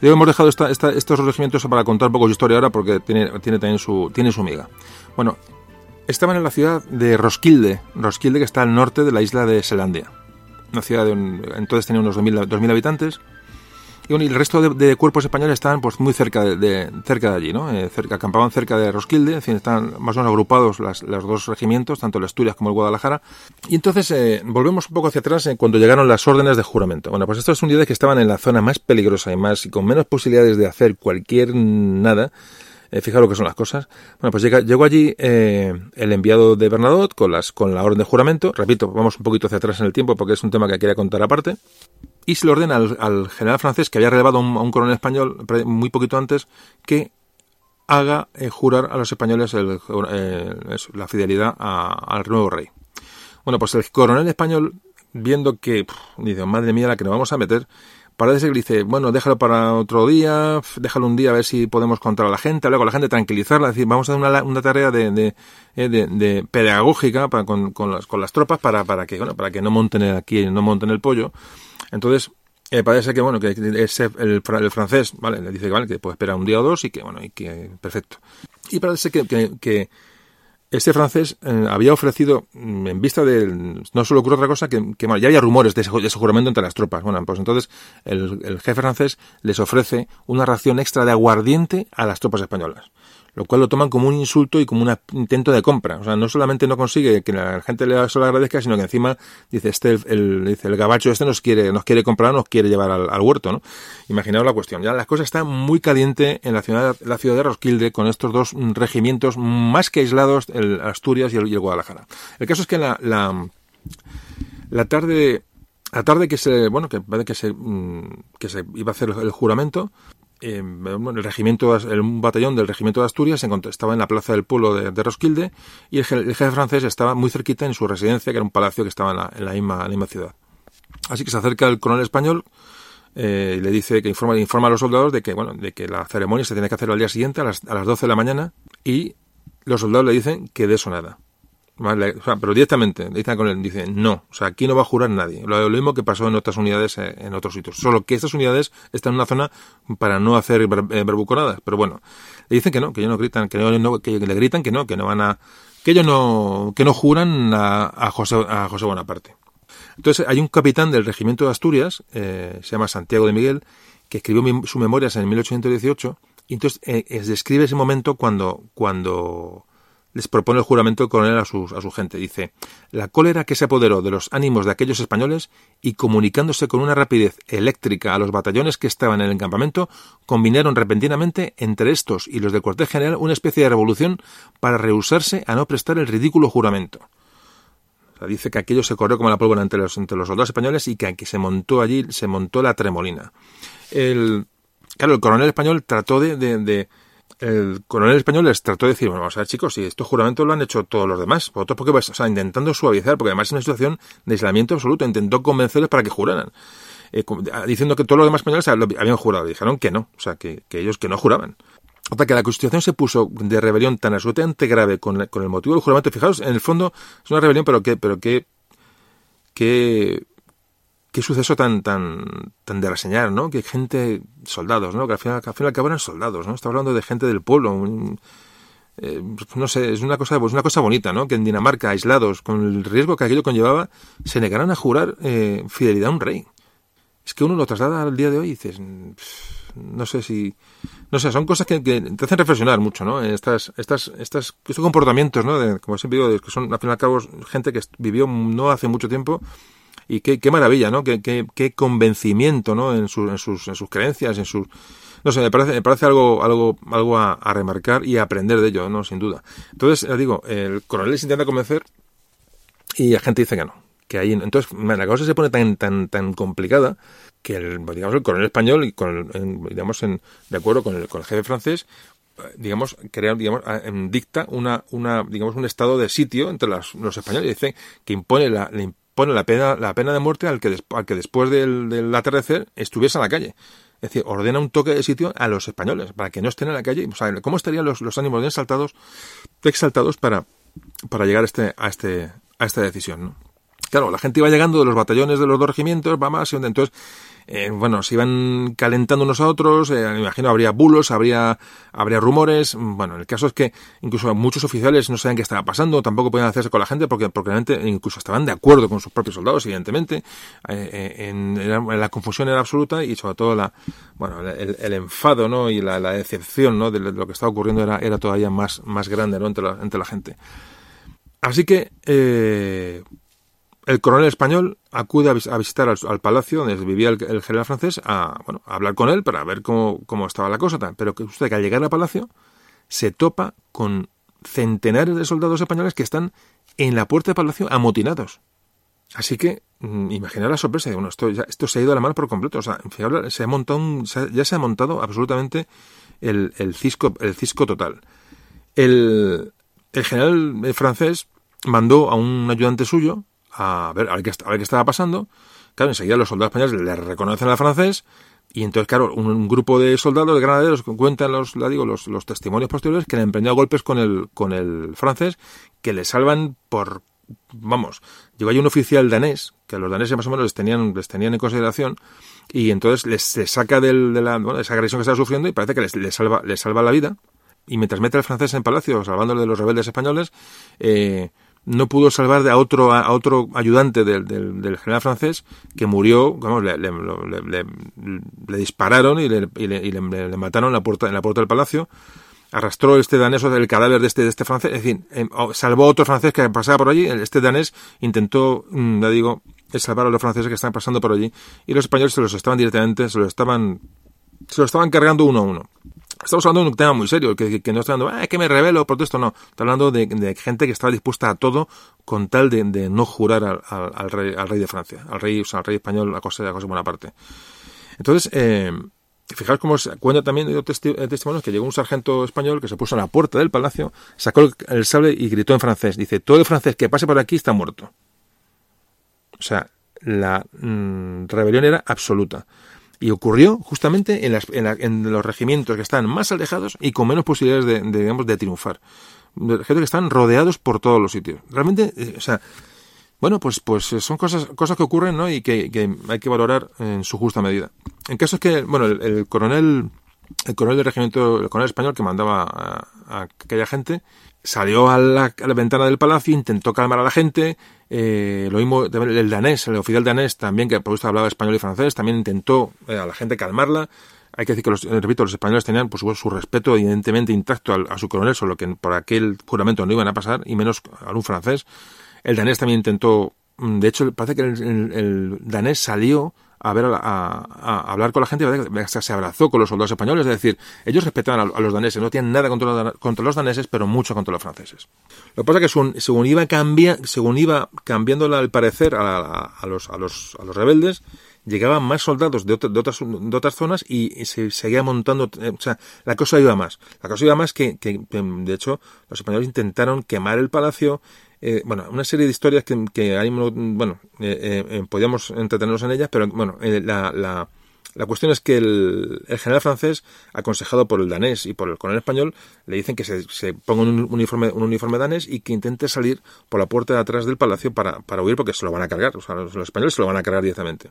Digo, hemos dejado estos regimientos para contar un poco su historia ahora porque tiene, tiene también su, tiene su miga. Bueno, estaban en la ciudad de Roskilde, Roskilde que está al norte de la isla de Selandia. Una ciudad de entonces tenía unos 2.000 habitantes y, el resto de, cuerpos españoles estaban pues muy cerca de, cerca de allí, ¿no? Eh, acampaban cerca de Roskilde, en fin, estaban más o menos agrupados las, los dos regimientos, tanto el Asturias como el Guadalajara. Y entonces eh, volvemos un poco hacia atrás eh, cuando llegaron las órdenes de juramento. Bueno, pues estas unidades que estaban en la zona más peligrosa y más y con menos posibilidades de hacer cualquier nada, eh, fijaros lo que son las cosas. Bueno, pues llega, llegó allí el enviado de Bernadotte con, las, con la orden de juramento. Repito, vamos un poquito hacia atrás en el tiempo porque es un tema que quería contar aparte y se le ordena al, general francés que había relevado a un, coronel español muy poquito antes que haga eh, jurar a los españoles la fidelidad al nuevo rey. Bueno, pues el coronel español, viendo que, dice, madre mía, la que nos vamos a meter, parece que dice, bueno, déjalo para otro día, déjalo un día a ver si podemos contar a la gente, hablar con la gente, tranquilizarla, decir, vamos a hacer una, tarea de, de, eh, pedagógica para, con, las, tropas para, para que, bueno, para que no monten aquí, no monten el pollo. Entonces, eh, parece que bueno que ese, el, francés vale le dice que vale que puede esperar un día o dos y que bueno y que perfecto y parece que, que, este francés eh, había ofrecido mm, en vista de no solo ocurre otra cosa que, ya había rumores de ese, de juramento entre las tropas. Bueno pues entonces el, el jefe francés les ofrece una ración extra de aguardiente a las tropas españolas lo cual lo toman como un insulto y como un intento de compra. O sea, no solamente no consigue que la gente le solo agradezca, sino que encima dice este el, dice el gabacho este nos quiere nos quiere comprar, nos quiere llevar al, huerto, ¿no? Imaginaos la cuestión. Ya las cosas están muy caliente en la ciudad la ciudad de Roskilde con estos dos regimientos más que aislados, el Asturias y el, Guadalajara. El caso es que la, la, la tarde la tarde que se bueno que que se mm, que se iba a hacer el juramento eh, el regimiento, el, un batallón del regimiento de Asturias estaba en la plaza del pueblo de, de Roskilde y el, jefe francés estaba muy cerquita en su residencia, que era un palacio que estaba en la, en la, misma, ciudad. Así que se acerca el coronel español eh, y le dice que informa, informa a los soldados de que, bueno, de que la ceremonia se tiene que hacer al día siguiente a las, a las 12 de la mañana y los soldados le dicen que de eso nada pero directamente, dicen con él, dicen no, o sea, aquí no va a jurar nadie. Lo, mismo que pasó en otras unidades eh, en otros sitios. Solo que estas unidades están en una zona para no hacer eh, verbuconadas. Pero bueno, le dicen que no, que ellos no gritan, que, no, que le gritan que no, que no van a, que ellos no, que no juran a, José, a José Bonaparte. Entonces hay un capitán del regimiento de Asturias, eh, se llama Santiago de Miguel, que escribió sus memorias en 1818 y entonces describe ese momento cuando, cuando les propone el juramento del coronel a su, gente. Dice, la cólera que se apoderó de los ánimos de aquellos españoles y comunicándose con una rapidez eléctrica a los batallones que estaban en el campamento, combinaron repentinamente entre estos y los del cuartel general una especie de revolución para rehusarse a no prestar el ridículo juramento. dice que aquello se corrió como la pólvora entre los, entre los soldados españoles y que aquí se montó allí, se montó la tremolina. El, claro, el coronel español trató de el coronel español les trató de decir, bueno, vamos a ver chicos, si estos juramentos lo han hecho todos los demás, otros porque, o sea, intentando suavizar, porque además es una situación de aislamiento absoluto, intentó convencerles para que juraran, eh, diciendo que todos los demás españoles habían jurado, dijeron que no, o sea, que, ellos que no juraban. Hasta que la Constitución se puso de rebelión tan absolutamente grave con, con el motivo del juramento, fijaos, en el fondo es una rebelión, pero que, pero que, que qué suceso tan, tan, tan de reseñar, ¿no? Que gente, soldados, ¿no? Que al final, al final eran soldados, ¿no? Estamos hablando de gente del pueblo, eh, no sé, es una cosa, pues una cosa bonita, ¿no? Que en Dinamarca, aislados, con el riesgo que aquello conllevaba, se negaran a jurar eh, fidelidad a un rey. Es que uno lo traslada al día de hoy y dices, no sé si, no sé, son cosas que, te hacen reflexionar mucho, ¿no? Estas, estas, estas, estos comportamientos, ¿no? De, como siempre digo, que son al fin y al cabo gente que vivió no hace mucho tiempo y qué, qué maravilla, ¿no? Qué, qué, qué convencimiento, ¿no? En, su, en, sus, en sus creencias, en sus... No sé, me parece, me parece algo, algo, algo a, remarcar y a aprender de ello, ¿no? Sin duda. Entonces, ya digo, el coronel les intenta convencer y la gente dice que no. Que ahí, entonces, la cosa se pone tan, tan, tan complicada que el, digamos, el coronel español, y con, en, digamos, en, de acuerdo con el, con el jefe francés, digamos, crea, digamos, dicta una, una, digamos, un estado de sitio entre las, los españoles. Dice que impone la, le impone la pena, la pena de muerte al que, al que después del, del atardecer estuviese en la calle. Es decir, ordena un toque de sitio a los españoles para que no estén en la calle. O sea, ¿cómo estarían los, los ánimos de exaltados, exaltados para, para llegar a este, a este, a esta decisión, ¿no? Claro, la gente iba llegando de los batallones de los dos regimientos, va más, y entonces, eh, bueno, se iban calentando unos a otros, eh, me imagino habría bulos, habría, habría rumores, bueno, el caso es que incluso muchos oficiales no sabían qué estaba pasando, tampoco podían hacerse con la gente porque, porque incluso estaban de acuerdo con sus propios soldados, evidentemente, eh, en, la confusión era absoluta y sobre todo la, bueno, el, enfado, ¿no? Y la, la decepción, ¿no? De lo que estaba ocurriendo era, era todavía más, más grande, ¿no? Entre la, entre la gente. Así que eh, el coronel español acude a, vis a visitar al, al, palacio donde vivía el, general francés a, bueno, a hablar con él para ver cómo, estaba la cosa. Pero que usted que al llegar al palacio se topa con centenares de soldados españoles que están en la puerta del palacio amotinados. Así que mm, imaginar la sorpresa de bueno, esto, ya, esto se ha ido a la mano por completo. O sea, se ha montado un, se ha, ya se ha montado absolutamente el, cisco, total. El general francés mandó a un ayudante suyo a ver, a ver, qué, a ver qué estaba pasando. Claro, enseguida los soldados españoles le reconocen al francés y entonces, claro, un, grupo de soldados, de granaderos, cuentan los, la digo, los, los testimonios posteriores que le emprendió a golpes con el, con el francés, que le salvan por, vamos, llegó ahí un oficial danés, que los daneses más o menos les tenían, les tenían en consideración, y entonces les, les saca del, de la, bueno, esa agresión que estaba sufriendo y parece que les, les salva, les salva la vida. Y mientras mete al francés en palacio, salvándole de los rebeldes españoles, eh, no pudo salvar a otro, a otro ayudante del, del, general francés que murió, vamos, le, le, le, dispararon y, le, y, le, mataron en la puerta, en la puerta del palacio. Arrastró este danés el cadáver de este, de este francés, es decir, eh, salvó a otro francés que pasaba por allí. Este danés intentó, mm, ya digo, salvar a los franceses que estaban pasando por allí y los españoles se los estaban directamente, se los estaban, se los estaban cargando uno a uno. Estamos hablando de un tema muy serio, que, no está hablando, ah, que me revelo, protesto, no. Está hablando de, gente que estaba dispuesta a todo con tal de, no jurar al, rey, de Francia, al rey, al rey español, a cosa, a cosa buena parte. Entonces, eh, fijaos cómo se cuenta también de testi testimonios que llegó un sargento español que se puso a la puerta del palacio, sacó el, sable y gritó en francés. Dice, todo el francés que pase por aquí está muerto. O sea, la mmm, rebelión era absoluta. Y ocurrió justamente en, las, en, la, en, los regimientos que están más alejados y con menos posibilidades de, digamos, de triunfar. Gente que están rodeados por todos los sitios. Realmente, eh, o sea, bueno, pues, pues son cosas, cosas que ocurren, ¿no? Y que, hay que valorar en su justa medida. En caso es que, bueno, el, el coronel, el coronel del regimiento, el coronel español que mandaba a, a aquella gente, salió a la, a la, ventana del palacio, intentó calmar a la gente, eh, lo mismo el danés, el oficial danés también, que por supuesto hablaba español y francés, también intentó eh, a la gente calmarla. Hay que decir que, los, eh, repito, los españoles tenían, por supuesto, su respeto evidentemente intacto al, a su coronel, solo que por aquel juramento no iban a pasar, y menos a un francés. El danés también intentó, mm, de hecho, parece que el, el, el danés salió a ver a, a, a, hablar con la gente, se abrazó con los soldados españoles, es decir, ellos respetaban a, los daneses, no tienen nada contra los, contra los daneses, pero mucho contra los franceses. Lo que pasa es que según, según iba, cambia, según iba cambiando el parecer a, los, los, a los rebeldes, llegaban más soldados de, otra, de, otras, de otras zonas y, y, se seguía montando, eh, o sea, la cosa iba más. La cosa iba más que, que, de hecho, los españoles intentaron quemar el palacio, eh, bueno, una serie de historias que, que hay, bueno, eh, eh, podíamos entretenernos en ellas, pero bueno, la, la, cuestión es que el, general francés, aconsejado por el danés y por el coronel español, le dicen que se, se ponga un uniforme, un uniforme danés y que intente salir por la puerta de atrás del palacio para, para huir porque se lo van a cargar, o sea, los, españoles se lo van a cargar directamente.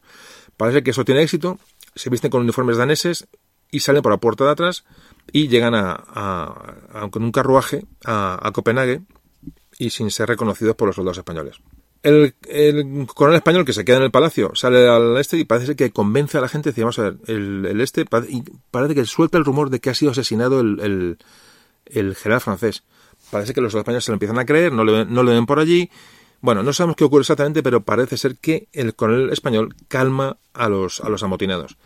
Parece que eso tiene éxito, se visten con uniformes daneses y salen por la puerta de atrás y llegan a, con un carruaje a Copenhague y sin ser reconocidos por los soldados españoles. El, el, coronel español que se queda en el palacio sale al este y parece que convence a la gente, ver, el, el este, y parece que suelta el rumor de que ha sido asesinado el general francés. Parece que los españoles se lo empiezan a creer, no le, no le ven por allí. Bueno, no sabemos qué ocurre exactamente, pero parece ser que el coronel español calma a los, a los amotinados.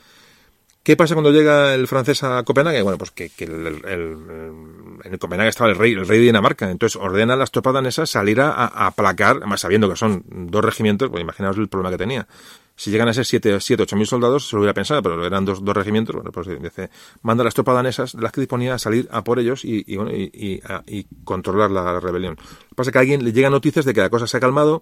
¿Qué pasa cuando llega el francés a Copenhague? Bueno, pues que, el, en Copenhague estaba el rey, el rey de Dinamarca. Entonces ordena a las tropas danesas salir a, aplacar, además sabiendo que son dos regimientos, pues imaginaos el problema que tenía. Si llegan a ser siete, siete ocho mil soldados, se lo hubiera pensado, pero eran dos, dos regimientos. Bueno, pues dice, manda a las tropas danesas, las que disponía, a salir a por ellos y, y, y, y controlar la rebelión. Lo que pasa es que a alguien le llegan noticias de que la cosa se ha calmado,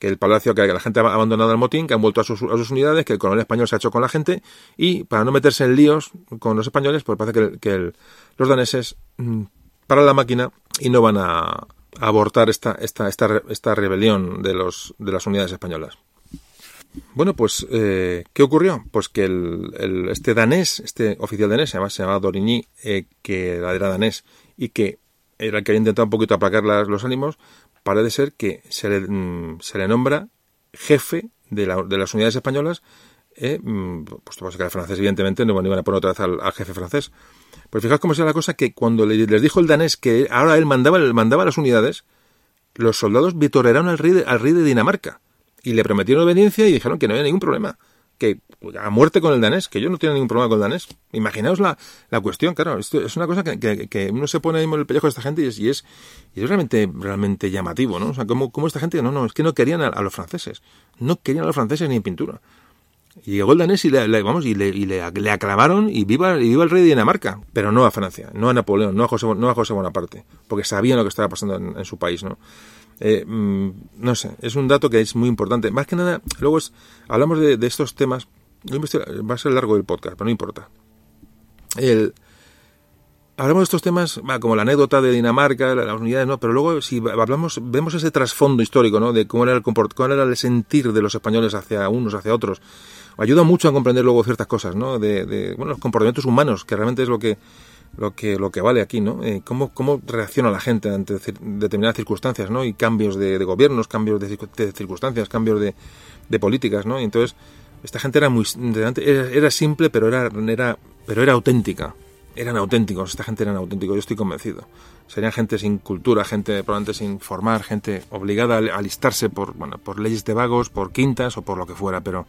que el palacio, que la gente ha abandonado el motín, que han vuelto a sus, a sus, unidades, que el coronel español se ha hecho con la gente y para no meterse en líos con los españoles, pues parece que, que los daneses mm, paran la máquina y no van a, abortar esta, esta, esta, esta rebelión de, los, de las unidades españolas. Bueno, pues, eh, ¿qué ocurrió? Pues que el, el, este danés, este oficial danés, se llamaba, se llamaba Dorigny, eh, que era danés y que era el que había intentado un poquito aplacar las, los ánimos, parece ser que se le, mm, se le nombra jefe de, la, de, las unidades españolas, eh, mm, pues pues que el francés, evidentemente, no iban a poner otra vez al, jefe francés. Pues fijaos cómo sea la cosa que cuando le, les dijo el danés que ahora él mandaba, mandaba las unidades, los soldados vitorearon al rey, al rey de Dinamarca y le prometieron obediencia y dijeron que no había ningún problema que a muerte con el danés, que yo no tengo ningún problema con el danés. Imaginaos la, la cuestión, claro, esto es una cosa que, que, uno se pone en el pellejo de esta gente y es, y es, y es realmente, realmente llamativo, ¿no? O sea, como, como esta gente, no, no, es que no querían a, los franceses, no querían a los franceses ni en pintura. Y llegó el danés y le, vamos, y, le, y le, aclamaron y viva, y viva el rey de Dinamarca, pero no a Francia, no a Napoleón, no a José, no a José Bonaparte, porque sabían lo que estaba pasando en, en su país, ¿no? Eh, mm, no sé, es un dato que es muy importante. Más que nada, luego es, hablamos de, de estos temas Va a ser largo el podcast, pero no importa. El, hablamos de estos temas, como la anécdota de Dinamarca, las unidades, ¿no? Pero luego, si hablamos, vemos ese trasfondo histórico, ¿no? De cómo era, el cómo era el sentir de los españoles hacia unos, hacia otros. Ayuda mucho a comprender luego ciertas cosas, ¿no? De, de bueno, los comportamientos humanos, que realmente es lo que, lo que, lo que vale aquí, ¿no? Eh, cómo, cómo reacciona la gente ante determinadas circunstancias, ¿no? Y cambios de, de gobiernos, cambios de, de circunstancias, cambios de, de políticas, ¿no? Y entonces, esta gente era muy era, era simple, pero era, era, pero era auténtica. Eran auténticos, esta gente eran auténticos, yo estoy convencido. Serían gente sin cultura, gente probablemente sin formar, gente obligada a alistarse por, bueno, por leyes de vagos, por quintas o por lo que fuera, pero,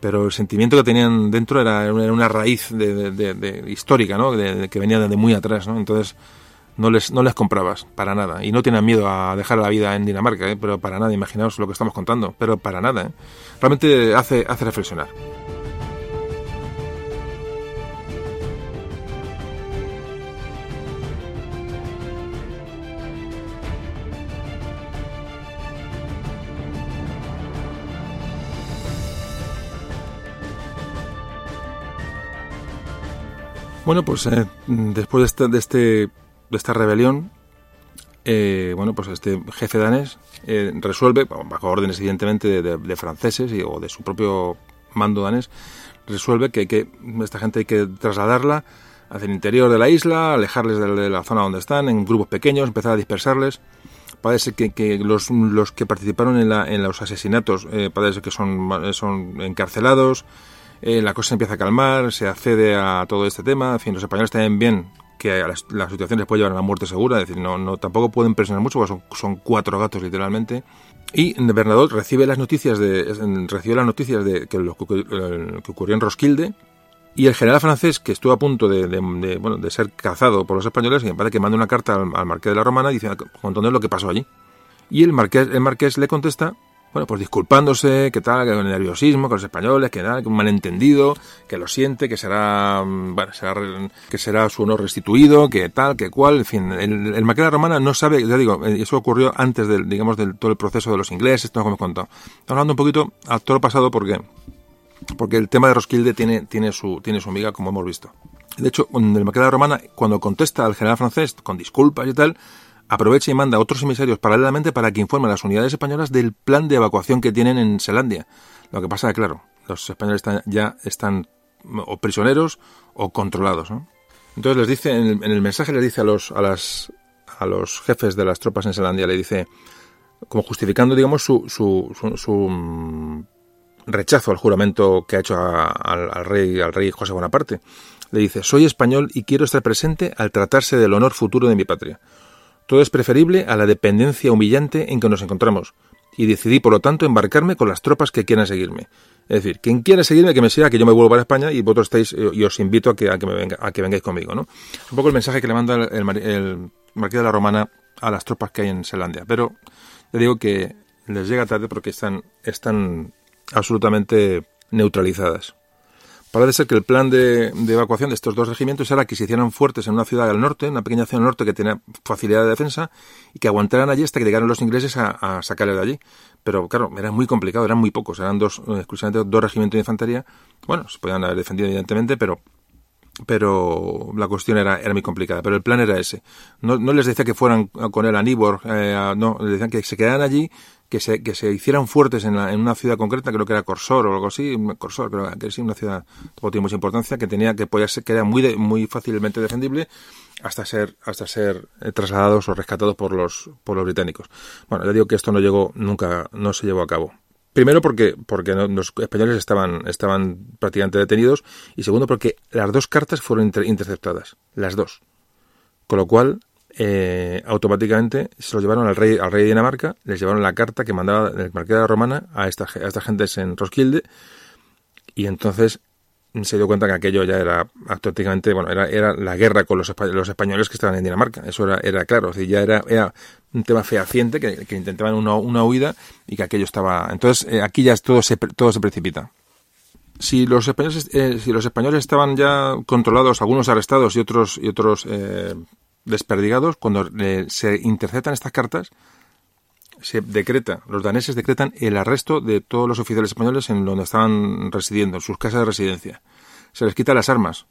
pero el sentimiento que tenían dentro era, una raíz de, de, de, histórica, ¿no? que venía desde muy atrás, ¿no? Entonces, no les, no les comprabas, para nada. Y no tienen miedo a dejar la vida en Dinamarca, ¿eh? pero para nada, imaginaos lo que estamos contando, pero para nada. ¿eh? Realmente hace, hace reflexionar. Bueno, pues eh, después de este, de este de esta rebelión, eh, bueno, pues este jefe danés eh, resuelve, bajo órdenes evidentemente de, de, franceses y, o de su propio mando danés, resuelve que, que esta gente hay que trasladarla hacia el interior de la isla, alejarles de, de la zona donde están, en grupos pequeños, empezar a dispersarles. Parece que, que los, los, que participaron en, la, en los asesinatos eh, parece que son, son encarcelados, eh, la cosa empieza a calmar, se accede a todo este tema, en fin, los españoles también bien que la, situación les puede llevar a la muerte segura, decir, no, tampoco pueden presionar mucho, son, cuatro gatos literalmente. Y Bernadotte recibe las noticias de recibe las noticias de que lo que ocurrió en Roskilde y el general francés que estuvo a punto de, bueno, de ser cazado por los españoles, y me que manda una carta al, marqués de la Romana diciendo contando lo que pasó allí. Y el marqués, el marqués le contesta bueno, pues disculpándose, que tal, que con el nerviosismo, con los españoles, que nada, que un malentendido, que lo siente, que será, bueno, será, que será su honor restituido, que tal, que cual, en fin, el, el Maqueda Romana no sabe, ya digo, eso ocurrió antes del, digamos, del todo el proceso de los ingleses, esto como hemos contado. Estamos hablando un poquito a todo lo pasado porque, porque el tema de Roskilde tiene, tiene su, tiene su amiga, como hemos visto. De hecho, el Maqueda Romana, cuando contesta al general francés con disculpas y tal, aprovecha y manda a otros emisarios paralelamente para que informen a las unidades españolas del plan de evacuación que tienen en Selandia. Lo que pasa claro, los españoles ya están o prisioneros o controlados. ¿no? Entonces les dice, en el, en el, mensaje les dice a los, a, las, a los jefes de las tropas en Selandia, le dice, como justificando, digamos, su, su, su, su mm, rechazo al juramento que ha hecho al, al, rey, al rey José Bonaparte. Le dice, soy español y quiero estar presente al tratarse del honor futuro de mi patria. Todo es preferible a la dependencia humillante en que nos encontramos, y decidí, por lo tanto, embarcarme con las tropas que quieran seguirme. Es decir, quien quiera seguirme, que me siga, que yo me vuelvo para España y vosotros estáis, eh, y os invito a que, a que, me venga, a que vengáis conmigo, ¿no? Un poco el mensaje que le manda el, el, Marqués de la Romana a las tropas que hay en Selandia. Pero le digo que les llega tarde porque están, están absolutamente neutralizadas. Parece ser que el plan de, evacuación de estos dos regimientos era que se hicieran fuertes en una ciudad del norte, en una pequeña ciudad del norte que tenía facilidad de defensa, y que aguantaran allí hasta que llegaran los ingleses a, a sacarle de allí. Pero claro, era muy complicado, eran muy pocos, eran dos, exclusivamente dos regimientos de infantería. Bueno, se podían haber defendido evidentemente, pero pero la cuestión era, era muy complicada. Pero el plan era ese. No, no les decía que fueran con él a Nibor, eh, no, les decían que se quedaran allí, que se, que se hicieran fuertes en, en, una ciudad concreta, creo que era Corsor o algo así, Corsor, creo que sí, una ciudad que tiene mucha importancia, que tenía que podía ser, que era muy, muy fácilmente defendible hasta ser, hasta ser eh, trasladados o rescatados por los, por los británicos. Bueno, ya digo que esto no llegó, nunca, no se llevó a cabo. Primero porque, porque los españoles estaban, estaban prácticamente detenidos y segundo porque las dos cartas fueron interceptadas, las dos. Con lo cual, eh, automáticamente se lo llevaron al rey, al rey de Dinamarca, les llevaron la carta que mandaba el marqués de Romana a, esta, a estas gentes en Roskilde y entonces se dio cuenta que aquello ya era prácticamente, bueno, era, era la guerra con los, los españoles que estaban en Dinamarca, eso era, era claro, ya era, un tema fehaciente que, que intentaban una, una, huida y que aquello estaba, entonces eh, aquí ya todo se, todo se precipita. Si los españoles, eh, si los españoles estaban ya controlados, algunos arrestados y otros y otros eh, desperdigados, cuando se interceptan estas cartas, se decreta, los daneses decretan el arresto de todos los oficiales españoles en donde estaban residiendo, en sus casas de residencia. Se les quita las armas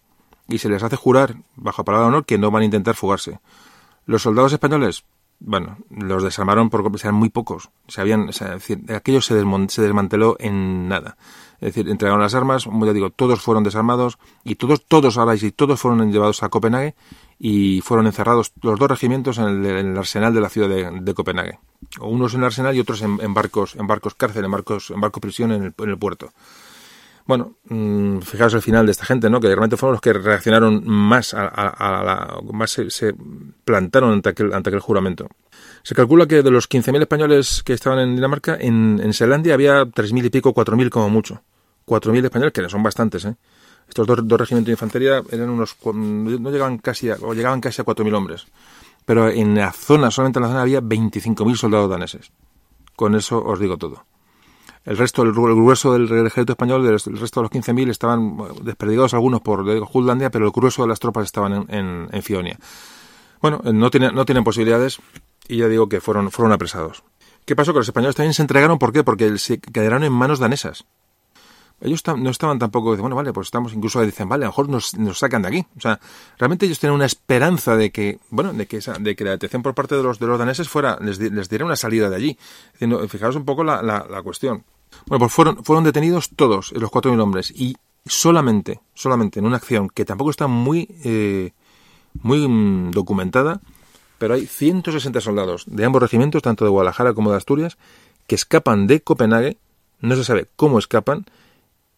y se les hace jurar, bajo palabra de honor, que no van a intentar fugarse. Los soldados españoles, bueno, los desarmaron porque eran muy pocos. Se habían, aquello se, se desmanteló en nada. Es decir, entregaron las armas, como ya digo, todos fueron desarmados y todos, todos ahora sí, todos fueron llevados a Copenhague y fueron encerrados los dos regimientos en el, arsenal de la ciudad de, Copenhague. Unos en el arsenal y otros en, barcos, en barcos cárcel, en barcos, en barco prisión en el, puerto. Bueno, mmm, fijaos el final de esta gente, ¿no? Que realmente fueron los que reaccionaron más a, la, más se, plantaron ante aquel, ante aquel juramento. Se calcula que de los 15.000 españoles que estaban en Dinamarca, en, en Selandia había 3.000 y pico, 4.000 como mucho. 4.000 españoles, que son bastantes, ¿eh? Estos dos, dos regimientos de infantería eran unos, no llegaban casi a, o llegaban casi a 4.000 hombres. Pero en la zona, solamente en la zona había 25.000 soldados daneses. Con eso os digo todo. El resto, el, grueso del ejército español, el resto de los 15.000 estaban desperdigados algunos por Jutlandia, pero el grueso de las tropas estaban en, Fionia. Bueno, no tienen, no tienen posibilidades y ya digo que fueron, fueron apresados. ¿Qué pasó? Que los españoles también se entregaron, ¿por qué? Porque se quedaron en manos danesas. Ellos no estaban tampoco, bueno, vale, pues estamos, incluso dicen, vale, a lo mejor nos, sacan de aquí. O sea, realmente ellos tienen una esperanza de que, bueno, de que, esa, de que la detención por parte de los, de los daneses fuera, les, les diera una salida de allí. Fijaos un poco la, la, cuestión. Bueno, pues fueron, fueron detenidos todos, los cuatro mil hombres, y solamente, solamente en una acción que tampoco está muy, eh, muy mm, documentada, pero hay 160 soldados de ambos regimientos, tanto de Guadalajara como de Asturias, que escapan de Copenhague, no se sabe cómo escapan,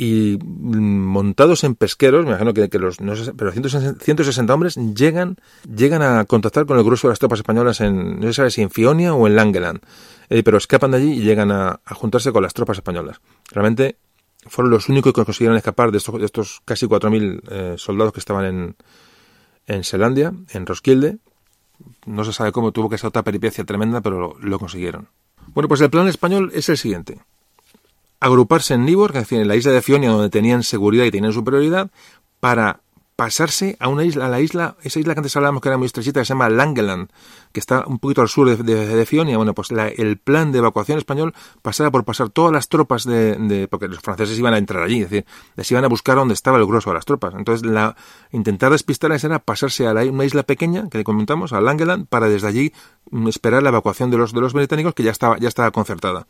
y montados en pesqueros, me imagino que, los no sé, pero 160 hombres llegan llegan a contactar con el grueso de las tropas españolas en no se sabe si en Fionia o en Langeland, eh, pero escapan de allí y llegan a, juntarse con las tropas españolas. Realmente fueron los únicos que consiguieron escapar de estos, de estos casi 4.000 eh, soldados que estaban en, en Selandia, en Roskilde. No se sabe cómo tuvo que ser otra peripecia tremenda, pero lo consiguieron. Bueno, pues el plan español es el siguiente agruparse en Nibor, que en la isla de Fionia, donde tenían seguridad y tenían superioridad, para pasarse a una isla, a la isla, esa isla que antes hablábamos que era muy estrechita, que se llama Langeland, que está un poquito al sur de, Fionia. Bueno, pues el plan de evacuación español pasaba por pasar todas las tropas de, porque los franceses iban a entrar allí, es decir, les iban a buscar donde estaba el grueso de las tropas. Entonces, la, intentar despistarles era pasarse a la, una isla pequeña, que le comentamos, a Langeland, para desde allí mm, esperar la evacuación de los, de los británicos, que ya estaba, ya estaba concertada.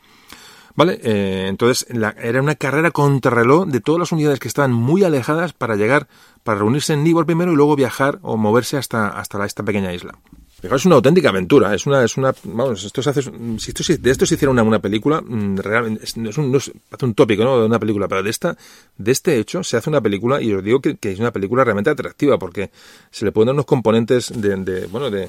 ¿Vale? Eh, entonces era una carrera contrarreloj de todas las unidades que estaban muy alejadas para llegar, para reunirse en Nibor primero y luego viajar o moverse hasta, hasta esta pequeña isla. Es una auténtica aventura, es una, es una, vamos, esto se hace, si esto, de esto se hiciera una, una película, mm, realmente, es, un, no es, un tópico, ¿no? De una película, pero de esta, de este hecho se hace una película y os digo que, es una película realmente atractiva porque se le ponen unos componentes de, de bueno, de,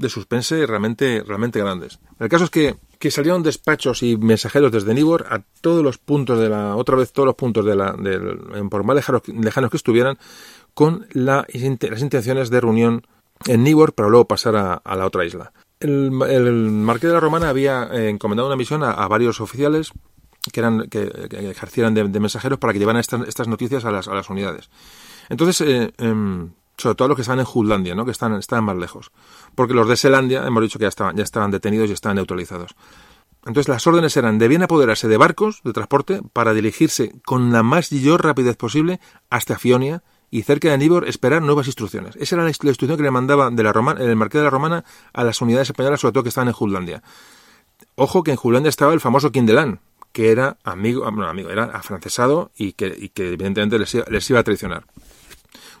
de suspense realmente, realmente grandes. El caso es que, que salieron despachos y mensajeros desde Nibor a todos los puntos de la, otra vez todos los puntos de la, por más lejanos, que estuvieran, con la, las intenciones de reunión en Nibor para luego pasar a, la otra isla. El, Marqués de la Romana había eh, encomendado una misión a, varios oficiales que, eran, que, ejercieran de, mensajeros para que llevaran estas, estas noticias a las, a las unidades. Entonces, eh, em, sobre todo los que están en Jutlandia, ¿no? que están, están más lejos. Porque los de Selandia hemos dicho que ya estaban, ya estaban detenidos y estaban neutralizados. Entonces las órdenes eran, debían apoderarse de barcos de transporte para dirigirse con la más mayor rapidez posible hasta Fionia y cerca de Níbor esperar nuevas instrucciones. Esa era la, instrucción que le mandaba de la el Marqués de la Romana a las unidades españolas, sobre todo que estaban en Jutlandia. Ojo que en Jutlandia estaba el famoso Quindelán, que era amigo, bueno, amigo, era afrancesado y que, evidentemente les iba a traicionar.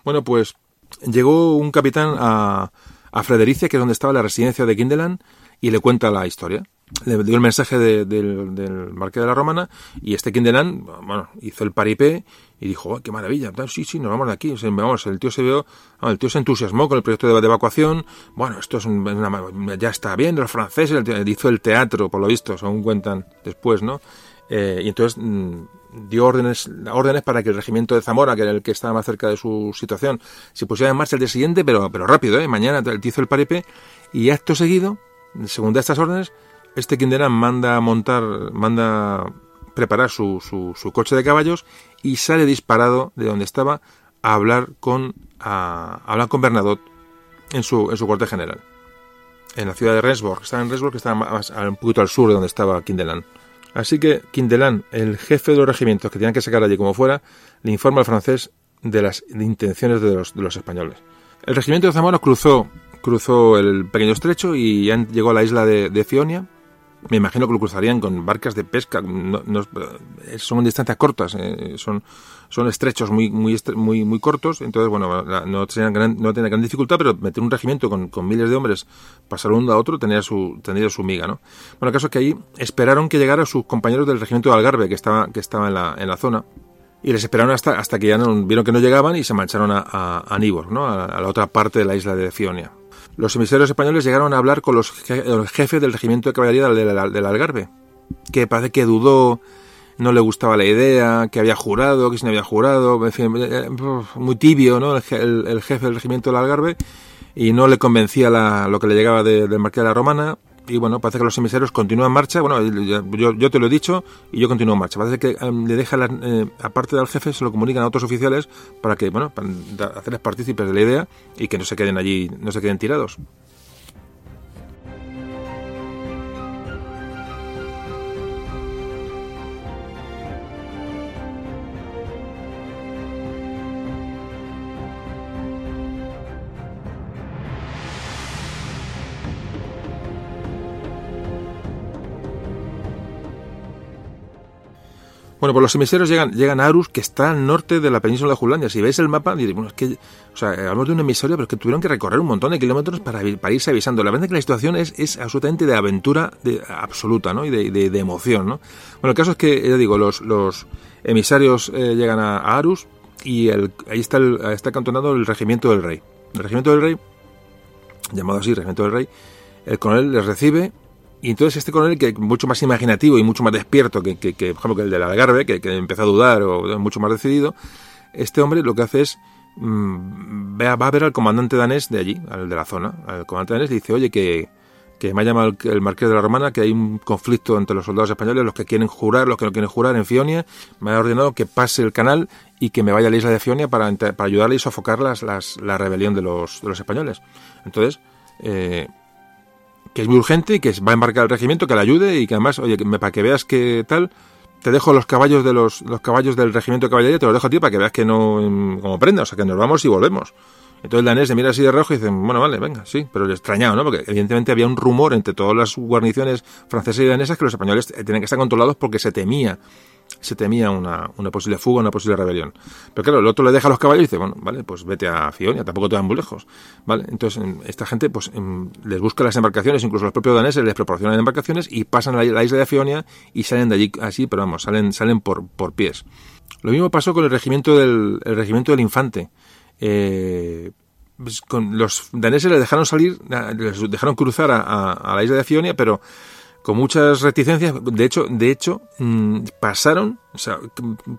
Bueno, pues llegó un capitán a, a Fredericia, que es donde estaba la residencia de Kindeland, y le cuenta la historia. Le dio el mensaje del, del Marqués de la Romana y este Kindeland, bueno, hizo el paripé y dijo, oh, qué maravilla, sí, sí, nos vamos de aquí. vamos, el tío se vio, el tío se entusiasmó con el proyecto de, evacuación. Bueno, esto es una, ya está bien, los franceses, hizo el teatro, por lo visto, según cuentan después, ¿no? Eh, y entonces mm, dio órdenes, órdenes para que el regimiento de Zamora, que era el que estaba más cerca de su situación, se pusiera en marcha el día siguiente, pero, pero rápido, ¿eh? mañana hizo el paripe, y acto seguido, según estas órdenes, este Quinderán manda montar, manda preparar su, su, coche de caballos y sale disparado de donde estaba a hablar con, a, hablar con Bernadotte en su, en su cuartel general. En la ciudad de Rensburg. Estaba en Rensburg, que estaba más, un poquito al sur de donde estaba Quindelán. Así que Quindelán, el jefe de los regimientos que tenían que sacar allí como fuera, le informa al francés de las intenciones de los, de los españoles. El regimiento de Zamora cruzó, cruzó el pequeño estrecho y ya llegó a la isla de, Fionia, me imagino que lo cruzarían con barcas de pesca. No, son distancias cortas, eh, son, son estrechos muy, muy, muy, muy cortos. Entonces, bueno, no tenían gran, no gran dificultad, pero meter un regimiento con, con, miles de hombres, pasar uno a otro, tenía su, tenía su miga, ¿no? Bueno, el caso es que ahí esperaron que llegaran sus compañeros del regimiento de Algarve, que estaba, que estaba en la, en la zona. Y les esperaron hasta, hasta que ya no, vieron que no llegaban y se marcharon a, a, a Nibor, ¿no? A, la otra parte de la isla de Fionia los emisarios españoles llegaron a hablar con los, jefes del regimiento de caballería del, Algarve, que parece que dudó, no le gustaba la idea, que había jurado, que se no había jurado, en fin, eh, muy tibio, ¿no? El, jefe del regimiento del Algarve, y no le convencía lo que le llegaba del Marqués de la Romana, y bueno, parece que los emisarios continúan marcha. Bueno, yo, yo, te lo he dicho y yo continúo en marcha. Parece que em, le deja, eh, aparte del jefe, se lo comunican a otros oficiales para que, bueno, para hacerles partícipes de la idea y que no se queden allí, no se queden tirados. Bueno, pues los emisarios llegan, llegan a Arus, que está al norte de la península de Jutlandia. Si veis el mapa, diréis, bueno, es que, o sea, hablamos de un emisario, pero es que tuvieron que recorrer un montón de kilómetros para, para irse avisando. La verdad es que la situación es, es absolutamente de aventura de, absoluta, ¿no? Y de, de, emoción, ¿no? Bueno, el caso es que, ya digo, los, los emisarios eh, llegan a, Arus y ahí está, el, está cantonado el regimiento del rey. El regimiento del rey, llamado así, regimiento del rey, el coronel les recibe y entonces este coronel, que mucho más imaginativo y mucho más despierto que, que, por ejemplo, que el del Algarve, que, que empezó a dudar o mucho más decidido, este hombre lo que hace es mm, va a ver al comandante danés de allí, al de la zona. Al comandante danés le dice, oye, que, que me ha llamado el, marqués de la Romana, que hay un conflicto entre los soldados españoles, los que quieren jurar, los que no quieren jurar en Fionia. Me ha ordenado que pase el canal y que me vaya a la isla de Fionia para, para ayudarle y sofocar las, las, la rebelión de los, de los españoles. Entonces, eh, que es muy urgente y que va a embarcar el regimiento, que le ayude y que además, oye, para que veas que tal, te dejo los caballos de los, los caballos del regimiento de caballería, te los dejo a ti para que veas que no, mm, como prenda, o sea, que nos vamos y volvemos. Entonces el danés se mira así de rojo y dice, bueno, vale, venga, sí, pero le extrañado, ¿no? Porque evidentemente había un rumor entre todas las guarniciones francesas y danesas que los españoles tenían que estar controlados porque se temía se temía una, una, posible fuga, una posible rebelión. Pero claro, el otro le deja los caballos y dice, bueno, vale, pues vete a Fionia, tampoco te van muy lejos. ¿Vale? Entonces, esta gente pues les busca las embarcaciones, incluso los propios daneses les proporcionan embarcaciones y pasan a la, isla de Fionia y salen de allí así, pero vamos, salen, salen por, por pies. Lo mismo pasó con el regimiento del, el regimiento del infante. Eh, pues, con los daneses les dejaron salir, les dejaron cruzar a, la isla de Fionia, pero con muchas reticencias. De hecho, de hecho, mm, pasaron, o sea,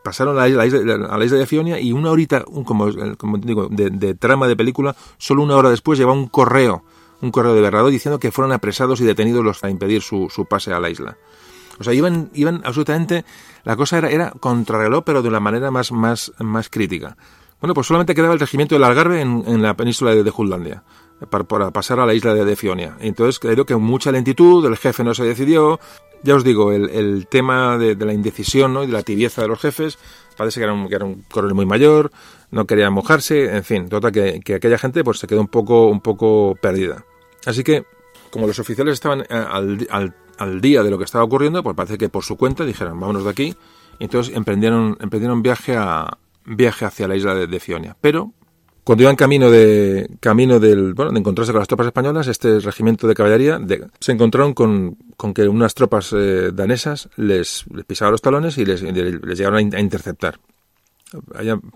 pasaron a la, isla, de Fionia y una horita, como, como digo, de, trama de película, solo una hora después lleva un correo, un correo de Berrado diciendo que fueron apresados y detenidos los para impedir su, su pase a la isla. O sea, iban, iban absolutamente, la cosa era, era contrarreloj, pero de una manera más, más, más crítica. Bueno, pues solamente quedaba el regimiento del Algarve en, la península de, de Jutlandia para, pasar a la isla de, Fionia. Entonces creo que mucha lentitud, el jefe no se decidió. Ya os digo, el, tema de, la indecisión ¿no? y de la tibieza de los jefes, parece que era un, coronel muy mayor, no quería mojarse, en fin, total que, que, aquella gente pues se quedó un poco, un poco perdida. Así que, como los oficiales estaban eh, al, al, al día de lo que estaba ocurriendo, pues parece que por su cuenta dijeron, vámonos de aquí, entonces emprendieron, emprendieron viaje a, viaje hacia la isla de, Fionia. Pero cuando iban camino de camino del bueno de encontrarse con las tropas españolas, este regimiento de caballería se encontraron con, con, que unas tropas eh, danesas les, pisaban los talones y les, les llegaron a, interceptar.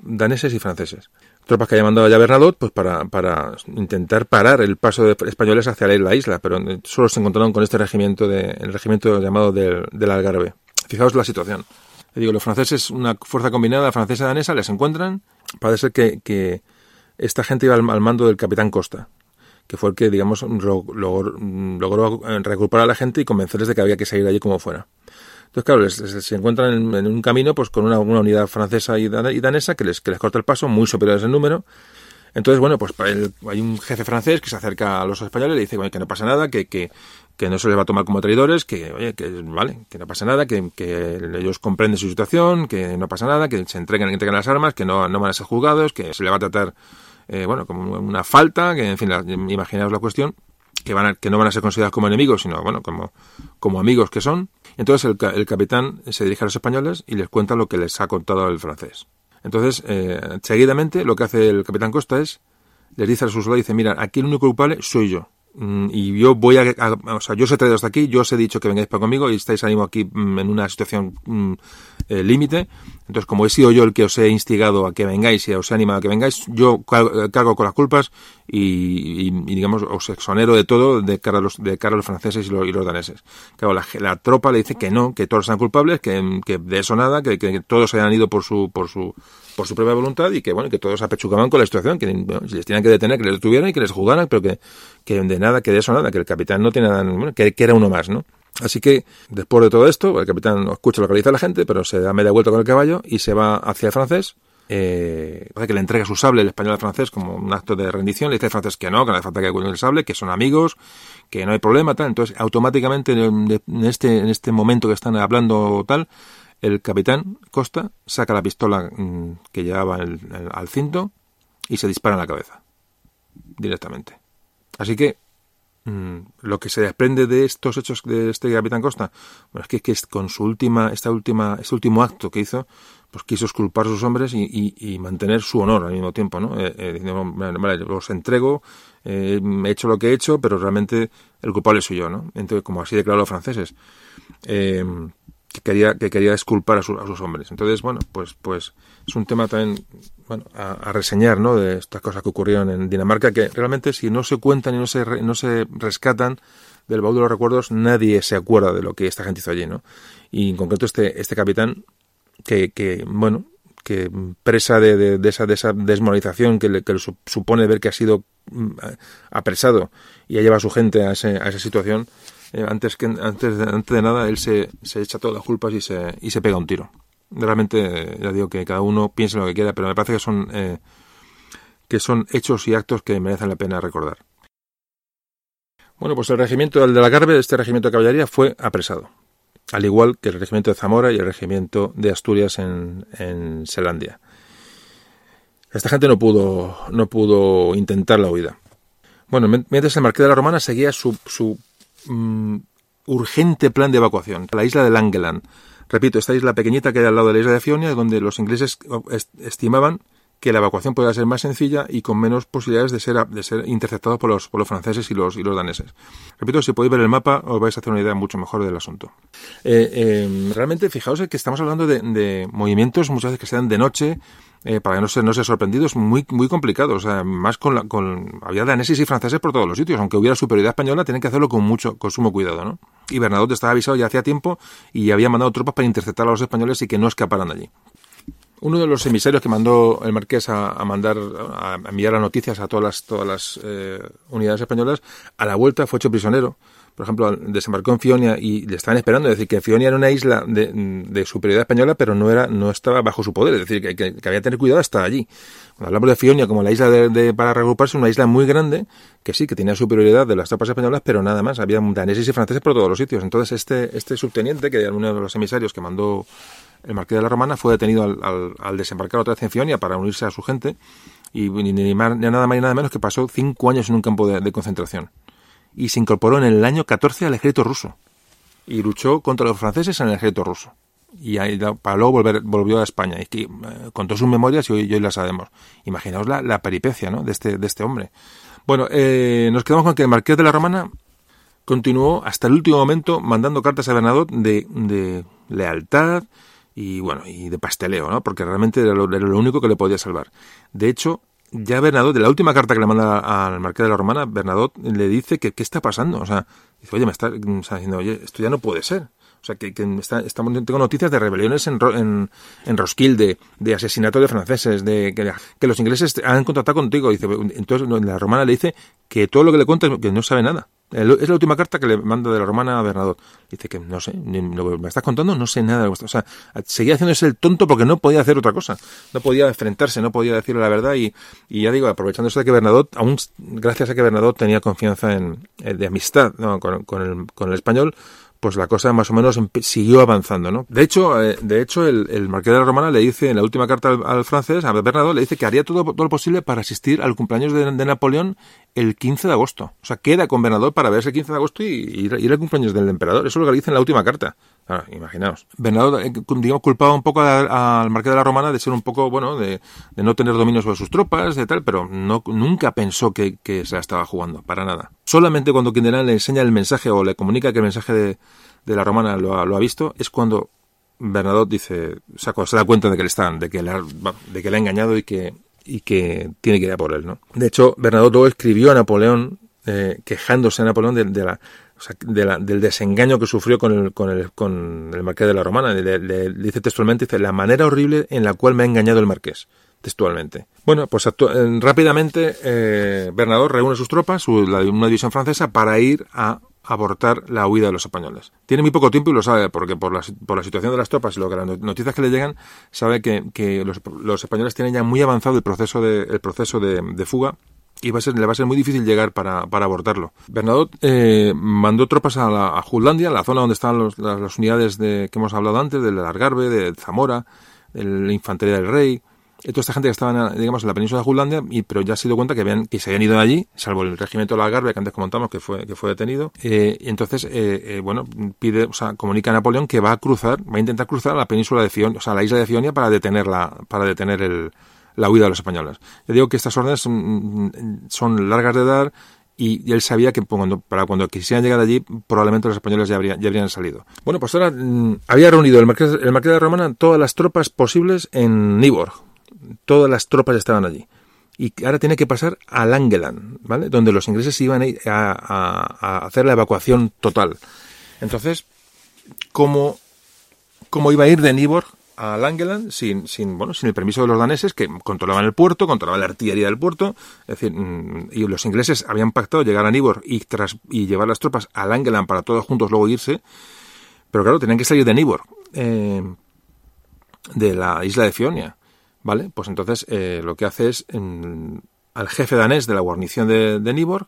Daneses y franceses. Tropas que había mandado ya Bernadotte pues para, para intentar parar el paso de españoles hacia la isla, pero solo se encontraron con este regimiento de, el regimiento llamado del, del Algarve. Fijaos la situación digo, los franceses, una fuerza combinada francesa-danesa, les encuentran. Parece ser que, esta gente iba al, mando del capitán Costa, que fue el que, digamos, logró, recuperar a la gente y convencerles de que había que salir allí como fuera. Entonces, claro, se encuentran en, un camino pues con una, unidad francesa y, danesa que les, que les corta el paso, muy superiores en número. Entonces, bueno, pues hay un jefe francés que se acerca a los españoles y le dice que no pasa nada, que, que, que no se les va a tomar como traidores, que, oye, que vale, que no pasa nada, que, que ellos comprenden su situación, que no pasa nada, que se entreguen, entreguen las armas, que no, no van a ser juzgados, que se les va a tratar, eh, bueno, como una falta, que, en fin, imaginaos la cuestión, que, van a, que no van a ser considerados como enemigos, sino, bueno, como, como amigos que son. Entonces el, el capitán se dirige a los españoles y les cuenta lo que les ha contado el francés. Entonces, eh, seguidamente, lo que hace el capitán Costa es, les dice a sus soldados, dice, mira, aquí el único culpable soy yo. Mm, y yo voy a, o sea, yo os he traído hasta aquí, yo os he dicho que vengáis para conmigo y estáis ánimo aquí mm, en una situación mm, eh, límite. Entonces, como he sido yo el que os he instigado a que vengáis y os he animado a que vengáis, yo eh, cargo con las culpas y, digamos, os exonero de todo de cara a los, de cara a los franceses y los, y los daneses. Claro, la, la, tropa le dice que no, que todos sean culpables, que, que de eso nada, que, que todos hayan ido por su, por su, por su propia voluntad y que bueno que todos apechugaban con la situación, que les tenían que detener, que les detuvieran y que les jugaran, pero que, que de nada, que de eso nada, que el capitán no tiene nada, que, era uno más, ¿no? Así que, después de todo esto, el capitán escucha lo que le dice a la gente, pero se da media vuelta con el caballo y se va hacia el francés. Eh, que le entrega su sable el español al francés como un acto de rendición. Le dice al francés que no, que no hace falta que cuide el sable, que son amigos, que no hay problema, tal. Entonces, automáticamente, en este, en este momento que están hablando tal, el capitán Costa saca la pistola mm, que llevaba al cinto y se dispara en la cabeza. Directamente. Así que mm, lo que se desprende de estos hechos de este capitán Costa, bueno, es que, con su última, esta última, este último acto que hizo, pues quiso esculpar a sus hombres y, mantener su honor al mismo tiempo, ¿no? Eh, eh, vale, los entrego, eh, he hecho lo que he hecho, pero realmente el culpable soy yo, ¿no? Entonces, como así declararon los franceses. Que quería, que quería esculpar a, sus hombres. Entonces, bueno, pues, pues es un tema también bueno, a, reseñar, ¿no? De estas cosas que ocurrieron en Dinamarca, que realmente si no se cuentan y no se, no se rescatan del baúl de los recuerdos, nadie se acuerda de lo que esta gente hizo allí, ¿no? Y en concreto este, este capitán, que, que bueno, que presa de, de, esa, de esa desmoralización que le, que supone ver que ha sido mm, apresado y ha llevado a su gente a, ese, a esa situación, eh, antes, que, antes, de, antes de nada él se, se echa todas las culpas y se, y se pega un tiro. Realmente, ya digo que cada uno piense lo que quiera, pero me parece que son, eh, que son hechos y actos que merecen la pena recordar. Bueno, pues el regimiento del de la Garbe, este regimiento de caballería, fue apresado, al igual que el regimiento de Zamora y el regimiento de Asturias en, en Selandia. Esta gente no pudo, no pudo intentar la huida. Bueno, mientras el marqués de la Romana seguía su, su Mm, urgente plan de evacuación, la isla de Langeland. Repito, esta isla pequeñita que hay al lado de la isla de Fionia, donde los ingleses oh, estimaban que la evacuación podía ser más sencilla y con menos posibilidades de ser, de interceptados por los, por los franceses y los, y los daneses. Repito, si podéis ver el mapa os vais a hacer una idea mucho mejor del asunto. Eh, eh, realmente, fijaos que estamos hablando de, movimientos muchas veces que se dan de noche, eh, para que no se, no se sorprendidos, muy, muy complicado. O sea, más con, la, con había daneses y franceses por todos los sitios. Aunque hubiera superioridad española, tienen que hacerlo con mucho, con sumo cuidado, ¿no? Y Bernadotte estaba avisado ya hacía tiempo y había mandado tropas para interceptar a los españoles y que no escaparan allí. Uno de los emisarios que mandó el marqués a, a mandar, a enviar las noticias a todas las, todas las eh, unidades españolas, a la vuelta fue hecho prisionero por ejemplo, desembarcó en Fionia y le estaban esperando. Es decir, que Fionia era una isla de, de superioridad española, pero no era no estaba bajo su poder. Es decir, que, que, había que tener cuidado hasta allí. Cuando hablamos de Fionia como la isla de, de, para reagruparse, una isla muy grande, que sí, que tenía superioridad de las tropas españolas, pero nada más. Había daneses y franceses por todos los sitios. Entonces, este, este subteniente, que era uno de los emisarios que mandó el marqués de la Romana, fue detenido al, al, al desembarcar otra vez en Fionia para unirse a su gente. Y ni, ni, ni nada más ni nada menos que pasó cinco años en un campo de concentración y se incorporó en el año 14 al ejército ruso y luchó contra los franceses en el ejército ruso. Y ahí, para luego volver, volvió a España y eh, contó sus memorias y hoy, hoy las sabemos. Imaginaos la, la, peripecia ¿no? de, este, de este hombre. Bueno, eh, nos quedamos con que el marqués de la Romana continuó hasta el último momento mandando cartas a Bernadotte de, de lealtad y bueno, y de pasteleo, ¿no? Porque realmente era lo, era lo único que le podía salvar. De hecho, ya Bernadotte, de la última carta que le manda al marqués de la Romana, Bernadotte le dice que qué está pasando. O sea, dice, oye, me está, diciendo, oye, esto ya no puede ser. O sea, que, que está, estamos, tengo noticias de rebeliones en, en, en Roskilde, de asesinato de franceses, de que, los ingleses han contactado contigo. Dice, entonces la romana le dice que todo lo que le cuenta que no sabe nada. Es la última carta que le manda de la romana a Bernadotte. Dice que no sé, lo que me estás contando, no sé nada de vuestro. O sea, seguía haciéndose el tonto porque no podía hacer otra cosa. No podía enfrentarse, no podía decirle la verdad. Y, y ya digo, aprovechándose de que Bernadotte, aún gracias a que Bernadotte tenía confianza en, de amistad ¿no? con, con, el, con el español, pues la cosa más o menos siguió avanzando, ¿no? De hecho, eh, de hecho el, el, marqués de la Romana le dice en la última carta al, francés, a Bernardo, le dice que haría todo, todo, lo posible para asistir al cumpleaños de, Napoleón el 15 de agosto. O sea, queda con Bernardo para verse el 15 de agosto y ir, ir al cumpleaños del emperador. Eso es lo que le dice en la última carta. Ahora, imaginaos. Bernardo, eh, digamos, culpaba un poco al marqués de la Romana de ser un poco, bueno, de, no tener dominio sobre sus tropas, de tal, pero no, nunca pensó que, que se la estaba jugando, para nada. Solamente cuando Quindelán le enseña el mensaje o le comunica que el mensaje de, la romana lo ha, lo ha visto, es cuando Bernadotte dice, o sea, se da cuenta de que le están, de que le ha, de que le ha engañado y que, y que tiene que ir a por él, ¿no? De hecho, Bernadotte luego escribió a Napoleón, eh, quejándose a Napoleón de, de la, o sea, de la, del desengaño que sufrió con el, con el, con el marqués de la Romana. Le, dice textualmente, dice, la manera horrible en la cual me ha engañado el marqués, textualmente. Bueno, pues eh, rápidamente eh, reúne sus tropas, su, una división francesa, para ir a abortar la huida de los españoles. Tiene muy poco tiempo y lo sabe, porque por la, por la situación de las tropas y lo que las noticias que le llegan, sabe que, que los, los, españoles tienen ya muy avanzado el proceso de, el proceso de, fuga y va a ser, le va a ser muy difícil llegar para, para abortarlo. Bernadotte eh, mandó tropas a, la, a Jutlandia, la zona donde están los, las, unidades de, que hemos hablado antes, del Algarve, de Zamora, de la Infantería del Rey, toda esta gente que estaba, digamos, en la península de Jutlandia, y, pero ya se dio cuenta que, habían, que se habían ido de allí, salvo el regimiento de la Algarve, que antes comentamos que fue, que fue detenido. Eh, y entonces, eh, eh, bueno, pide, o sea, comunica a Napoleón que va a cruzar, va a intentar cruzar la península de Fionia, o sea, la isla de Fionia para detener la, para detener el, la huida de los españoles. Le digo que estas órdenes son, son largas de dar y, él sabía que cuando, para cuando quisieran llegar allí probablemente los españoles ya habrían, ya habrían salido. Bueno, pues ahora mmm, había reunido el marqués, el marqués de Romana todas las tropas posibles en Niborg, todas las tropas estaban allí. Y ahora tiene que pasar a Langeland, ¿vale? Donde los ingleses iban a, a, a hacer la evacuación total. Entonces, ¿cómo, ¿cómo iba a ir de Niborg a Langeland sin, sin, bueno, sin el permiso de los daneses que controlaban el puerto, controlaban la artillería del puerto? Es decir, mm, y los ingleses habían pactado llegar a Niborg y, tras, y llevar las tropas a Langeland para todos juntos luego irse. Pero claro, tenían que salir de Niborg, eh, de la isla de Fionia. ¿Vale? Pues entonces eh, lo que hace es en, al jefe danés de la guarnición de, de Nibor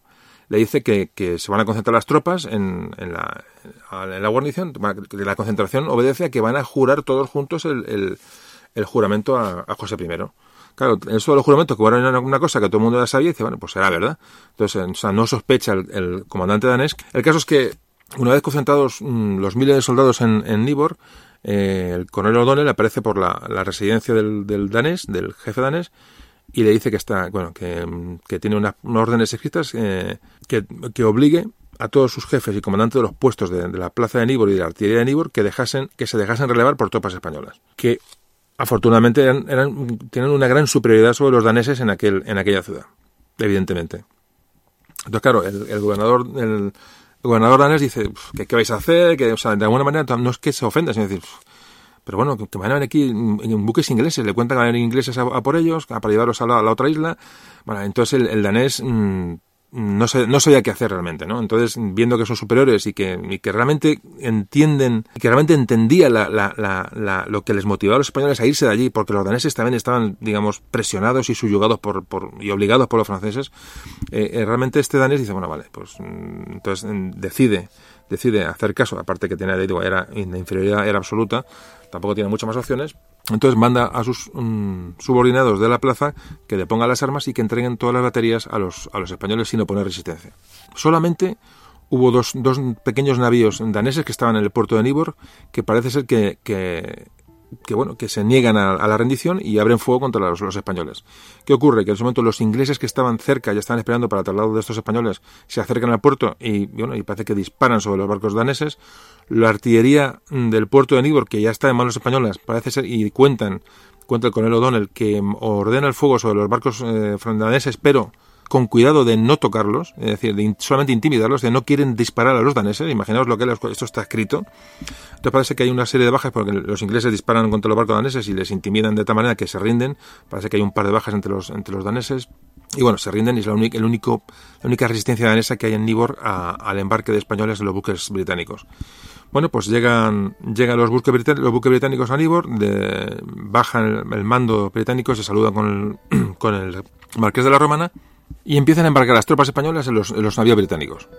le dice que, se van a concentrar las tropas en, en, la, en la guarnición. La concentración obedece a que van a jurar todos juntos el, el, el juramento a, José I. Claro, eso de los juramentos, que era una cosa que todo el mundo ya sabía, y dice, bueno, pues será verdad. Entonces, no sospecha el, el comandante danés. El caso es que, una vez concentrados mmm, los miles de soldados en, en Nibor, eh, el coronel O'Donnell aparece por la, residencia del, del, danés, del jefe danés, y le dice que está, bueno, que, tiene unas, órdenes escritas eh, que, que, obligue a todos sus jefes y comandantes de los puestos de, la plaza de Níbor y de la artillería de Níbor que dejasen, que se dejasen relevar por tropas españolas. Que afortunadamente eran, tienen una gran superioridad sobre los daneses en, aquel, en aquella ciudad, evidentemente. Entonces, claro, el, gobernador gobernador danés dice que qué vais a hacer, que, o sea, de alguna manera no es que se ofenda, sino decir, pero bueno, que van a venir aquí en buques ingleses, le cuentan que van a venir ingleses a, por ellos, para llevarlos a la, otra isla. Bueno, entonces el, danés mm, no, no sabía qué hacer realmente, ¿no? Entonces, viendo que son superiores y que, y que realmente entienden, que realmente entendía la, la, la, lo que les motivaba a los españoles a irse de allí, porque los daneses también estaban, digamos, presionados y subyugados por, por y obligados por los franceses, eh, eh, realmente este danés dice, bueno, vale, pues mm, entonces mm, decide decide hacer caso, aparte que tenía, digo, era, la inferioridad era absoluta, tampoco tiene muchas más opciones, entonces manda a sus mm, subordinados de la plaza que depongan las armas y que entreguen todas las baterías a los, a los españoles sin oponer resistencia. Solamente hubo dos, dos pequeños navíos daneses que estaban en el puerto de Nibor que parece ser que, que que bueno que se niegan a, la rendición y abren fuego contra los, españoles. ¿Qué ocurre? Que en ese momento los ingleses que estaban cerca ya estaban esperando para el traslado de estos españoles se acercan al puerto y bueno y parece que disparan sobre los barcos daneses. La artillería del puerto de Nibor que ya está en manos españolas parece ser y cuentan cuenta el coronel O'Donnell que ordena el fuego sobre los barcos eh, daneses pero con cuidado de no tocarlos, es decir, de solamente intimidarlos, de no quieren disparar a los daneses, imaginaos lo que esto está escrito. Entonces parece que hay una serie de bajas porque los ingleses disparan contra los barcos daneses y les intimidan de tal manera que se rinden, parece que hay un par de bajas entre los, entre los daneses, y bueno, se rinden y es la, única, el único, la única resistencia danesa que hay en Nibor al embarque de españoles en los buques británicos. Bueno, pues llegan, llegan los, buques británicos, los buques británicos a Nibor, de, bajan el, mando británico, se saludan con el, con el marqués de la Romana y empiezan a embarcar las tropas españolas en los, navíos británicos.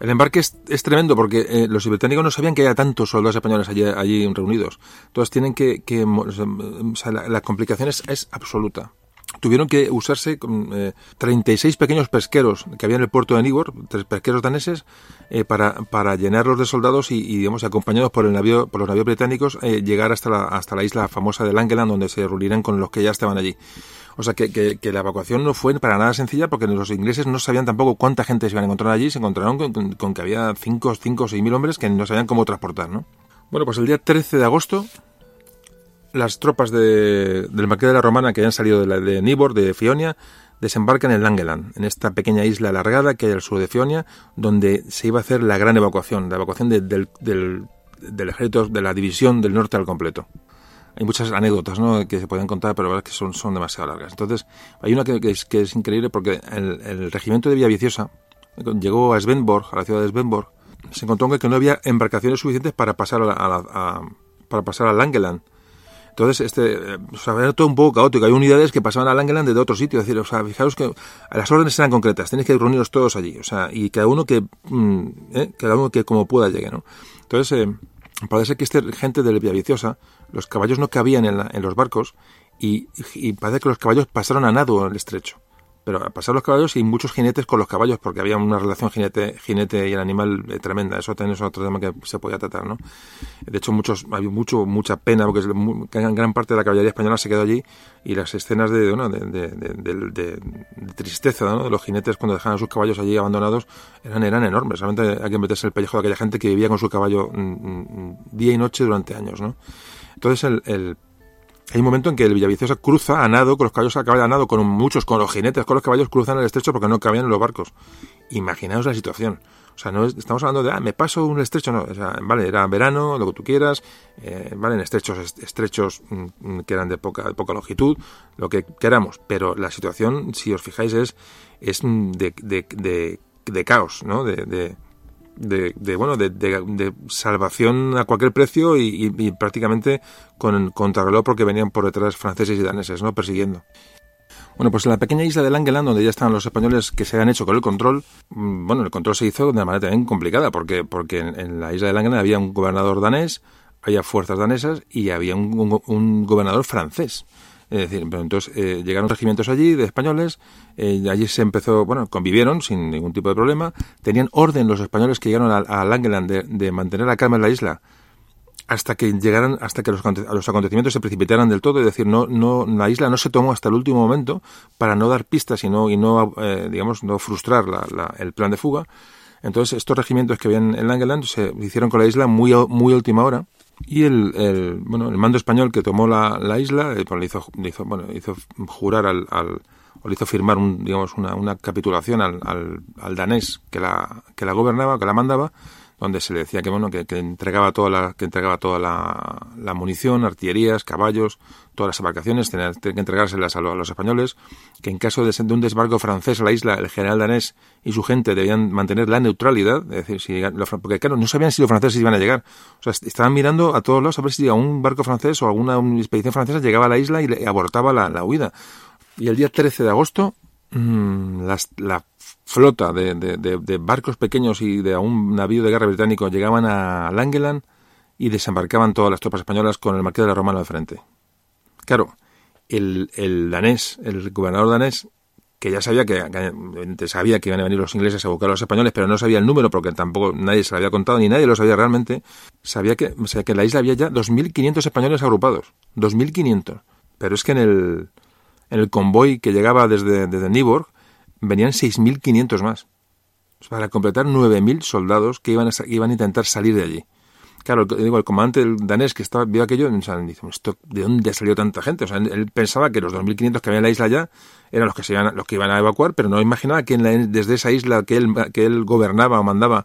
El embarque es, tremendo porque eh, los británicos no sabían que había tantos soldados españoles allí, allí reunidos. Entonces tienen que... que o sea, la, complicación es, absoluta tuvieron que usarse eh, 36 pequeños pesqueros que había en el puerto de Nigor, tres pesqueros daneses, eh, para, para llenarlos de soldados y, digamos, acompañados por el por los navíos británicos, eh, llegar hasta la, hasta la isla famosa de Langeland, donde se reunirán con los que ya estaban allí. O sea que, la evacuación no fue para nada sencilla porque los ingleses no sabían tampoco cuánta gente se iban a encontrar allí. Se encontraron con, que había 5 o 6 mil hombres que no sabían cómo transportar, ¿no? Bueno, pues el día 13 de agosto las tropas de, del Marqués de la Romana que habían salido de, la, de Nibor, de Fionia, desembarcan en Langeland, en esta pequeña isla alargada que hay al sur de Fionia, donde se iba a hacer la gran evacuación, la evacuación del ejército de la división del norte al completo hay muchas anécdotas ¿no? que se pueden contar, pero la verdad es que son, son demasiado largas. Entonces, hay una que, es, que es, increíble porque el, regimiento de Villaviciosa llegó a Svenborg, a la ciudad de Svenborg, se encontró que no había embarcaciones suficientes para pasar a, para pasar a Langeland. Entonces, este, o sea, era todo un poco caótico. Hay unidades que pasaban a Langeland de otro sitio. Es decir, o sea, fijaros que las órdenes eran concretas. Tenéis que reuniros todos allí. O sea, y cada uno que, mm, ¿eh? cada uno que como pueda llegue, ¿no? Entonces, eh, parece que este gente de Villaviciosa, los caballos no cabían en, en los barcos y, parece que los caballos pasaron a nado en el estrecho pero a pasar los caballos y muchos jinetes con los caballos, porque había una relación jinete, jinete y el animal eh, tremenda. Eso también es otro tema que se podía tratar, ¿no? De hecho, muchos, había mucho, mucha pena, porque gran parte de la caballería española se quedó allí y las escenas de, de, tristeza. De los jinetes cuando dejaban sus caballos allí abandonados eran, eran enormes. Realmente hay que meterse el pellejo de aquella gente que vivía con su caballo mm, mm, mm, día y noche durante años, ¿no? Entonces el, el hay un momento en que el Villaviciosa cruza a nado, con los caballos a caballo a nado, con muchos, con los jinetes, con los caballos cruzan el estrecho porque no cabían los barcos. Imaginaos la situación. O sea, no estamos hablando de, ah, me paso un estrecho, no. O sea, vale, era verano, lo que tú quieras, eh, vale, en estrechos, estrechos mm, mm, que eran de poca, de poca longitud, lo que queramos. Pero la situación, si os fijáis, es, es de, de, de, de caos, ¿no? de, de, de bueno de, de, salvación a cualquier precio y, prácticamente con contrarreloj porque venían por detrás franceses y daneses no persiguiendo bueno, pues en la pequeña isla de Langeland, donde ya estaban los españoles que se han hecho con el control, mm, bueno, el control se hizo de una manera también complicada, porque, porque en, la isla de Langeland había un gobernador danés, había fuerzas danesas y había un, un, gobernador francés. Es decir, entonces eh, llegaron regimientos allí de españoles, eh, allí se empezó, bueno, convivieron sin ningún tipo de problema, tenían orden los españoles que llegaron a, a Langeland de, mantener la calma en la isla hasta que llegaran, hasta que los, acontecimientos se precipitaran del todo, es decir, no, no, la isla no se tomó hasta el último momento para no dar pistas y no, y no eh, digamos, no frustrar la, el plan de fuga. Entonces, estos regimientos que habían en Langeland se hicieron con la isla muy, muy última hora y el, el, bueno, el mando español que tomó la, la isla eh, pues le, hizo, le hizo, bueno, hizo jurar al, al, o le hizo firmar un, digamos, una, una capitulación al, al, al, danés que la, que la gobernaba, que la mandaba, donde se le decía que bueno que, entregaba toda la que entregaba toda la, munición, artillerías, caballos, todas las embarcaciones, tenía, que entregárselas a, lo, a, los españoles, que en caso de, un desbarco francés a la isla, el general danés y su gente debían mantener la neutralidad, es decir, si, porque claro, no sabían si los franceses iban a llegar, o sea, estaban mirando a todos lados a ver si un barco francés o alguna expedición francesa llegaba a la isla y, le, abortaba la, huida. Y el día 13 de agosto, mmm, las, la flota de, barcos pequeños y de un navío de guerra británico llegaban a Langeland y desembarcaban todas las tropas españolas con el marqués de la Romana al frente. Claro, el, el danés, el gobernador danés, que ya sabía que, sabía que iban a venir los ingleses a buscar a los españoles, pero no sabía el número porque tampoco nadie se lo había contado ni nadie lo sabía realmente, sabía que, o sea, que en la isla había ya 2.500 españoles agrupados, 2.500. Pero es que en el, en el convoy que llegaba desde, desde Nyborg venían 6.500 más. Para completar 9.000 soldados que iban a, iban a intentar salir de allí. Claro, digo, el comandante danés que estaba, vio aquello, o dice, ¿esto, ¿de dónde ha salido tanta gente? O sea, él pensaba que los 2.500 que había en la isla ya eran los que, se iban, los que iban a evacuar, pero no imaginaba que la, desde esa isla que él, que él gobernaba o mandaba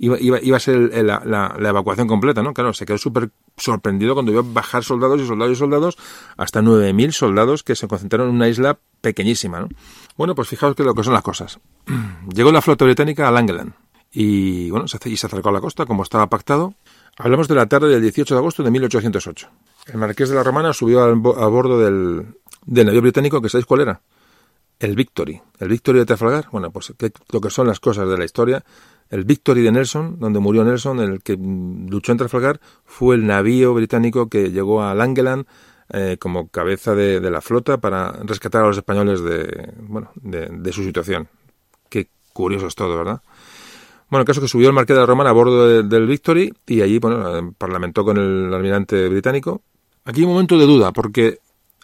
iba, iba, a ser el, la, la, evacuación completa, ¿no? Claro, se quedó súper sorprendido cuando vio bajar soldados y soldados y soldados, hasta 9.000 soldados que se concentraron en una isla pequeñísima, ¿no? Bueno, pues fijaos que lo que son las cosas. Llegó la flota británica a Langeland y, bueno, se, acercó a la costa como estaba pactado. Hablamos de la tarde del 18 de agosto de 1808. El marqués de la Romana subió al, a bordo del, navío británico, que sabéis cuál era. El Victory. El Victory de Trafalgar. Bueno, pues ¿qué, lo que son las cosas de la historia el Victory de Nelson, donde murió Nelson, el que luchó en Trafalgar, fue el navío británico que llegó a Langeland eh, como cabeza de, la flota para rescatar a los españoles de, bueno, de, su situación. Qué curioso es todo, ¿verdad? Bueno, el caso que subió el marqués de la a bordo de, del Victory y allí, bueno, parlamentó con el almirante británico. Aquí hay un momento de duda, porque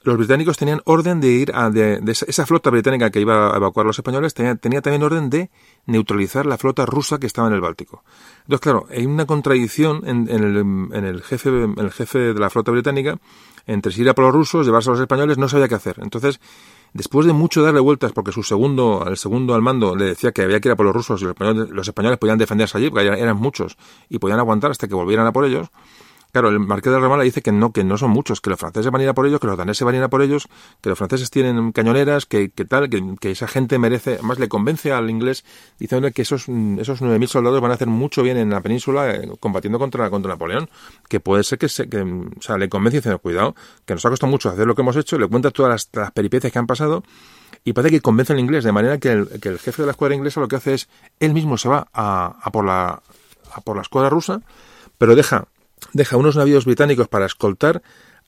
los británicos tenían orden de ir a de, de esa, flota británica que iba a evacuar a los españoles tenía, tenía, también orden de neutralizar la flota rusa que estaba en el Báltico. Entonces, claro, hay una contradicción en, en, el, en el, jefe, el jefe de la flota británica entre si ir a por los rusos, llevarse a los españoles, no sabía qué hacer. Entonces, después de mucho darle vueltas, porque su segundo, el segundo al mando le decía que había que ir a por los rusos y los españoles, los españoles podían defenderse allí, porque eran muchos, y podían aguantar hasta que volvieran a por ellos, Claro, el marqués de Ramala dice que no, que no son muchos, que los franceses van a ir a por ellos, que los daneses van a ir a por ellos, que los franceses tienen cañoneras, que, que tal, que, que, esa gente merece, además le convence al inglés diciendo que esos, esos 9.000 soldados van a hacer mucho bien en la península eh, combatiendo contra, contra Napoleón, que puede ser que, se, que o sea, le convence y dice, cuidado, que nos ha costado mucho hacer lo que hemos hecho, le cuenta todas las, las peripecias que han pasado y parece que convence al inglés, de manera que el, que el jefe de la escuadra inglesa lo que hace es, él mismo se va a, a por la, a por la escuadra rusa, pero deja deja unos navíos británicos para escoltar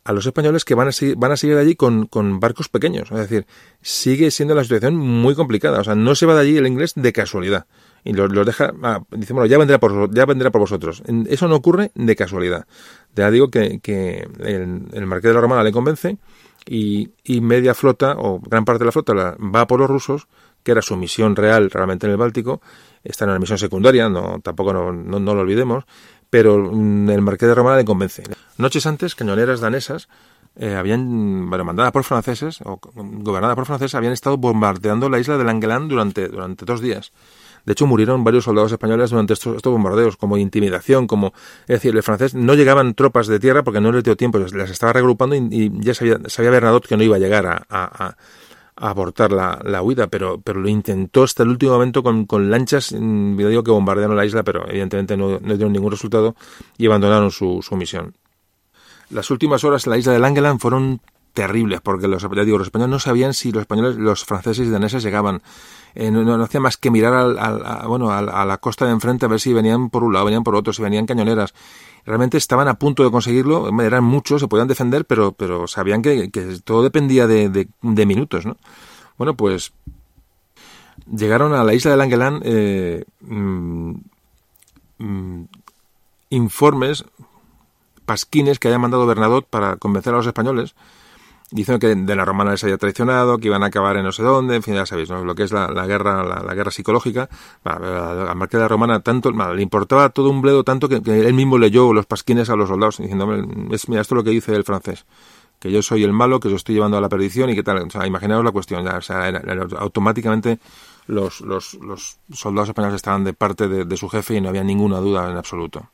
a los españoles que van a seguir, van a seguir allí con, con, barcos pequeños. Es decir, sigue siendo la situación muy complicada. O sea, no se va de allí el inglés de casualidad. Y los, los deja, ah, dice, ya vendrá, por, ya vendrá por vosotros. Eso no ocurre de casualidad. Ya digo que, que el, el marqués de la Romana le convence y, y, media flota, o gran parte de la flota, la, va por los rusos, que era su misión real realmente en el Báltico. Está en una misión secundaria, no, tampoco no, no, no lo olvidemos pero mm, el marqués de Romana le convence. Noches antes, cañoneras danesas eh, habían, bueno, mandadas por franceses, o gobernadas por franceses, habían estado bombardeando la isla de Langeland durante, durante dos días. De hecho, murieron varios soldados españoles durante estos, estos, bombardeos, como intimidación, como... Es decir, el francés no llegaban tropas de tierra porque no les dio tiempo, las estaba regrupando y, ya sabía, sabía Bernadotte que no iba a llegar a, a, a abortar la, la, huida, pero, pero lo intentó hasta el último momento con, con lanchas, mm, yo digo que bombardearon la isla, pero evidentemente no, no dieron ningún resultado y abandonaron su, su, misión. Las últimas horas en la isla de Langeland fueron terribles, porque los, digo, los españoles no sabían si los españoles, los franceses y daneses llegaban. Eh, no, no, hacía más que mirar al, bueno, a, a, la costa de enfrente a ver si venían por un lado, venían por otro, si venían cañoneras. Realmente estaban a punto de conseguirlo, eran muchos, se podían defender, pero, pero sabían que, todo dependía de, minutos, ¿no? Bueno, pues llegaron a la isla de Langeland eh, mmm, informes pasquines que haya mandado Bernadotte para convencer a los españoles, diciendo que de la romana les había traicionado, que iban a acabar en no sé dónde, en fin, ya sabéis, ¿no? lo que es la, guerra la, guerra psicológica. Al marqués de la romana tanto, le importaba todo un bledo tanto que, él mismo leyó los pasquines a los soldados, diciendo, es, mira, esto es lo que dice el francés que yo soy el malo, que yo estoy llevando a la perdición y que tal. O sea, imaginaos la cuestión. Automáticamente los, los, soldados españoles estaban de parte de, su jefe y no había ninguna duda en absoluto.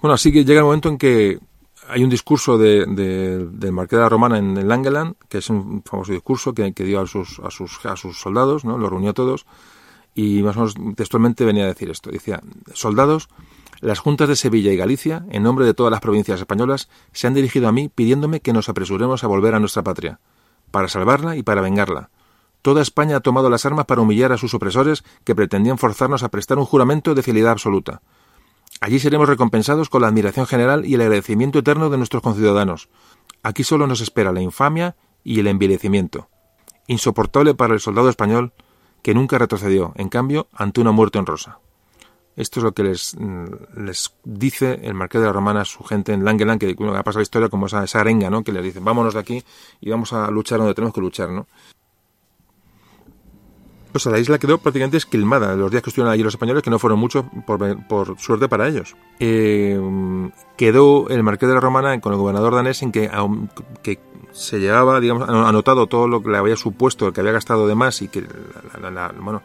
Bueno, así que llega el momento en que hay un discurso de, de, Marqués de la Romana en, en Langeland, que es un famoso discurso que, que dio a sus, a, sus, a sus soldados, ¿no? Los reunió a todos, y más o menos textualmente venía a decir esto. Decía, soldados, las juntas de Sevilla y Galicia, en nombre de todas las provincias españolas, se han dirigido a mí pidiéndome que nos apresuremos a volver a nuestra patria, para salvarla y para vengarla. Toda España ha tomado las armas para humillar a sus opresores que pretendían forzarnos a prestar un juramento de fidelidad absoluta. Allí seremos recompensados con la admiración general y el agradecimiento eterno de nuestros conciudadanos. Aquí solo nos espera la infamia y el envilecimiento. Insoportable para el soldado español que nunca retrocedió, en cambio, ante una muerte honrosa. Esto es lo que les, les dice el marqués de la Romana a su gente en Langeland, que ha pasado la historia como esa, esa arenga, ¿no? Que les dice, vámonos de aquí y vamos a luchar donde tenemos que luchar, ¿no? O sea, la isla quedó prácticamente esquilmada los días que estuvieron allí los españoles, que no fueron muchos por, por suerte para ellos. Eh, quedó el marqués de la Romana con el gobernador danés en que, que se llevaba, digamos, anotado todo lo que le había supuesto, el que había gastado de más y que, la, bueno,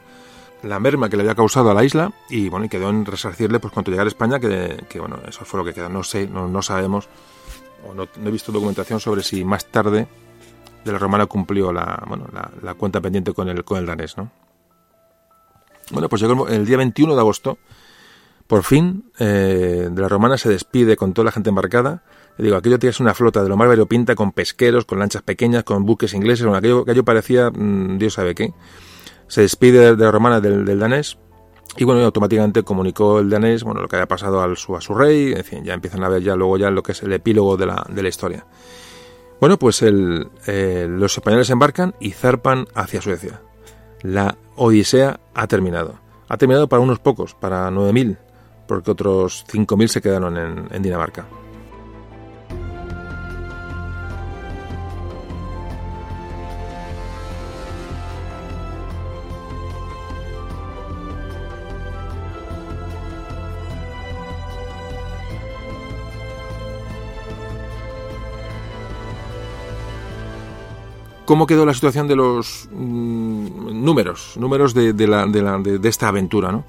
la merma que le había causado a la isla y bueno, y quedó en resarcirle pues cuando llegara a España, que, que bueno, eso fue lo que quedó. No sé, no, no sabemos, o no, he visto documentación sobre si más tarde de la romana cumplió la, bueno, la, cuenta pendiente con el, con el danés, ¿no? Bueno, pues llegó el, día 21 de agosto, por fin, eh, de la romana se despide con toda la gente embarcada. Le digo, aquello tienes una flota de lo más variopinta, con pesqueros, con lanchas pequeñas, con buques ingleses, bueno, aquello, aquello parecía, mmm, Dios sabe qué. Se despide de la romana del, del danés, y bueno, automáticamente comunicó el danés, bueno, lo que había pasado al, su, a su rey, en fin, ya empiezan a ver ya luego ya lo que es el epílogo de la, de la historia. Bueno, pues el, eh, los españoles embarcan y zarpan hacia Suecia. La Odisea ha terminado. Ha terminado para unos pocos, para 9.000, porque otros 5.000 se quedaron en, en Dinamarca. ¿Cómo quedó la situación de los mmm, números, números de, de, la, de, la, de, esta aventura? ¿no?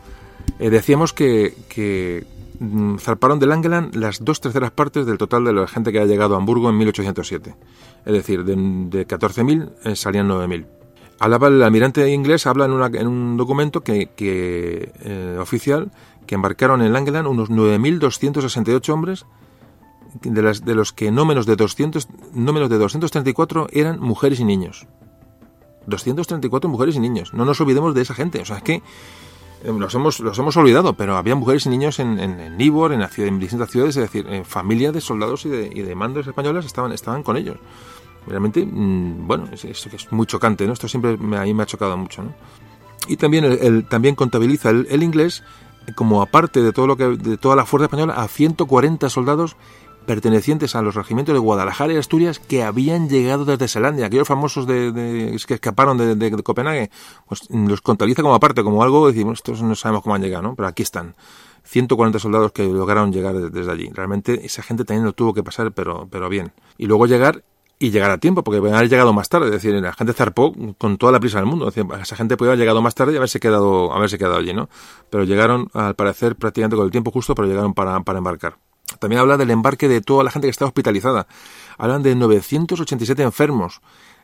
Eh, decíamos que, que mmm, zarparon de Langeland las dos terceras partes del total de la gente que ha llegado a Hamburgo en 1807. Es decir, de, de 14.000 eh, salían 9.000. Hablaba el almirante inglés, habla en, una, en un documento que, que eh, oficial que embarcaron en Langeland unos 9.268 hombres de, las, de los que no menos de 200, no menos de 234 eran mujeres y niños. 234 mujeres y niños. No nos olvidemos de esa gente. O sea, es que eh, los hemos, los hemos olvidado, pero había mujeres y niños en, en, en en, distintas ciudades, es decir, en familia de soldados y de, y de mandos españoles estaban, estaban con ellos. Realmente, mmm, bueno, es, es, es, muy chocante, ¿no? Esto siempre me, a mí me ha chocado mucho, ¿no? Y también, el también contabiliza el, el, inglés como aparte de todo lo que de toda la fuerza española a 140 soldados pertenecientes a los regimientos de Guadalajara y Asturias que habían llegado desde Zelandia, aquellos famosos de, que escaparon de, Copenhague, pues los contabiliza como aparte, como algo, decimos, estos no sabemos cómo han llegado, ¿no? Pero aquí están. 140 soldados que lograron llegar desde allí. Realmente esa gente también lo tuvo que pasar, pero, pero bien. Y luego llegar y llegar a tiempo, porque haber llegado más tarde, es decir, la gente zarpó con toda la prisa del mundo, esa gente podía haber llegado más tarde y haberse quedado, haberse quedado allí, ¿no? Pero llegaron, al parecer, prácticamente con el tiempo justo, pero llegaron para, para embarcar. También habla del embarque de toda la gente que está hospitalizada. Hablan de 987 enfermos,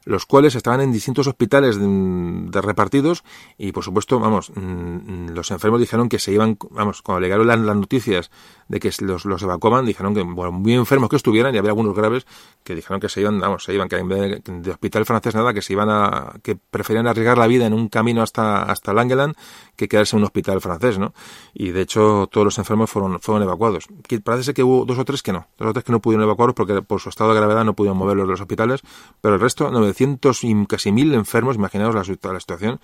los cuales estaban en distintos hospitales de, de repartidos y, por supuesto, vamos, mmm, los enfermos dijeron que se iban, vamos, cuando llegaron las, noticias de que los, los evacuaban, dijeron que, bueno, muy enfermos que estuvieran, y había algunos graves que dijeron que se iban, vamos, se iban, que en vez de, hospital francés nada, que se iban a, que preferían arriesgar la vida en un camino hasta, hasta Langeland que quedarse en un hospital francés, ¿no? Y de hecho, todos los enfermos fueron, fueron evacuados. parece que hubo dos o tres que no, dos o tres que no pudieron evacuarlos porque por su estado de gravedad no pudieron moverlos de los hospitales, pero el resto, 900 y casi mil enfermos, imaginaos la, la situación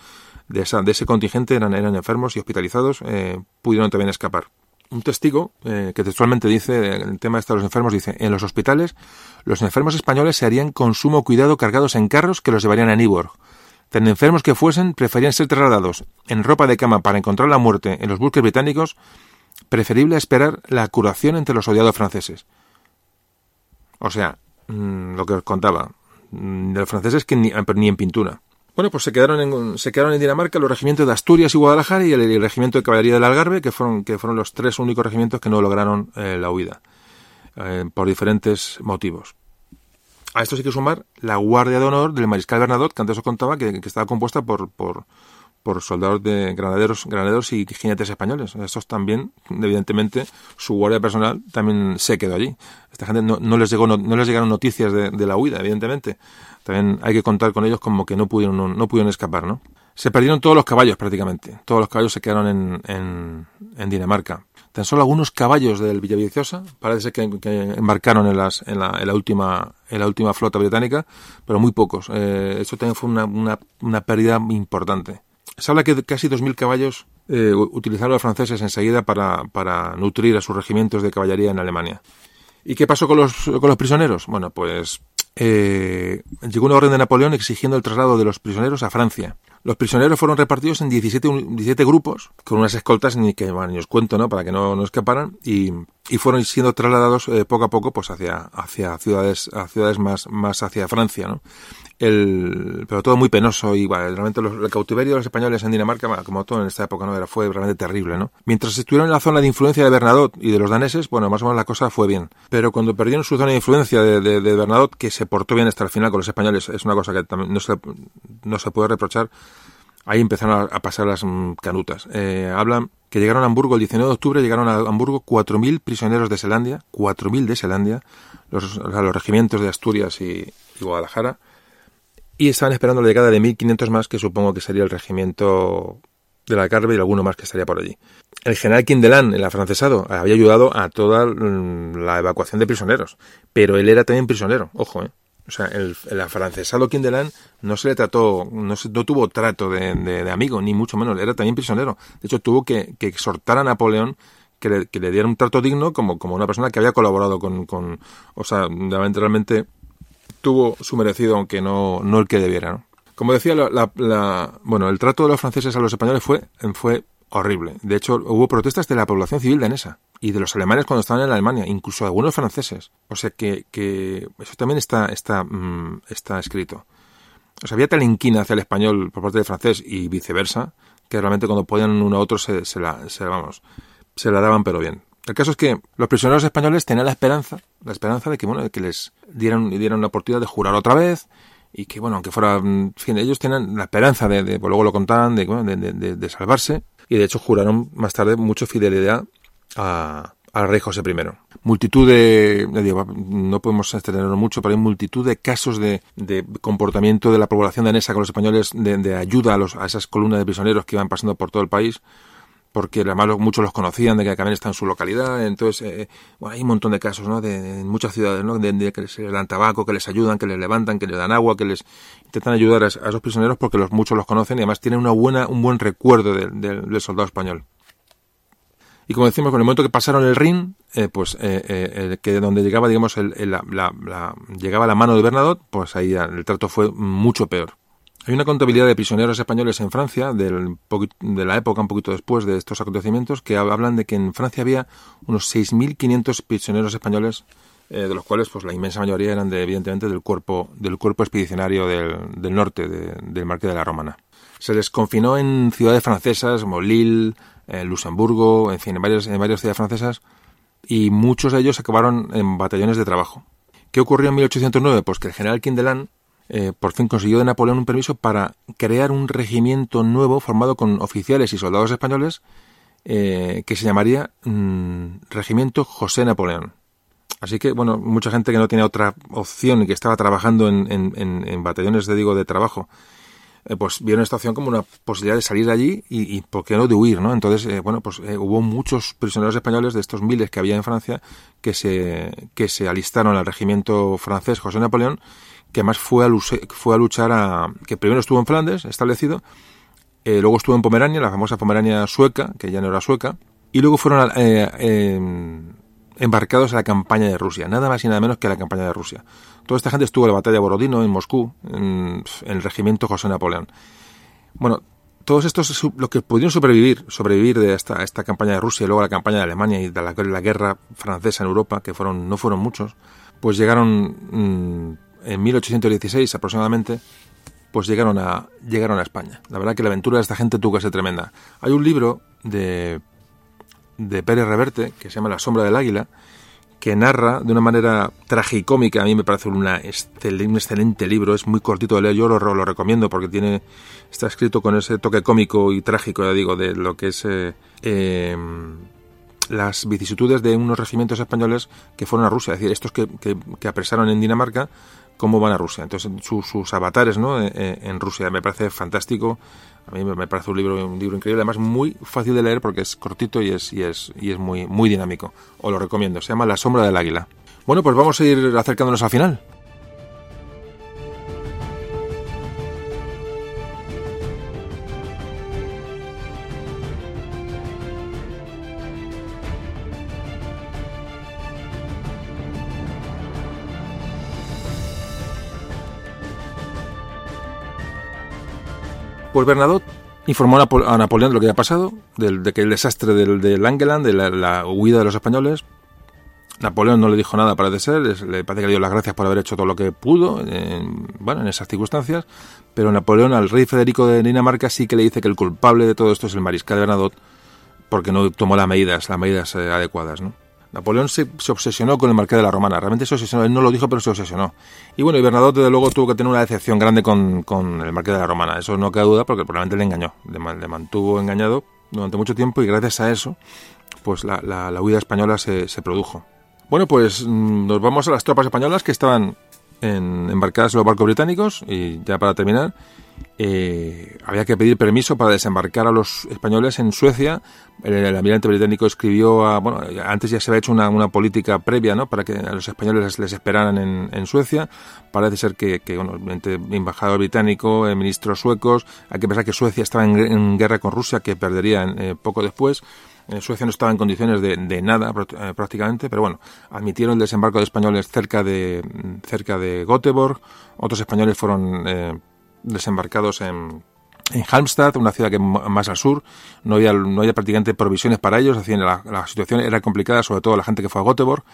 de, esa, de ese contingente, eran, eran enfermos y hospitalizados, eh, pudieron también escapar un testigo eh, que textualmente dice, el tema de los enfermos, dice, en los hospitales los enfermos españoles se harían con sumo cuidado cargados en carros que los llevarían a Niborg. Tan enfermos que fuesen, preferían ser trasladados en ropa de cama para encontrar la muerte en los buques británicos, preferible esperar la curación entre los odiados franceses. O sea, mm, lo que os contaba, mm, de los franceses que ni, ni en pintura. Bueno, pues se quedaron en, se quedaron en Dinamarca los regimientos de Asturias y Guadalajara y el, regimiento de caballería del Algarve, que fueron, que fueron los tres únicos regimientos que no lograron eh, la huida, eh, por diferentes motivos. A esto sí que sumar la Guardia de Honor del Mariscal Bernadotte, que antes os contaba, que, estaba compuesta por, por, por soldados de granaderos, granaderos y jinetes españoles. Estos también, evidentemente, su guardia personal también se quedó allí. Esta gente no, les llegó, no, les llegaron noticias de, la huida, evidentemente. También hay que contar con ellos como que no pudieron, no, pudieron escapar, ¿no? Se perdieron todos los caballos prácticamente. Todos los caballos se quedaron en, en, Dinamarca. Tan solo algunos caballos del Villaviciosa parece que, embarcaron en, la, última, flota británica, pero muy pocos. Eh, eso también fue una, pérdida importante. Se habla que casi 2.000 caballos eh, utilizaron los franceses enseguida para, para nutrir a sus regimientos de caballería en Alemania. ¿Y qué pasó con los prisioneros? Bueno, pues eh, llegó una orden de Napoleón exigiendo el traslado de los prisioneros a Francia. Los prisioneros fueron repartidos en 17, 17 grupos, con unas escoltas ni que ni os cuento, ¿no? Para que no, escaparan, y, y fueron siendo trasladados eh, poco a poco, pues hacia, hacia ciudades, a ciudades más, más hacia Francia, ¿no? El, pero todo muy penoso y realmente el cautiverio de los españoles en Dinamarca, como todo en esta época, no era fue realmente terrible, ¿no? Mientras estuvieron en la zona de influencia de Bernadotte y de los daneses, bueno, más o menos la cosa fue bien. Pero cuando perdieron su zona de influencia de, de, de Bernadotte, que se portó bien hasta el final con los españoles, es una cosa que también no se, no se puede reprochar, ahí empezaron a, pasar las mm, canutas. Eh, hablan que llegaron a Hamburgo el 19 de octubre, llegaron a Hamburgo 4.000 prisioneros de Selandia, 4.000 de Selandia, los, los regimientos de Asturias y, y Guadalajara, y estaban esperando la llegada de 1.500 más, que supongo que sería el regimiento de la Carve y alguno más que estaría por allí. El general Quindelán, el afrancesado, había ayudado a toda mm, la evacuación de prisioneros, pero él era también prisionero, ojo, ¿eh? O sea, el, el afrancesado Quindelán no se le trató, no, se, no tuvo trato de, de, amigo, ni mucho menos, era también prisionero. De hecho, tuvo que, que exhortar a Napoleón que le, que le, diera un trato digno como, como una persona que había colaborado con, con o sea, realmente tuvo su merecido, aunque no, no el que debiera. Como decía, la, bueno, el trato de los franceses a los españoles fue, fue horrible. De hecho, hubo protestas de la población civil danesa y de los alemanes cuando estaban en Alemania, incluso algunos franceses. O sea que, que eso también está, está, mm, está escrito. O sea, había tal inquina hacia el español por parte del francés y viceversa, que realmente cuando podían uno a otro se, se, la, se, vamos, se la daban pero bien. El caso es que los prisioneros españoles tenían la esperanza, la esperanza de que, bueno, de que les dieran, dieran la oportunidad de jurar otra vez y que, bueno, aunque fuera, en fin, ellos tenían la esperanza de, de luego lo contaban, de, de, de, salvarse y de hecho juraron más tarde mucho fidelidad a, al rey José I. Multitud de, no podemos extenderlo mucho, pero hay multitud de casos de, de comportamiento de la población danesa con los españoles, de, de ayuda a, los, a esas columnas de prisioneros que iban pasando por todo el país porque además muchos los conocían de que también está en su localidad, entonces eh, bueno, hay un montón de casos, ¿no? De, en muchas ciudades, ¿no? De, que les dan tabaco, que les ayudan, que les levantan, que les dan agua, que les intentan ayudar a, esos prisioneros porque los muchos los conocen y además tienen una buena, un buen recuerdo del soldado español. Y como decimos, con el momento que pasaron el Rin, eh, pues eh, eh, que donde llegaba, digamos, el, la, la, llegaba la mano de Bernadotte, pues ahí el trato fue mucho peor. Hay una contabilidad de prisioneros españoles en Francia, del, de la época un poquito después de estos acontecimientos, que hablan de que en Francia había unos 6.500 prisioneros españoles, eh, de los cuales pues la inmensa mayoría eran de, evidentemente del cuerpo, del cuerpo expedicionario del, norte, del Marqués de la Romana. Se les confinó en ciudades francesas como Lille, eh, Luxemburgo, en fin, en varias, en varias ciudades francesas, y muchos de ellos acabaron en batallones de trabajo. ¿Qué ocurrió en 1809? Pues que el general Quindelán eh, por fin consiguió de Napoleón un permiso para crear un regimiento nuevo formado con oficiales y soldados españoles eh, que se llamaría mm, Regimiento José Napoleón. Así que, bueno, mucha gente que no tenía otra opción y que estaba trabajando en, en, batallones de, digo, de trabajo, eh, pues vieron esta opción como una posibilidad de salir de allí y, y ¿por qué no?, de huir, ¿no? Entonces, eh, bueno, pues hubo muchos prisioneros españoles de estos miles que había en Francia que se, que se alistaron al regimiento francés José Napoleón, que más fue a, a luchar a... que primero estuvo en Flandes, establecido, eh, luego estuvo en Pomerania, la famosa Pomerania sueca, que ya no era sueca, y luego fueron eh, em, embarcados a la campaña de Rusia, nada más y nada menos que a la campaña de Rusia. Toda esta gente estuvo en la batalla de Borodino, en Moscú, en, el regimiento José Napoleón. Bueno, todos estos, los que pudieron sobrevivir, sobrevivir de esta, esta campaña de Rusia y luego a la campaña de Alemania y de la, la guerra francesa en Europa, que fueron, no fueron muchos, pues llegaron mm, en 1816 aproximadamente pues llegaron a, llegaron a España. La verdad que la aventura de esta gente tuvo que ser tremenda. Hay un libro de, de Pérez Reverte que se llama La sombra del águila, que narra de una manera tragicómica, a mí me parece una un excelente libro, es muy cortito de leer, yo lo, recomiendo porque tiene está escrito con ese toque cómico y trágico, ya digo, de lo que es eh, em, las vicisitudes de unos regimientos españoles que fueron a Rusia, es decir, estos que, que, que apresaron en Dinamarca cómo van a Rusia. Entonces, sus avatares ¿no? Eh, eh, en Rusia me parece fantástico. A mí me parece un libro, un libro increíble, además muy fácil de leer porque es cortito y es, y es, y es muy, muy dinámico. Os lo recomiendo. Se llama La sombra del águila. Bueno, pues vamos a ir acercándonos al final. Pues Bernadotte informó a Napoleón de lo que había pasado, de, que el desastre del, de de la, huida de los españoles. Napoleón no le dijo nada, parece ser, le parece que le dio las gracias por haber hecho todo lo que pudo, en, bueno, en esas circunstancias, pero Napoleón al rey Federico de Dinamarca sí que le dice que el culpable de todo esto es el mariscal Bernadotte, porque no tomó las medidas, las medidas eh, adecuadas, ¿no? Napoleón se, obsesionó con el Marqués de la Romana, realmente se obsesionó, él no lo dijo, pero se obsesionó. Y bueno, y desde luego, tuvo que tener una decepción grande con, el Marqués de la Romana, eso no queda duda, porque probablemente le engañó, le, mantuvo engañado durante mucho tiempo y gracias a eso, pues la, la, huida española se, se, produjo. Bueno, pues mm, nos vamos a las tropas españolas que estaban en, embarcadas en los barcos británicos y ya para terminar, eh, había que pedir permiso para desembarcar a los españoles en Suecia. El, almirante británico escribió, a, bueno, antes ya se había hecho una, política previa, ¿no? Para que a los españoles les, esperaran en, Suecia. Parece ser que, bueno, el embajador británico, el ministro suecos, hay que pensar que Suecia estaba en, guerra con Rusia, que perdería eh, poco después. En Suecia no estaba en condiciones de, nada eh, prácticamente, pero bueno, admitieron el desembarco de españoles cerca de, cerca de Göteborg. Otros españoles fueron eh, desembarcados en, en Halmstad, una ciudad que más al sur, no había, no había prácticamente provisiones para ellos, así, la, la situación era complicada, sobre todo la gente que fue a Göteborg.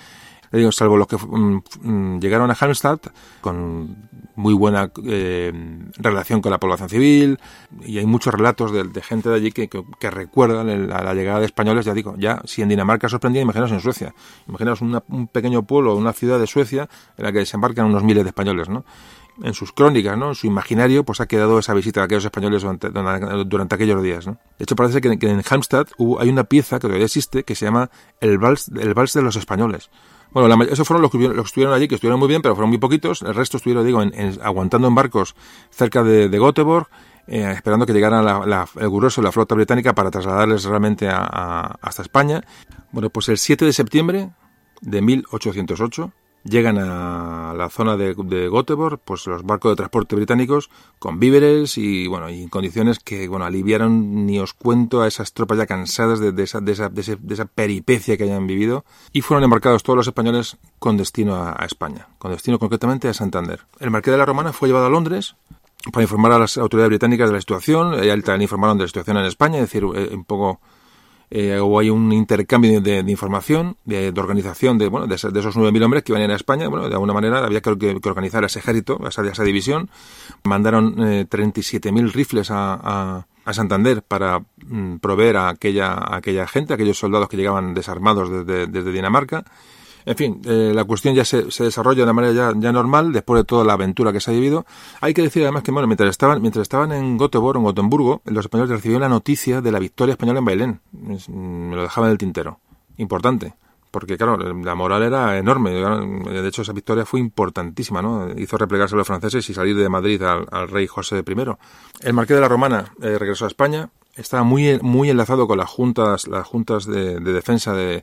Digo, salvo los que mm, llegaron a Halmstad con muy buena eh, relación con la población civil y hay muchos relatos de, gente de allí que, que, recuerdan la, llegada de españoles, ya digo, ya si en Dinamarca sorprendía, imaginaos en Suecia, imaginaos un pequeño pueblo, una ciudad de Suecia en la que desembarcan unos miles de españoles, ¿no? En sus crónicas, ¿no? en su imaginario, pues ha quedado esa visita a aquellos españoles durante, durante aquellos días. ¿no? De hecho, parece que, en Halmstad hay una pieza que todavía existe que se llama el Vals, el vals de los Españoles. Bueno, la, esos fueron los que, los que, estuvieron allí, que estuvieron muy bien, pero fueron muy poquitos. El resto estuvieron, digo, en, aguantando en barcos cerca de, de Göteborg, eh, esperando que llegara la, el grueso de la flota británica para trasladarles realmente a, hasta España. Bueno, pues el 7 de septiembre de 1808 llegan a la zona de, de, Göteborg, pues los barcos de transporte británicos con víveres y bueno, y condiciones que bueno, aliviaron ni os cuento a esas tropas ya cansadas de, esa, de, esa, de, esa, peripecia que hayan vivido y fueron embarcados todos los españoles con destino a, España, con destino concretamente a Santander. El Marqués de la Romana fue llevado a Londres para informar a las autoridades británicas de la situación, ya también informaron de la situación en España, es decir, eh, un poco eh, o hay un intercambio de, información, de, organización de, bueno, de, esos 9.000 hombres que iban a a España. Bueno, de alguna manera había que, organizar ese ejército, esa, esa división. Mandaron eh, 37.000 rifles a, a, Santander para mm, proveer a aquella, aquella gente, a aquellos soldados que llegaban desarmados desde, desde Dinamarca. En fin, eh, la cuestión ya se, se, desarrolla de una manera ya, normal después de toda la aventura que se ha vivido. Hay que decir además que, bueno, mientras estaban, mientras estaban en Göteborg, en Gotemburgo, los españoles recibieron la noticia de la victoria española en Bailén. Me lo dejaban en el tintero. Importante. Porque, claro, la moral era enorme. De hecho, esa victoria fue importantísima, ¿no? Hizo replegarse a los franceses y salir de Madrid al, rey José I. El marqués de la Romana eh, regresó a España. Estaba muy, muy enlazado con las juntas, las juntas de defensa de,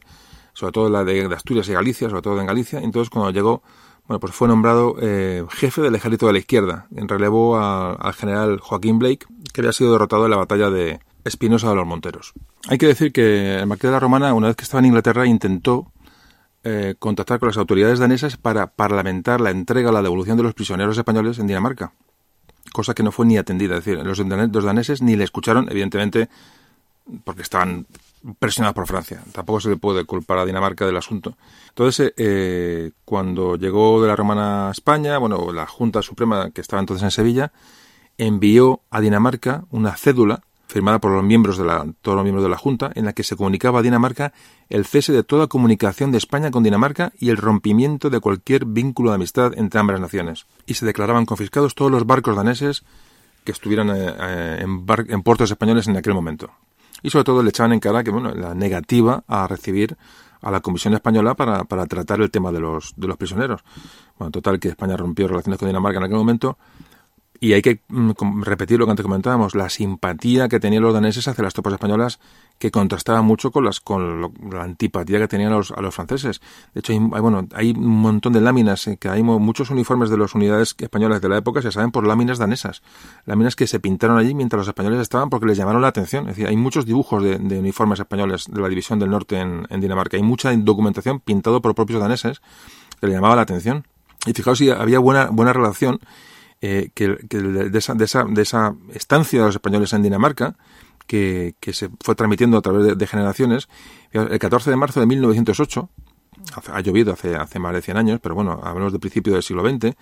sobre todo la de, Asturias y Galicia, sobre todo en Galicia. Entonces, cuando llegó, bueno, pues fue nombrado eh, jefe del ejército de la izquierda, en relevo al general Joaquín Blake, que había sido derrotado en la batalla de Espinosa de los Monteros. Hay que decir que el marqués de la Romana, una vez que estaba en Inglaterra, intentó eh, contactar con las autoridades danesas para parlamentar la entrega la devolución de los prisioneros españoles en Dinamarca, cosa que no fue ni atendida. Es decir, los, los daneses ni le escucharon, evidentemente, porque estaban presionada por Francia. Tampoco se le puede culpar a Dinamarca del asunto. Entonces, eh, cuando llegó de la Romana a España, bueno, la Junta Suprema, que estaba entonces en Sevilla, envió a Dinamarca una cédula firmada por los miembros de la, todos los miembros de la Junta, en la que se comunicaba a Dinamarca el cese de toda comunicación de España con Dinamarca y el rompimiento de cualquier vínculo de amistad entre ambas naciones. Y se declaraban confiscados todos los barcos daneses que estuvieran eh, eh, en puertos españoles en aquel momento y sobre todo le echaban en cara que bueno la negativa a recibir a la Comisión Española para, para tratar el tema de los, de los prisioneros. Bueno, total que España rompió relaciones con Dinamarca en aquel momento y hay que mm, repetir lo que antes comentábamos, la simpatía que tenían los daneses hacia las tropas españolas que contrastaba mucho con las con la antipatía que tenían a los, a los franceses. De hecho, hay, bueno, hay un montón de láminas, eh, que hay muchos uniformes de las unidades españolas de la época se saben por láminas danesas. Láminas que se pintaron allí mientras los españoles estaban porque les llamaron la atención. Es decir, hay muchos dibujos de, uniformes españoles de la División del Norte en, Dinamarca. Hay mucha documentación pintado por propios daneses que le llamaba la atención. Y fijaos si había buena, buena relación eh, que, de, esa, de, esa, de, esa, estancia de los españoles en Dinamarca, que, que se fue transmitiendo a través de, generaciones, el 14 de marzo de 1908, ha llovido hace, hace más de 100 años, pero bueno, hablamos del principio del siglo XX,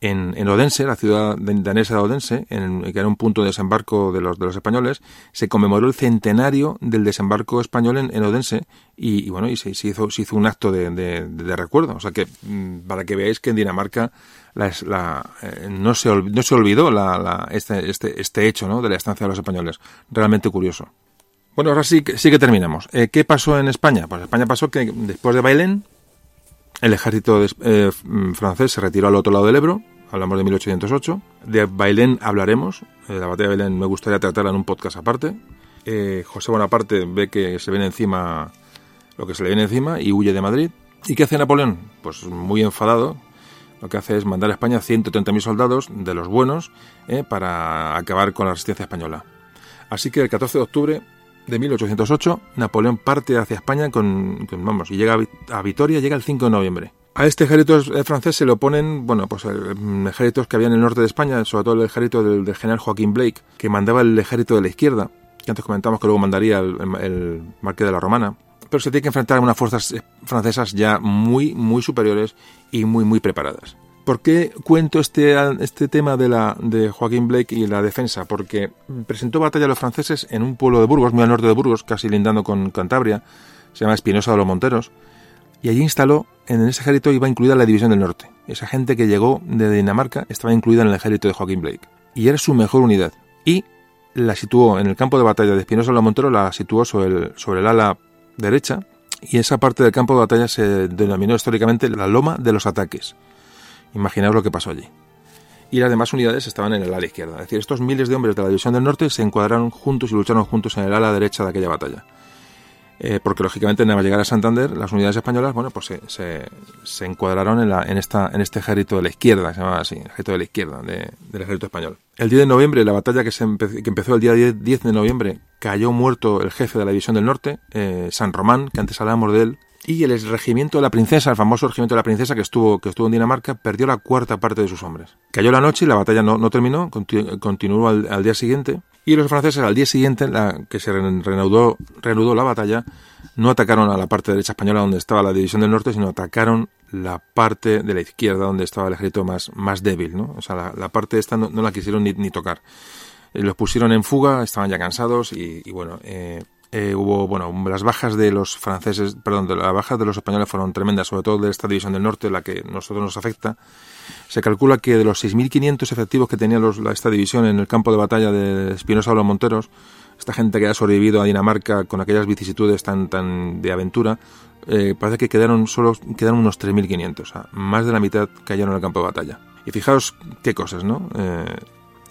en, en, Odense, la ciudad danesa de Odense, en, que era un punto de desembarco de los, de los españoles, se conmemoró el centenario del desembarco español en, en Odense y, bueno, y se, hizo, se hizo un acto de, de, recuerdo. O sea que, mm, para que veáis que en Dinamarca la, la, eh, no, se, no se olvidó la, este, este, este hecho ¿no? de la estancia de los españoles. Realmente curioso. Bueno, ahora sí, sí que terminamos. Eh, ¿Qué pasó en España? Pues España pasó que después de Bailén, el ejército eh, francés se retiró al otro lado del Ebro, hablamos de 1808. De Bailén hablaremos, eh, la batalla de Bailén me gustaría tratarla en un podcast aparte. Eh, José Bonaparte ve que se viene encima lo que se le viene encima y huye de Madrid. ¿Y qué hace Napoleón? Pues muy enfadado, lo que hace es mandar a España 130.000 soldados de los buenos para acabar con la resistencia española. Así que el 14 de octubre de 1808 Napoleón parte hacia España con, vamos, y llega a Vitoria, llega el 5 de noviembre. A este ejército francés se le oponen, bueno, pues ejércitos que había en el norte de España, sobre todo el ejército del, general Joaquín Blake, que mandaba el ejército de la izquierda, que antes comentamos que luego mandaría el, el marqués de la Romana. Pero se tiene que enfrentar a unas fuerzas francesas ya muy, muy superiores y muy, muy preparadas. ¿Por qué cuento este, este tema de, la, de Joaquín Blake y la defensa? Porque presentó batalla a los franceses en un pueblo de Burgos, muy al norte de Burgos, casi lindando con Cantabria, se llama Espinosa de los Monteros, y allí instaló, en ese ejército iba incluida la División del Norte. Esa gente que llegó de Dinamarca estaba incluida en el ejército de Joaquín Blake. Y era su mejor unidad. Y la situó en el campo de batalla de Espinosa de los Monteros, la situó sobre el, sobre el ala derecha, y esa parte del campo de batalla se denominó históricamente la Loma de los Ataques. Imaginaos lo que pasó allí. Y las demás unidades estaban en el ala izquierda. Es decir, estos miles de hombres de la División del Norte se encuadraron juntos y lucharon juntos en el ala derecha de aquella batalla eh, porque lógicamente nada más llegar a Santander, las unidades españolas, bueno, pues se, encuadraron en, esta, en este ejército de la izquierda, se llamaba así, ejército de la izquierda de, del ejército español. El 10 de noviembre, la batalla que, se que empezó el día 10, 10, de noviembre, cayó muerto el jefe de la división del norte, eh, San Román, que antes hablábamos de él, y el regimiento de la princesa, el famoso regimiento de la princesa que estuvo, que estuvo en Dinamarca, perdió la cuarta parte de sus hombres. Cayó la noche y la batalla no, no terminó, continu continuó al, al, día siguiente. Y los franceses al día siguiente, la, que se reanudó, reanudó la batalla, no atacaron a la parte derecha española donde estaba la división del norte, sino atacaron la parte de la izquierda donde estaba el ejército más, más débil, ¿no? O sea, la, la parte esta no, no, la quisieron ni, ni tocar. Eh, los pusieron en fuga, estaban ya cansados y, y bueno, eh, eh, hubo, bueno, las bajas de los franceses, perdón, de las bajas de los españoles fueron tremendas, sobre todo de esta división del norte, la que nosotros nos afecta. Se calcula que de los 6.500 efectivos que tenía los, esta división en el campo de batalla de Espinosa de los Monteros, esta gente que ha sobrevivido a Dinamarca con aquellas vicisitudes tan, tan de aventura, eh, parece que quedaron solo quedaron unos 3.500, o sea, más de la mitad cayeron en el campo de batalla. Y fijaos qué cosas, ¿no? Eh,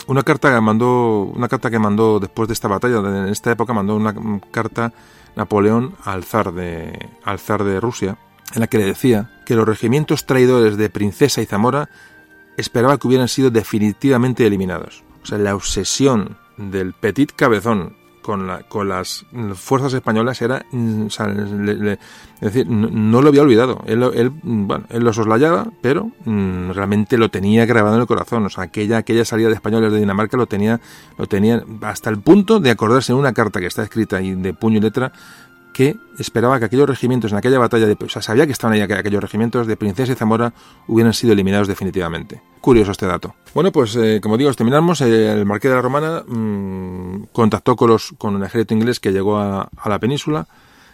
una carta que mandó, una carta que mandó después de esta batalla, en esta época mandó una carta Napoleón al zar de, al zar de Rusia, en la que le decía que los regimientos traidores de Princesa y Zamora esperaba que hubieran sido definitivamente eliminados. O sea, la obsesión del Petit Cabezón con, la, con las fuerzas españolas era, mm, es decir, no, lo había olvidado. Él, él, bueno, él lo soslayaba, pero mm, realmente lo tenía grabado en el corazón. O sea, aquella, aquella salida de españoles de Dinamarca lo tenía, lo tenía hasta el punto de acordarse en una carta que está escrita y de puño y letra que esperaba que aquellos regimientos en aquella batalla, de, o sea, sabía que estaban ahí aquellos regimientos de Princesa y Zamora hubieran sido eliminados definitivamente. Curioso este dato. Bueno, pues eh, como digo, terminamos. Eh, el Marqués de la Romana mmm, contactó con, los, con un ejército inglés que llegó a, la península,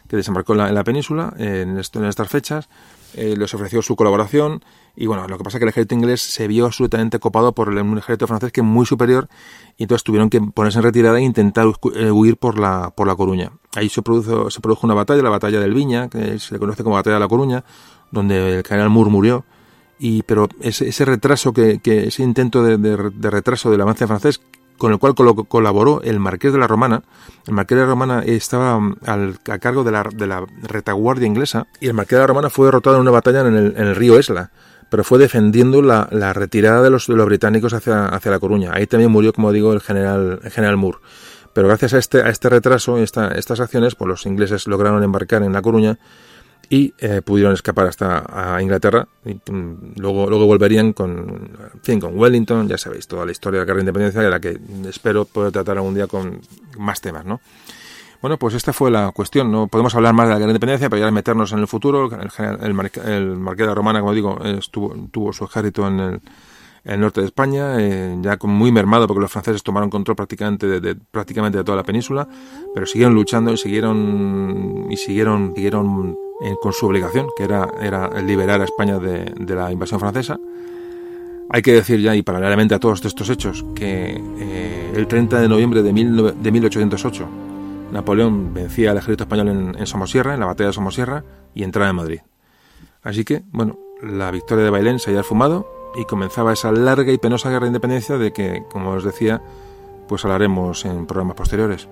que desembarcó en la, en la península en, en estas fechas. Eh, les ofreció su colaboración y bueno, lo que pasa es que el ejército inglés se vio absolutamente copado por un ejército francés que es muy superior y entonces tuvieron que ponerse en retirada e intentar huir por la, por la Coruña. Ahí se produjo, se produjo una batalla, la batalla del Viña, que se le conoce como batalla de la Coruña, donde el general Moore murió. Y, pero ese, ese retraso, que, que ese intento de, de, de retraso del avance francés con el cual colaboró el Marqués de la Romana. El Marqués de la Romana estaba mm, al, a cargo de la, de la, retaguardia inglesa y el Marqués de la Romana fue derrotado en una batalla en el, en el río Esla, pero fue defendiendo la, la retirada de los, de los, británicos hacia, hacia La Coruña. Ahí también murió, como digo, el general, el general Moore. Pero gracias a este, a este retraso, esta, estas acciones, pues los ingleses lograron embarcar en La Coruña y eh, pudieron escapar hasta a Inglaterra y um, luego luego volverían con con Wellington ya sabéis toda la historia de la guerra de independencia de la que espero poder tratar algún día con más temas no bueno pues esta fue la cuestión no podemos hablar más de la guerra de independencia pero ya meternos en el futuro el, el, el, el marqués de la Romana como digo estuvo tuvo su ejército en el en el norte de España, eh, ya muy mermado porque los franceses tomaron control prácticamente de, de, prácticamente de toda la península, pero siguieron luchando y siguieron y siguieron siguieron eh, con su obligación, que era, era liberar a España de, la invasión francesa. Hay que decir ya, y paralelamente a todos estos hechos, que eh, el 30 de noviembre de, mil, de 1808 Napoleón vencía al ejército español en, en, Somosierra, en la batalla de Somosierra, y entraba en Madrid. Así que, bueno, la victoria de Bailén se había fumado y comenzaba esa larga y penosa guerra de independencia de que, como os decía, pues hablaremos en programas posteriores.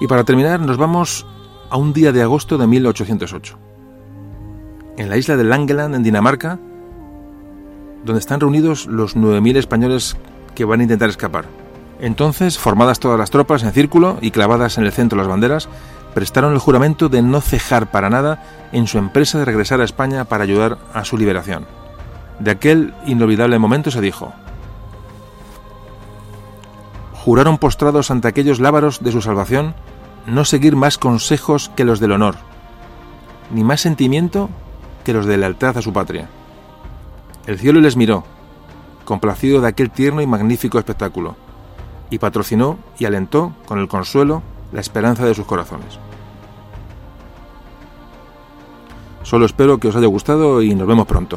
Y para terminar nos vamos a un día de agosto de 1808. En la isla de Langeland, en Dinamarca, donde están reunidos los 9.000 españoles que van a intentar escapar. Entonces, formadas todas las tropas en círculo y clavadas en el centro las banderas, prestaron el juramento de no cejar para nada en su empresa de regresar a España para ayudar a su liberación. De aquel inolvidable momento se dijo, juraron postrados ante aquellos lábaros de su salvación no seguir más consejos que los del honor, ni más sentimiento que los de lealtad a su patria. El cielo les miró, complacido de aquel tierno y magnífico espectáculo, y patrocinó y alentó con el consuelo la esperanza de sus corazones. Solo espero que os haya gustado y nos vemos pronto.